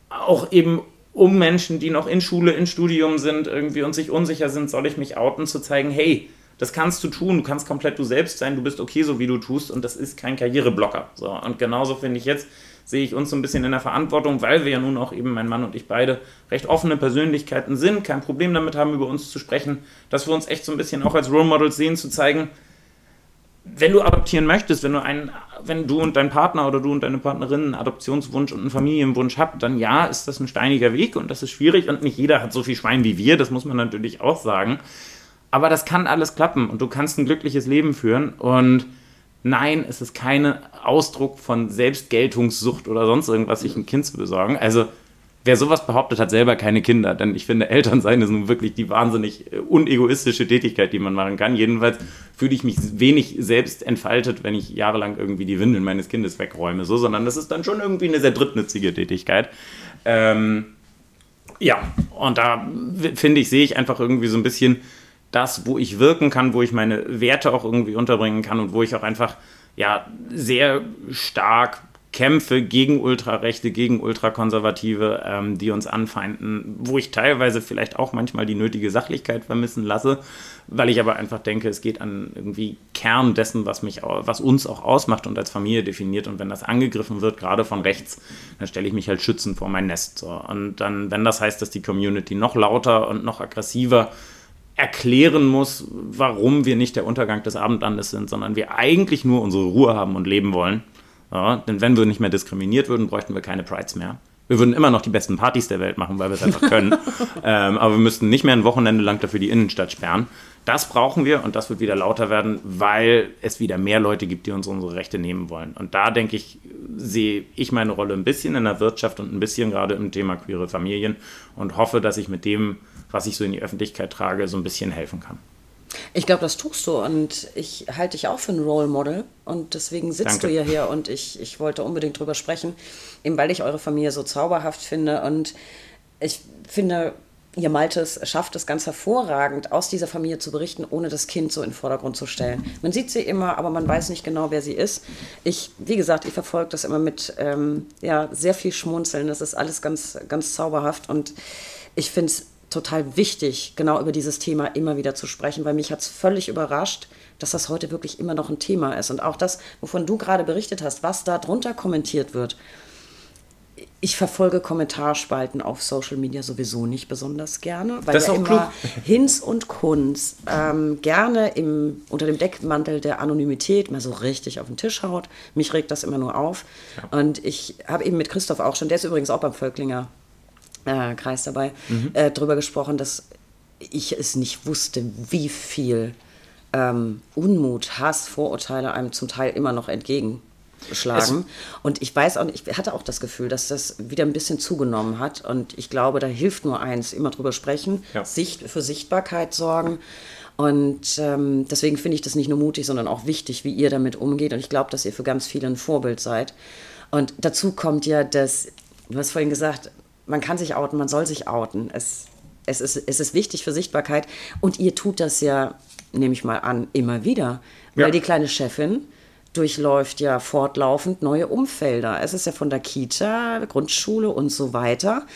auch eben um Menschen, die noch in Schule, in Studium sind irgendwie und sich unsicher sind, soll ich mich outen, zu zeigen, hey, das kannst du tun, du kannst komplett du selbst sein, du bist okay, so wie du tust und das ist kein Karriereblocker. So, und genauso finde ich jetzt, sehe ich uns so ein bisschen in der Verantwortung, weil wir ja nun auch eben, mein Mann und ich beide, recht offene Persönlichkeiten sind, kein Problem damit haben, über uns zu sprechen, dass wir uns echt so ein bisschen auch als Role Models sehen, zu zeigen, wenn du adoptieren möchtest, wenn du einen, wenn du und dein Partner oder du und deine Partnerin einen Adoptionswunsch und einen Familienwunsch habt, dann ja, ist das ein steiniger Weg und das ist schwierig und nicht jeder hat so viel Schwein wie wir, das muss man natürlich auch sagen. Aber das kann alles klappen und du kannst ein glückliches Leben führen und nein, es ist kein Ausdruck von Selbstgeltungssucht oder sonst irgendwas, sich ein Kind zu besorgen. Also wer sowas behauptet, hat selber keine Kinder. Denn ich finde, Elternsein ist nun wirklich die wahnsinnig äh, unegoistische Tätigkeit, die man machen kann. Jedenfalls fühle ich mich wenig selbst entfaltet, wenn ich jahrelang irgendwie die Windeln meines Kindes wegräume. So, sondern das ist dann schon irgendwie eine sehr drittnützige Tätigkeit. Ähm, ja, und da finde ich, sehe ich einfach irgendwie so ein bisschen das, wo ich wirken kann, wo ich meine Werte auch irgendwie unterbringen kann und wo ich auch einfach ja sehr stark Kämpfe gegen Ultrarechte, gegen Ultrakonservative, ähm, die uns anfeinden, wo ich teilweise vielleicht auch manchmal die nötige Sachlichkeit vermissen lasse, weil ich aber einfach denke, es geht an irgendwie Kern dessen, was mich, was uns auch ausmacht und als Familie definiert. Und wenn das angegriffen wird, gerade von rechts, dann stelle ich mich halt schützend vor mein Nest. So. Und dann, wenn das heißt, dass die Community noch lauter und noch aggressiver erklären muss, warum wir nicht der Untergang des Abendlandes sind, sondern wir eigentlich nur unsere Ruhe haben und leben wollen ja, denn wenn wir nicht mehr diskriminiert würden, bräuchten wir keine Prides mehr. Wir würden immer noch die besten Partys der Welt machen, weil wir es einfach können. ähm, aber wir müssten nicht mehr ein Wochenende lang dafür die Innenstadt sperren. Das brauchen wir und das wird wieder lauter werden, weil es wieder mehr Leute gibt, die uns unsere Rechte nehmen wollen. Und da denke ich, sehe ich meine Rolle ein bisschen in der Wirtschaft und ein bisschen gerade im Thema queere Familien und hoffe, dass ich mit dem, was ich so in die Öffentlichkeit trage, so ein bisschen helfen kann. Ich glaube, das tust du und ich halte dich auch für ein Role Model und deswegen sitzt Danke. du ja hier und ich, ich wollte unbedingt drüber sprechen, eben weil ich eure Familie so zauberhaft finde und ich finde, ihr Maltes schafft es ganz hervorragend, aus dieser Familie zu berichten, ohne das Kind so in den Vordergrund zu stellen. Man sieht sie immer, aber man weiß nicht genau, wer sie ist. Ich, wie gesagt, ich verfolge das immer mit ähm, ja, sehr viel Schmunzeln. Das ist alles ganz, ganz zauberhaft und ich finde es total wichtig, genau über dieses Thema immer wieder zu sprechen, weil mich hat es völlig überrascht, dass das heute wirklich immer noch ein Thema ist. Und auch das, wovon du gerade berichtet hast, was da drunter kommentiert wird ich verfolge Kommentarspalten auf Social Media sowieso nicht besonders gerne, weil das ja immer klug. Hinz und Kunz ähm, gerne im, unter dem Deckmantel der Anonymität mal so richtig auf den Tisch haut. Mich regt das immer nur auf. Und ich habe eben mit Christoph auch schon, der ist übrigens auch beim Völklinger äh, Kreis dabei, Mhm. äh, drüber gesprochen, dass ich es nicht wusste, wie viel ähm, Unmut, Hass, Vorurteile einem zum Teil immer noch entgegenschlagen. und ich weiß auch nicht, ich hatte auch das Gefühl, dass das wieder ein bisschen zugenommen hat. Und ich glaube, da hilft nur eins, immer drüber sprechen, Ja. Sicht, für Sichtbarkeit sorgen. Und ähm, deswegen finde ich das nicht nur mutig, sondern auch wichtig, wie ihr damit umgeht. Und ich glaube, dass ihr für ganz viele ein Vorbild seid. Und dazu kommt ja, dass, du hast vorhin gesagt, man kann sich outen, man soll sich outen. Es, es, ist, es ist wichtig für Sichtbarkeit. Und ihr tut das ja, nehme ich mal an, immer wieder. Weil Ja. die kleine Chefin durchläuft ja fortlaufend neue Umfelder. Es ist ja von der Kita, Grundschule und so weiter.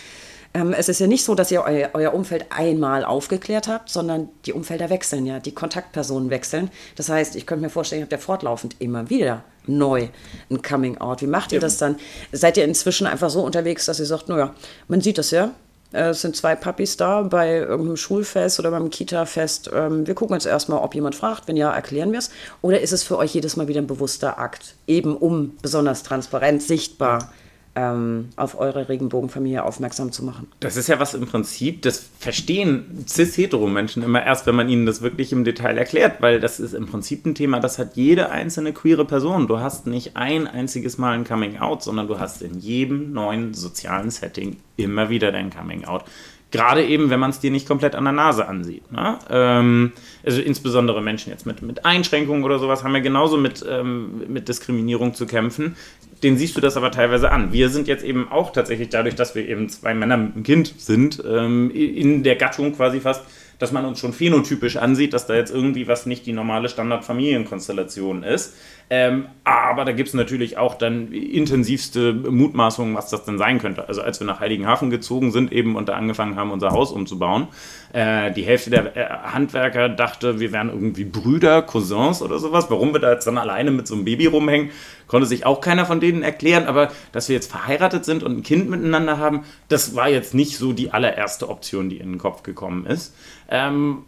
Ähm, es ist ja nicht so, dass ihr euer, euer Umfeld einmal aufgeklärt habt, sondern die Umfelder wechseln ja, die Kontaktpersonen wechseln. Das heißt, ich könnte mir vorstellen, ihr habt ja fortlaufend immer wieder neu ein Coming Out. Wie macht ihr das dann? Seid ihr inzwischen einfach so unterwegs, dass ihr sagt, naja, man sieht das ja, äh, es sind zwei Papis da bei irgendeinem Schulfest oder beim Kita-Fest. Ähm, wir gucken jetzt erstmal, ob jemand fragt. Wenn ja, erklären wir es. Oder ist es für euch jedes Mal wieder ein bewusster Akt, eben um besonders transparent, sichtbar ähm, auf eure Regenbogenfamilie aufmerksam zu machen? Das ist ja was im Prinzip, das verstehen cis-hetero-Menschen immer erst, wenn man ihnen das wirklich im Detail erklärt, weil das ist im Prinzip ein Thema, das hat jede einzelne queere Person. Du hast nicht ein einziges Mal ein Coming-out, sondern du hast in jedem neuen sozialen Setting immer wieder dein Coming-out. Gerade eben, wenn man es dir nicht komplett an der Nase ansieht. Ne? Ähm, also insbesondere Menschen jetzt mit, mit Einschränkungen oder sowas haben ja genauso mit, ähm, mit Diskriminierung zu kämpfen. Den siehst du das aber teilweise an. Wir sind jetzt eben auch tatsächlich dadurch, dass wir eben zwei Männer mit einem Kind sind, ähm, in der Gattung quasi fast, dass man uns schon phänotypisch ansieht, dass da jetzt irgendwie was nicht die normale Standardfamilienkonstellation ist. Ähm, aber da gibt es natürlich auch dann intensivste Mutmaßungen, was das denn sein könnte. Also als wir nach Heiligenhafen gezogen sind eben und da angefangen haben, unser Haus umzubauen, äh, die Hälfte der äh, Handwerker dachte, wir wären irgendwie Brüder, Cousins oder sowas. Warum wir da jetzt dann alleine mit so einem Baby rumhängen, konnte sich auch keiner von denen erklären. Aber dass wir jetzt verheiratet sind und ein Kind miteinander haben, das war jetzt nicht so die allererste Option, die in den Kopf gekommen ist. Ähm,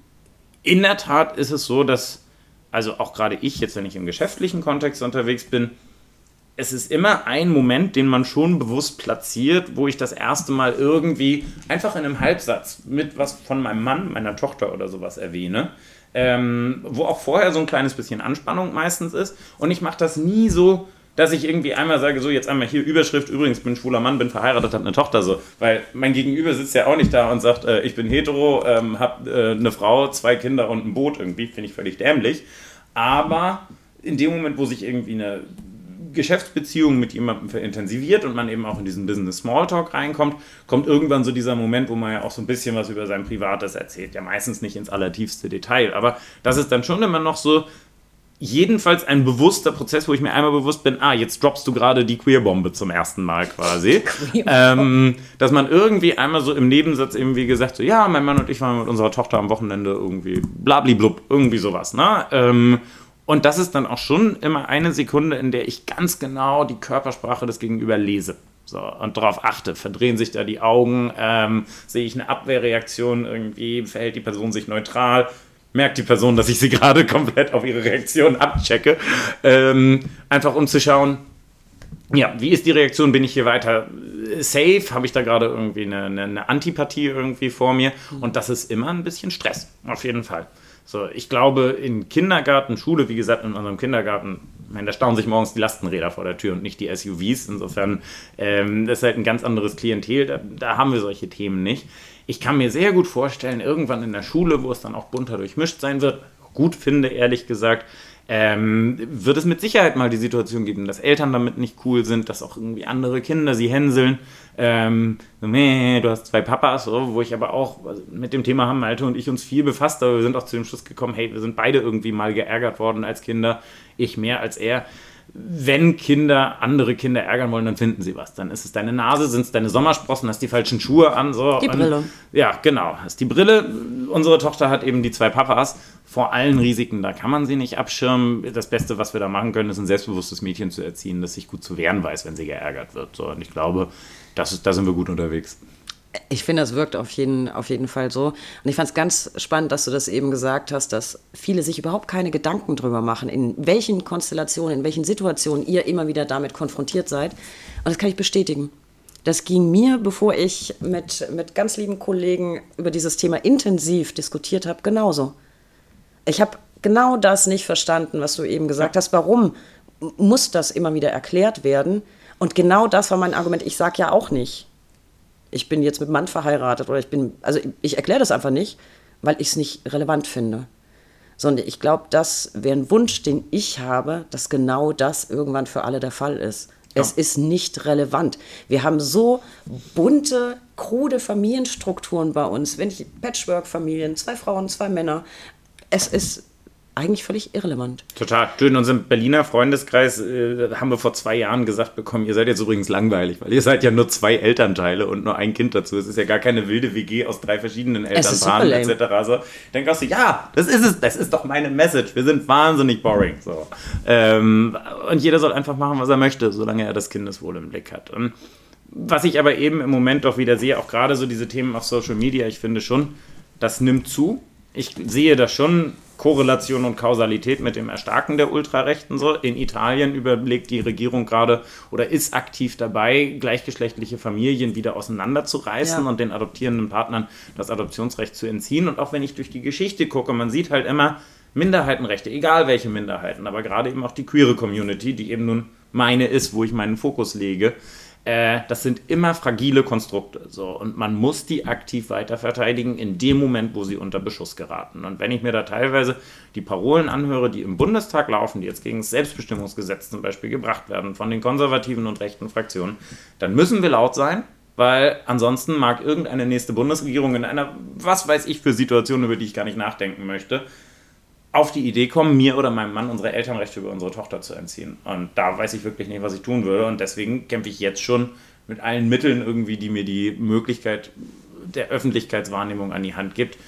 in der Tat ist es so, dass, also auch gerade ich, jetzt wenn ich im geschäftlichen Kontext unterwegs bin, es ist immer ein Moment, den man schon bewusst platziert, wo ich das erste Mal irgendwie einfach in einem Halbsatz mit was von meinem Mann, meiner Tochter oder sowas erwähne. Ähm, wo auch vorher so ein kleines bisschen Anspannung meistens ist. Und ich mache das nie so, dass ich irgendwie einmal sage, so jetzt einmal hier Überschrift, übrigens bin schwuler Mann, bin verheiratet, habe eine Tochter so. Weil mein Gegenüber sitzt ja auch nicht da und sagt, äh, ich bin hetero, ähm, habe äh, eine Frau, zwei Kinder und ein Boot irgendwie, finde ich völlig dämlich. Aber in dem Moment, wo sich irgendwie eine Geschäftsbeziehung mit jemandem verintensiviert und man eben auch in diesen Business Smalltalk reinkommt, kommt irgendwann so dieser Moment, wo man ja auch so ein bisschen was über sein Privates erzählt. Ja, meistens nicht ins allertiefste Detail, aber das ist dann schon immer noch so, jedenfalls ein bewusster Prozess, wo ich mir einmal bewusst bin, ah, jetzt droppst du gerade die Queerbombe zum ersten Mal quasi. ähm, dass man irgendwie einmal so im Nebensatz irgendwie gesagt so, ja, mein Mann und ich waren mit unserer Tochter am Wochenende irgendwie blablablub, irgendwie sowas, ne? Ähm, und das ist dann auch schon immer eine Sekunde, in der ich ganz genau die Körpersprache des Gegenüber lese. So, und darauf achte, verdrehen sich da die Augen, ähm, sehe ich eine Abwehrreaktion irgendwie, verhält die Person sich neutral, merkt die Person, dass ich sie gerade komplett auf ihre Reaktion abchecke. Ähm, einfach um zu schauen, ja, wie ist die Reaktion? Bin ich hier weiter äh, safe? Habe ich da gerade irgendwie eine, eine, eine Antipathie irgendwie vor mir? Und das ist immer ein bisschen Stress, auf jeden Fall. So, ich glaube, in Kindergarten, Schule, wie gesagt, in unserem Kindergarten, meine, da stauen sich morgens die Lastenräder vor der Tür und nicht die SUVs. Insofern, ähm, das ist halt ein ganz anderes Klientel. Da, da haben wir solche Themen nicht. Ich kann mir sehr gut vorstellen, irgendwann in der Schule, wo es dann auch bunter durchmischt sein wird, gut finde, ehrlich gesagt, ähm, wird es mit Sicherheit mal die Situation geben, dass Eltern damit nicht cool sind, dass auch irgendwie andere Kinder sie hänseln. Ähm, nee, du hast zwei Papas, so, wo ich aber auch also mit dem Thema haben Malte und ich uns viel befasst, aber wir sind auch zu dem Schluss gekommen, hey, wir sind beide irgendwie mal geärgert worden als Kinder, ich mehr als er wenn Kinder andere Kinder ärgern wollen, dann finden sie was. Dann ist es deine Nase, sind es deine Sommersprossen, hast die falschen Schuhe an. So. Die Brille. Und, ja, genau. Hast die Brille. Unsere Tochter hat eben die zwei Papas. Vor allen Risiken, da kann man sie nicht abschirmen. Das Beste, was wir da machen können, ist ein selbstbewusstes Mädchen zu erziehen, das sich gut zu wehren weiß, wenn sie geärgert wird. So. Und ich glaube, das ist, da sind wir gut unterwegs. Ich finde, das wirkt auf jeden, auf jeden Fall so. Und ich fand es ganz spannend, dass du das eben gesagt hast, dass viele sich überhaupt keine Gedanken drüber machen, in welchen Konstellationen, in welchen Situationen ihr immer wieder damit konfrontiert seid. Und das kann ich bestätigen. Das ging mir, bevor ich mit, mit ganz lieben Kollegen über dieses Thema intensiv diskutiert habe, genauso. Ich habe genau das nicht verstanden, was du eben gesagt hast. Warum muss das immer wieder erklärt werden? Und genau das war mein Argument. Ich sage ja auch nicht, ich bin jetzt mit Mann verheiratet oder ich bin, also ich, ich erkläre das einfach nicht, weil ich es nicht relevant finde. Sondern ich glaube, das wäre ein Wunsch, den ich habe, dass genau das irgendwann für alle der Fall ist. Ja. Es ist nicht relevant. Wir haben so bunte, krude Familienstrukturen bei uns. Wenn ich Patchwork-Familien, zwei Frauen, zwei Männer. Es ist eigentlich völlig irrelevant. Total. Du, in unserem Berliner Freundeskreis äh, haben wir vor zwei Jahren gesagt bekommen, ihr seid jetzt übrigens langweilig, weil ihr seid ja nur zwei Elternteile und nur ein Kind dazu. Es ist ja gar keine wilde WG aus drei verschiedenen Elternpaaren etc. So, dann sagst du, ja, das ist es, das ist doch meine Message. Wir sind wahnsinnig boring. So. Ähm, und jeder soll einfach machen, was er möchte, solange er das Kindeswohl im Blick hat. Und was ich aber eben im Moment doch wieder sehe, auch gerade so diese Themen auf Social Media, ich finde schon, das nimmt zu. Ich sehe das schon Korrelation und Kausalität mit dem Erstarken der Ultrarechten so. In Italien überlegt die Regierung gerade oder ist aktiv dabei, gleichgeschlechtliche Familien wieder auseinanderzureißen ja. und den adoptierenden Partnern das Adoptionsrecht zu entziehen. Und auch wenn ich durch die Geschichte gucke, man sieht halt immer Minderheitenrechte, egal welche Minderheiten, aber gerade eben auch die queere Community, die eben nun meine ist, wo ich meinen Fokus lege, äh, das sind immer fragile Konstrukte. So, und man muss die aktiv weiter verteidigen in dem Moment, wo sie unter Beschuss geraten. Und wenn ich mir da teilweise die Parolen anhöre, die im Bundestag laufen, die jetzt gegen das Selbstbestimmungsgesetz zum Beispiel gebracht werden von den konservativen und rechten Fraktionen, dann müssen wir laut sein, weil ansonsten mag irgendeine nächste Bundesregierung in einer, was weiß ich, für Situation, über die ich gar nicht nachdenken möchte, auf die Idee kommen, mir oder meinem Mann unsere Elternrechte über unsere Tochter zu entziehen. Und da weiß ich wirklich nicht, was ich tun würde. Und deswegen kämpfe ich jetzt schon mit allen Mitteln irgendwie, die mir die Möglichkeit der Öffentlichkeitswahrnehmung an die Hand gibt,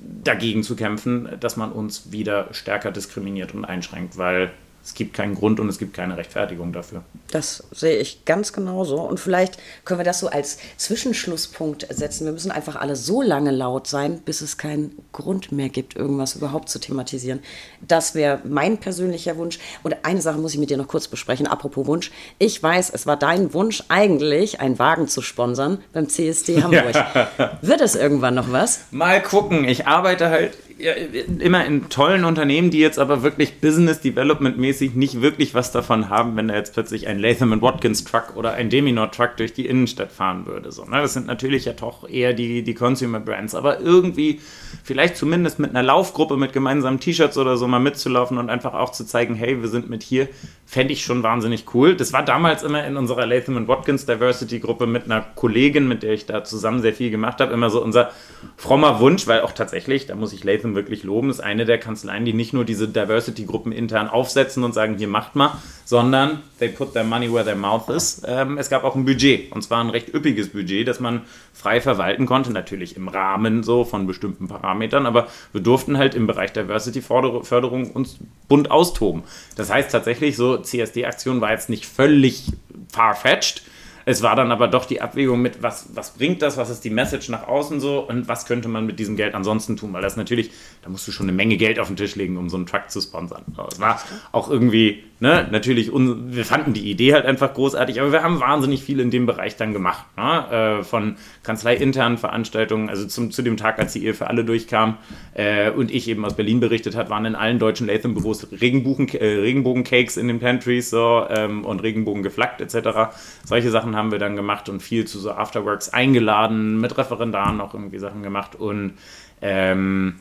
dagegen zu kämpfen, dass man uns wieder stärker diskriminiert und einschränkt, weil es gibt keinen Grund und es gibt keine Rechtfertigung dafür. Das sehe ich ganz genauso. Und vielleicht können wir das so als Zwischenschlusspunkt setzen. Wir müssen einfach alle so lange laut sein, bis es keinen Grund mehr gibt, irgendwas überhaupt zu thematisieren. Das wäre mein persönlicher Wunsch. Und eine Sache muss ich mit dir noch kurz besprechen, apropos Wunsch. Ich weiß, es war dein Wunsch, eigentlich einen Wagen zu sponsern beim CSD Hamburg. Ja. Wird es irgendwann noch was? Mal gucken. Ich arbeite halt immer in tollen Unternehmen, die jetzt aber wirklich Business Development mäßig nicht wirklich was davon haben, wenn da jetzt plötzlich ein Latham Watkins Truck oder ein Deminor Truck durch die Innenstadt fahren würde. So, ne? Das sind natürlich ja doch eher die, die Consumer Brands, aber irgendwie vielleicht zumindest mit einer Laufgruppe mit gemeinsamen T-Shirts oder so mal mitzulaufen und einfach auch zu zeigen, hey, wir sind mit hier, fände ich schon wahnsinnig cool. Das war damals immer in unserer Latham Watkins Diversity Gruppe mit einer Kollegin, mit der ich da zusammen sehr viel gemacht habe, immer so unser frommer Wunsch, weil auch tatsächlich, da muss ich Latham wirklich loben, ist eine der Kanzleien, die nicht nur diese Diversity-Gruppen intern aufsetzen und sagen, hier macht mal, sondern they put their money where their mouth is. Ähm, es gab auch ein Budget und zwar ein recht üppiges Budget, das man frei verwalten konnte, natürlich im Rahmen so von bestimmten Parametern, aber wir durften halt im Bereich Diversity-Förderung uns bunt austoben. Das heißt tatsächlich so, CSD-Aktion war jetzt nicht völlig far-fetched, es war dann aber doch die Abwägung mit, was, was bringt das, was ist die Message nach außen so und was könnte man mit diesem Geld ansonsten tun, weil das natürlich, da musst du schon eine Menge Geld auf den Tisch legen, um so einen Truck zu sponsern. Es war auch irgendwie Ne, natürlich, wir fanden die Idee halt einfach großartig, aber wir haben wahnsinnig viel in dem Bereich dann gemacht. Ne? Äh, von kanzleiinternen Veranstaltungen, also zum, zu dem Tag, als die Ehe für alle durchkam äh, und ich eben aus Berlin berichtet hat, waren in allen deutschen Latham-Büros äh, Regenbogencakes in den Pantries so, ähm, und Regenbogen geflaggt etc. Solche Sachen haben wir dann gemacht und viel zu so Afterworks eingeladen, mit Referendaren auch irgendwie Sachen gemacht und ähm,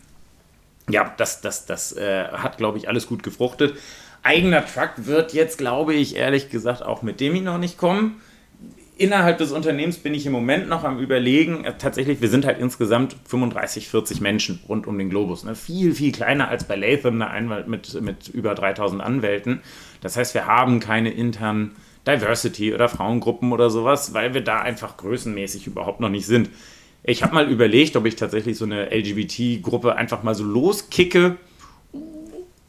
ja, das, das, das äh, hat, glaube ich, alles gut gefruchtet. Eigener Truck wird jetzt, glaube ich, ehrlich gesagt, auch mit Demi noch nicht kommen innerhalb des Unternehmens bin ich im Moment noch am Überlegen. Äh, tatsächlich, wir sind halt insgesamt 35, 40 Menschen rund um den Globus. Ne? Viel, viel kleiner als bei Latham, eine Anwalt mit, mit über 3000 Anwälten. Das heißt, wir haben keine internen Diversity oder Frauengruppen oder sowas, weil wir da einfach größenmäßig überhaupt noch nicht sind. Ich habe mal überlegt, ob ich tatsächlich so eine LGBT-Gruppe einfach mal so loskicke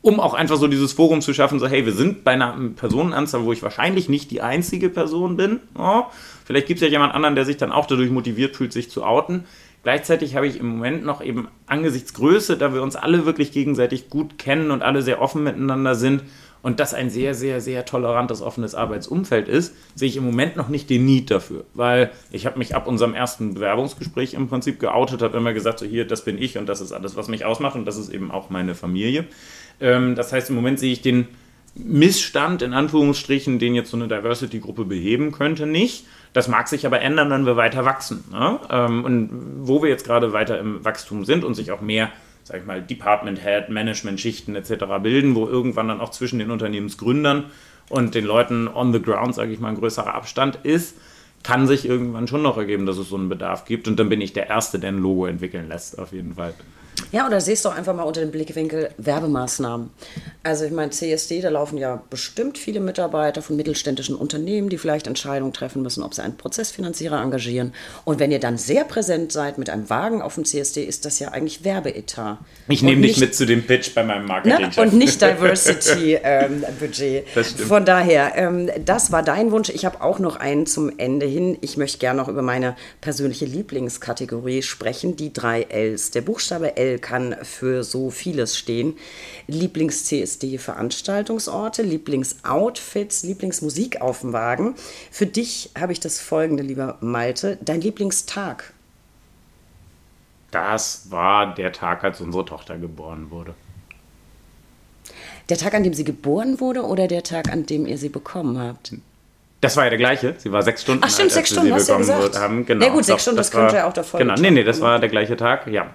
um auch einfach so dieses Forum zu schaffen, so hey, wir sind bei einer Personenanzahl, wo ich wahrscheinlich nicht die einzige Person bin. Oh, vielleicht gibt es ja jemand anderen, der sich dann auch dadurch motiviert fühlt, sich zu outen. Gleichzeitig habe ich im Moment noch eben angesichts Größe, da wir uns alle wirklich gegenseitig gut kennen und alle sehr offen miteinander sind und das ein sehr, sehr, sehr tolerantes, offenes Arbeitsumfeld ist, sehe ich im Moment noch nicht den Need dafür. Weil ich habe mich ab unserem ersten Bewerbungsgespräch im Prinzip geoutet, habe immer gesagt, so hier, das bin ich und das ist alles, was mich ausmacht und das ist eben auch meine Familie. Ähm, das heißt, im Moment sehe ich den Missstand, in Anführungsstrichen, den jetzt so eine Diversity-Gruppe beheben könnte, nicht. Das mag sich aber ändern, wenn wir weiter wachsen. Ne? Ähm, und wo wir jetzt gerade weiter im Wachstum sind und sich auch mehr, sag ich mal, Department Head, Management-Schichten etc. bilden, wo irgendwann dann auch zwischen den Unternehmensgründern und den Leuten on the ground, sage ich mal, ein größerer Abstand ist, kann sich irgendwann schon noch ergeben, dass es so einen Bedarf gibt. Und dann bin ich der Erste, der ein Logo entwickeln lässt, auf jeden Fall. Ja, oder siehst du einfach mal unter dem Blickwinkel Werbemaßnahmen. Also ich meine, CSD, da laufen ja bestimmt viele Mitarbeiter von mittelständischen Unternehmen, die vielleicht Entscheidungen treffen müssen, ob sie einen Prozessfinanzierer engagieren. Und wenn ihr dann sehr präsent seid mit einem Wagen auf dem CSD, ist das ja eigentlich Werbeetat. Ich nehme dich mit zu dem Pitch bei meinem Marketing. Ne? Und nicht Diversity-Budget. Ähm, Von daher, ähm, das war dein Wunsch. Ich habe auch noch einen zum Ende hin. Ich möchte gerne noch über meine persönliche Lieblingskategorie sprechen, die drei Ls. Der Buchstabe L kann für so vieles stehen. Lieblings-CSD-Veranstaltungsorte, Lieblingsoutfits, Lieblingsmusik auf dem Wagen. Für dich habe ich das folgende, lieber Malte, dein Lieblingstag. Das war der Tag, als unsere Tochter geboren wurde. Der Tag, an dem sie geboren wurde oder der Tag, an dem ihr sie bekommen habt? Das war ja der gleiche. Sie war sechs Stunden Ach stimmt, alt, sechs Stunden, hast du ja gesagt. Haben. Genau. Na gut, sechs Stunden, das, das könnte ja auch davor. Genau, nee, nee, das war der gleiche Tag, ja.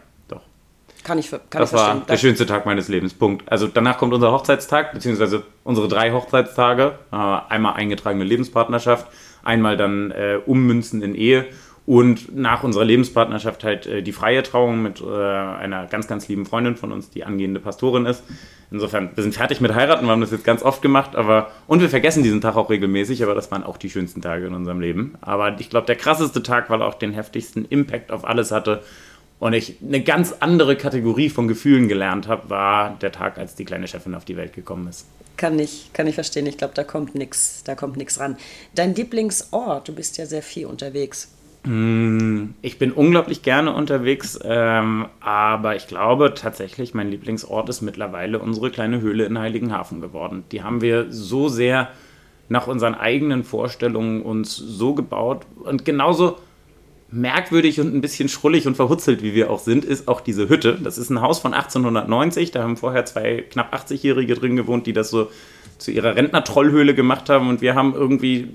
Kann ich, kann das ich verstehen. war der schönste Tag meines Lebens. Punkt. Also danach kommt unser Hochzeitstag, beziehungsweise unsere drei Hochzeitstage. Äh, einmal eingetragene Lebenspartnerschaft, einmal dann äh, Ummünzen in Ehe und nach unserer Lebenspartnerschaft halt äh, die freie Trauung mit äh, einer ganz, ganz lieben Freundin von uns, die angehende Pastorin ist. Insofern, wir sind fertig mit heiraten, wir haben das jetzt ganz oft gemacht, aber und wir vergessen diesen Tag auch regelmäßig, aber das waren auch die schönsten Tage in unserem Leben. Aber ich glaube, der krasseste Tag, weil er auch den heftigsten Impact auf alles hatte und ich eine ganz andere Kategorie von Gefühlen gelernt habe, war der Tag, als die kleine Chefin auf die Welt gekommen ist. Kann ich, kann ich verstehen. Ich glaube, da kommt nichts, da kommt nichts ran. Dein Lieblingsort, du bist ja sehr viel unterwegs. Mm, ich bin unglaublich gerne unterwegs, ähm, aber ich glaube tatsächlich, mein Lieblingsort ist mittlerweile unsere kleine Höhle in Heiligenhafen geworden. Die haben wir so sehr nach unseren eigenen Vorstellungen uns so gebaut und genauso merkwürdig und ein bisschen schrullig und verhutzelt, wie wir auch sind, ist auch diese Hütte. Das ist ein Haus von 1890. Da haben vorher zwei knapp 80-Jährige drin gewohnt, die das so zu ihrer Rentner-Trollhöhle gemacht haben. Und wir haben irgendwie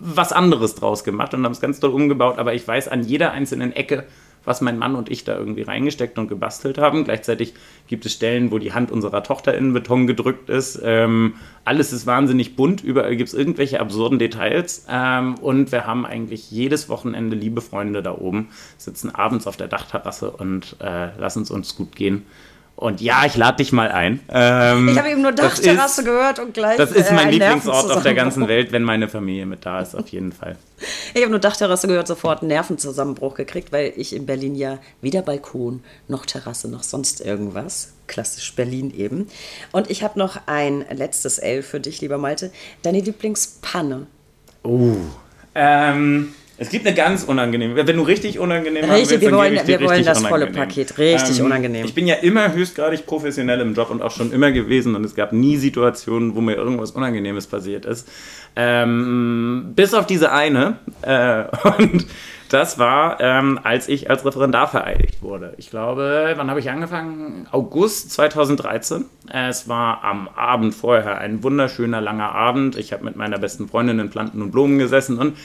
was anderes draus gemacht und haben es ganz toll umgebaut. Aber ich weiß an jeder einzelnen Ecke, was mein Mann und ich da irgendwie reingesteckt und gebastelt haben. Gleichzeitig gibt es Stellen, wo die Hand unserer Tochter in Beton gedrückt ist. Ähm, alles ist wahnsinnig bunt, überall gibt es irgendwelche absurden Details. Ähm, und wir haben eigentlich jedes Wochenende liebe Freunde da oben, sitzen abends auf der Dachterrasse und äh, lassen es uns gut gehen. Und ja, ich lade dich mal ein. Ähm, ich habe eben nur Dachterrasse gehört und gleich. Das ist mein äh, Lieblingsort auf der ganzen Welt, wenn meine Familie mit da ist, auf jeden Fall. Ich habe nur Dachterrasse gehört, sofort einen Nervenzusammenbruch gekriegt, weil ich in Berlin ja weder Balkon noch Terrasse noch sonst irgendwas. Klassisch Berlin eben. Und ich habe noch ein letztes L für dich, lieber Malte. Deine Lieblingspanne. Oh. Ähm. Es gibt eine ganz unangenehme. Wenn du richtig unangenehm richtig, willst, wir wollen, wir wollen das volle Paket. Richtig ähm, unangenehm. Ich bin ja immer höchstgradig professionell im Job und auch schon immer gewesen und es gab nie Situationen, wo mir irgendwas Unangenehmes passiert ist. Ähm, bis auf diese eine. Äh, und das war, ähm, als ich als Referendar vereidigt wurde. Ich glaube, wann habe ich angefangen? August 2013. Es war am Abend vorher ein wunderschöner langer Abend. Ich habe mit meiner besten Freundin in Planten und Blumen gesessen und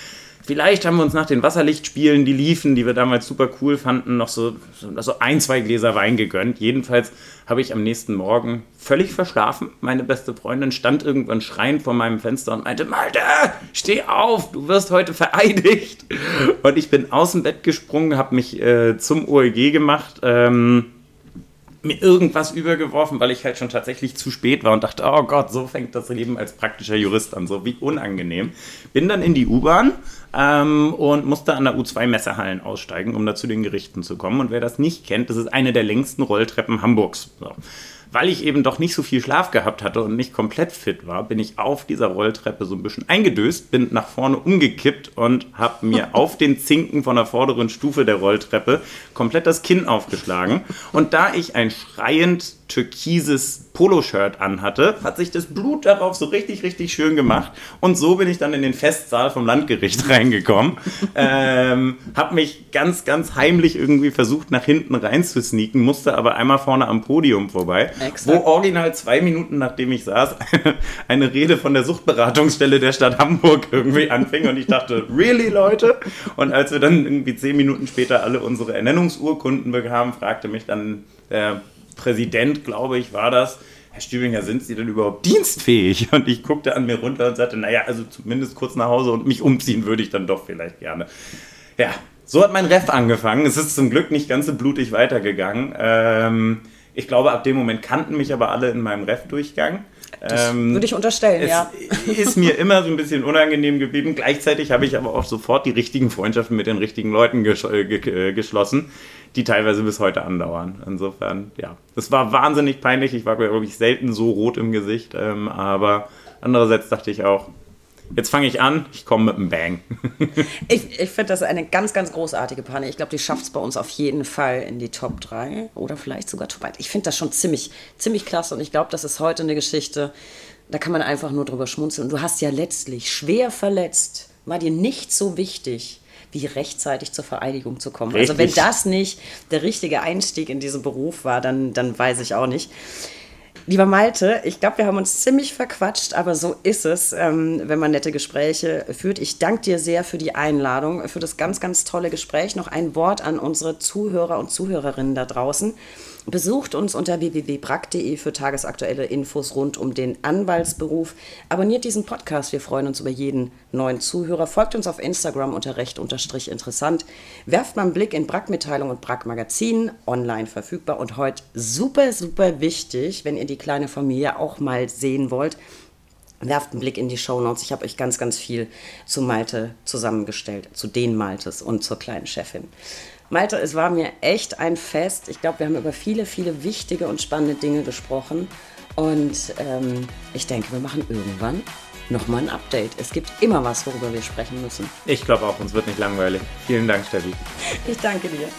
Vielleicht haben wir uns nach den Wasserlichtspielen, die liefen, die wir damals super cool fanden, noch so, so ein, zwei Gläser Wein gegönnt. Jedenfalls habe ich am nächsten Morgen völlig verschlafen. Meine beste Freundin stand irgendwann schreiend vor meinem Fenster und meinte, Malte, steh auf, du wirst heute vereidigt. Und ich bin aus dem Bett gesprungen, habe mich äh, zum OEG gemacht. Ähm, mir irgendwas übergeworfen, weil ich halt schon tatsächlich zu spät war und dachte, oh Gott, so fängt das Leben als praktischer Jurist an, so wie unangenehm. Bin dann in die U-Bahn ähm, und musste an der U2 Messehallen aussteigen, um da zu den Gerichten zu kommen. Und wer das nicht kennt, das ist eine der längsten Rolltreppen Hamburgs. So weil ich eben doch nicht so viel Schlaf gehabt hatte und nicht komplett fit war, bin ich auf dieser Rolltreppe so ein bisschen eingedöst, bin nach vorne umgekippt und habe mir auf den Zinken von der vorderen Stufe der Rolltreppe komplett das Kinn aufgeschlagen. Und da ich ein schreiend türkises Poloshirt anhatte, hat sich das Blut darauf so richtig, richtig schön gemacht. Und so bin ich dann in den Festsaal vom Landgericht reingekommen. ähm, hab mich ganz, ganz heimlich irgendwie versucht, nach hinten rein zu sneaken, musste aber einmal vorne am Podium vorbei, Exakt. wo original zwei Minuten nachdem ich saß, eine Rede von der Suchtberatungsstelle der Stadt Hamburg irgendwie anfing. Und ich dachte, really, Leute? Und als wir dann irgendwie zehn Minuten später alle unsere Ernennungsurkunden bekamen, fragte mich dann der Präsident, glaube ich, war das. Herr Stübinger, sind Sie denn überhaupt dienstfähig? Und ich guckte an mir runter und sagte, naja, also zumindest kurz nach Hause und mich umziehen würde ich dann doch vielleicht gerne. Ja, so hat mein Ref angefangen. Es ist zum Glück nicht ganz so blutig weitergegangen. Ähm, ich glaube, ab dem Moment kannten mich aber alle in meinem Ref-Durchgang. Ähm, würde ich unterstellen, ja. Ist mir immer so ein bisschen unangenehm geblieben. Gleichzeitig habe ich aber auch sofort die richtigen Freundschaften mit den richtigen Leuten ges äh, äh, geschlossen die teilweise bis heute andauern. Insofern, ja, das war wahnsinnig peinlich. Ich war, glaube ich, selten so rot im Gesicht. Ähm, aber andererseits dachte ich auch, jetzt fange ich an, ich komme mit einem Bang. ich ich finde das eine ganz, ganz großartige Panne. Ich glaube, die schafft es bei uns auf jeden Fall in die Top 3 oder vielleicht sogar Top 1. Ich finde das schon ziemlich, ziemlich klasse und ich glaube, das ist heute eine Geschichte, da kann man einfach nur drüber schmunzeln. Und du hast ja letztlich schwer verletzt, war dir nicht so wichtig wie rechtzeitig zur Vereidigung zu kommen. Richtig. Also wenn das nicht der richtige Einstieg in diesen Beruf war, dann, dann weiß ich auch nicht. Lieber Malte, ich glaube, wir haben uns ziemlich verquatscht, aber so ist es, ähm, wenn man nette Gespräche führt. Ich danke dir sehr für die Einladung, für das ganz, ganz tolle Gespräch. Noch ein Wort an unsere Zuhörer und Zuhörerinnen da draußen. Besucht uns unter www.brack.de für tagesaktuelle Infos rund um den Anwaltsberuf. Abonniert diesen Podcast, wir freuen uns über jeden neuen Zuhörer. Folgt uns auf Instagram unter recht unterstrich interessant. Werft mal einen Blick in Brack-Mitteilung und Brack-Magazin, online verfügbar. Und heute super, super wichtig, wenn ihr die kleine Familie auch mal sehen wollt, werft einen Blick in die Show Notes. Ich habe euch ganz, ganz viel zu Malte zusammengestellt, zu den Maltes und zur kleinen Chefin. Malte, es war mir echt ein Fest. Ich glaube, wir haben über viele, viele wichtige und spannende Dinge gesprochen. Und ähm, ich denke, wir machen irgendwann nochmal ein Update. Es gibt immer was, worüber wir sprechen müssen. Ich glaube auch, uns wird nicht langweilig. Vielen Dank, Steffi. Ich danke dir.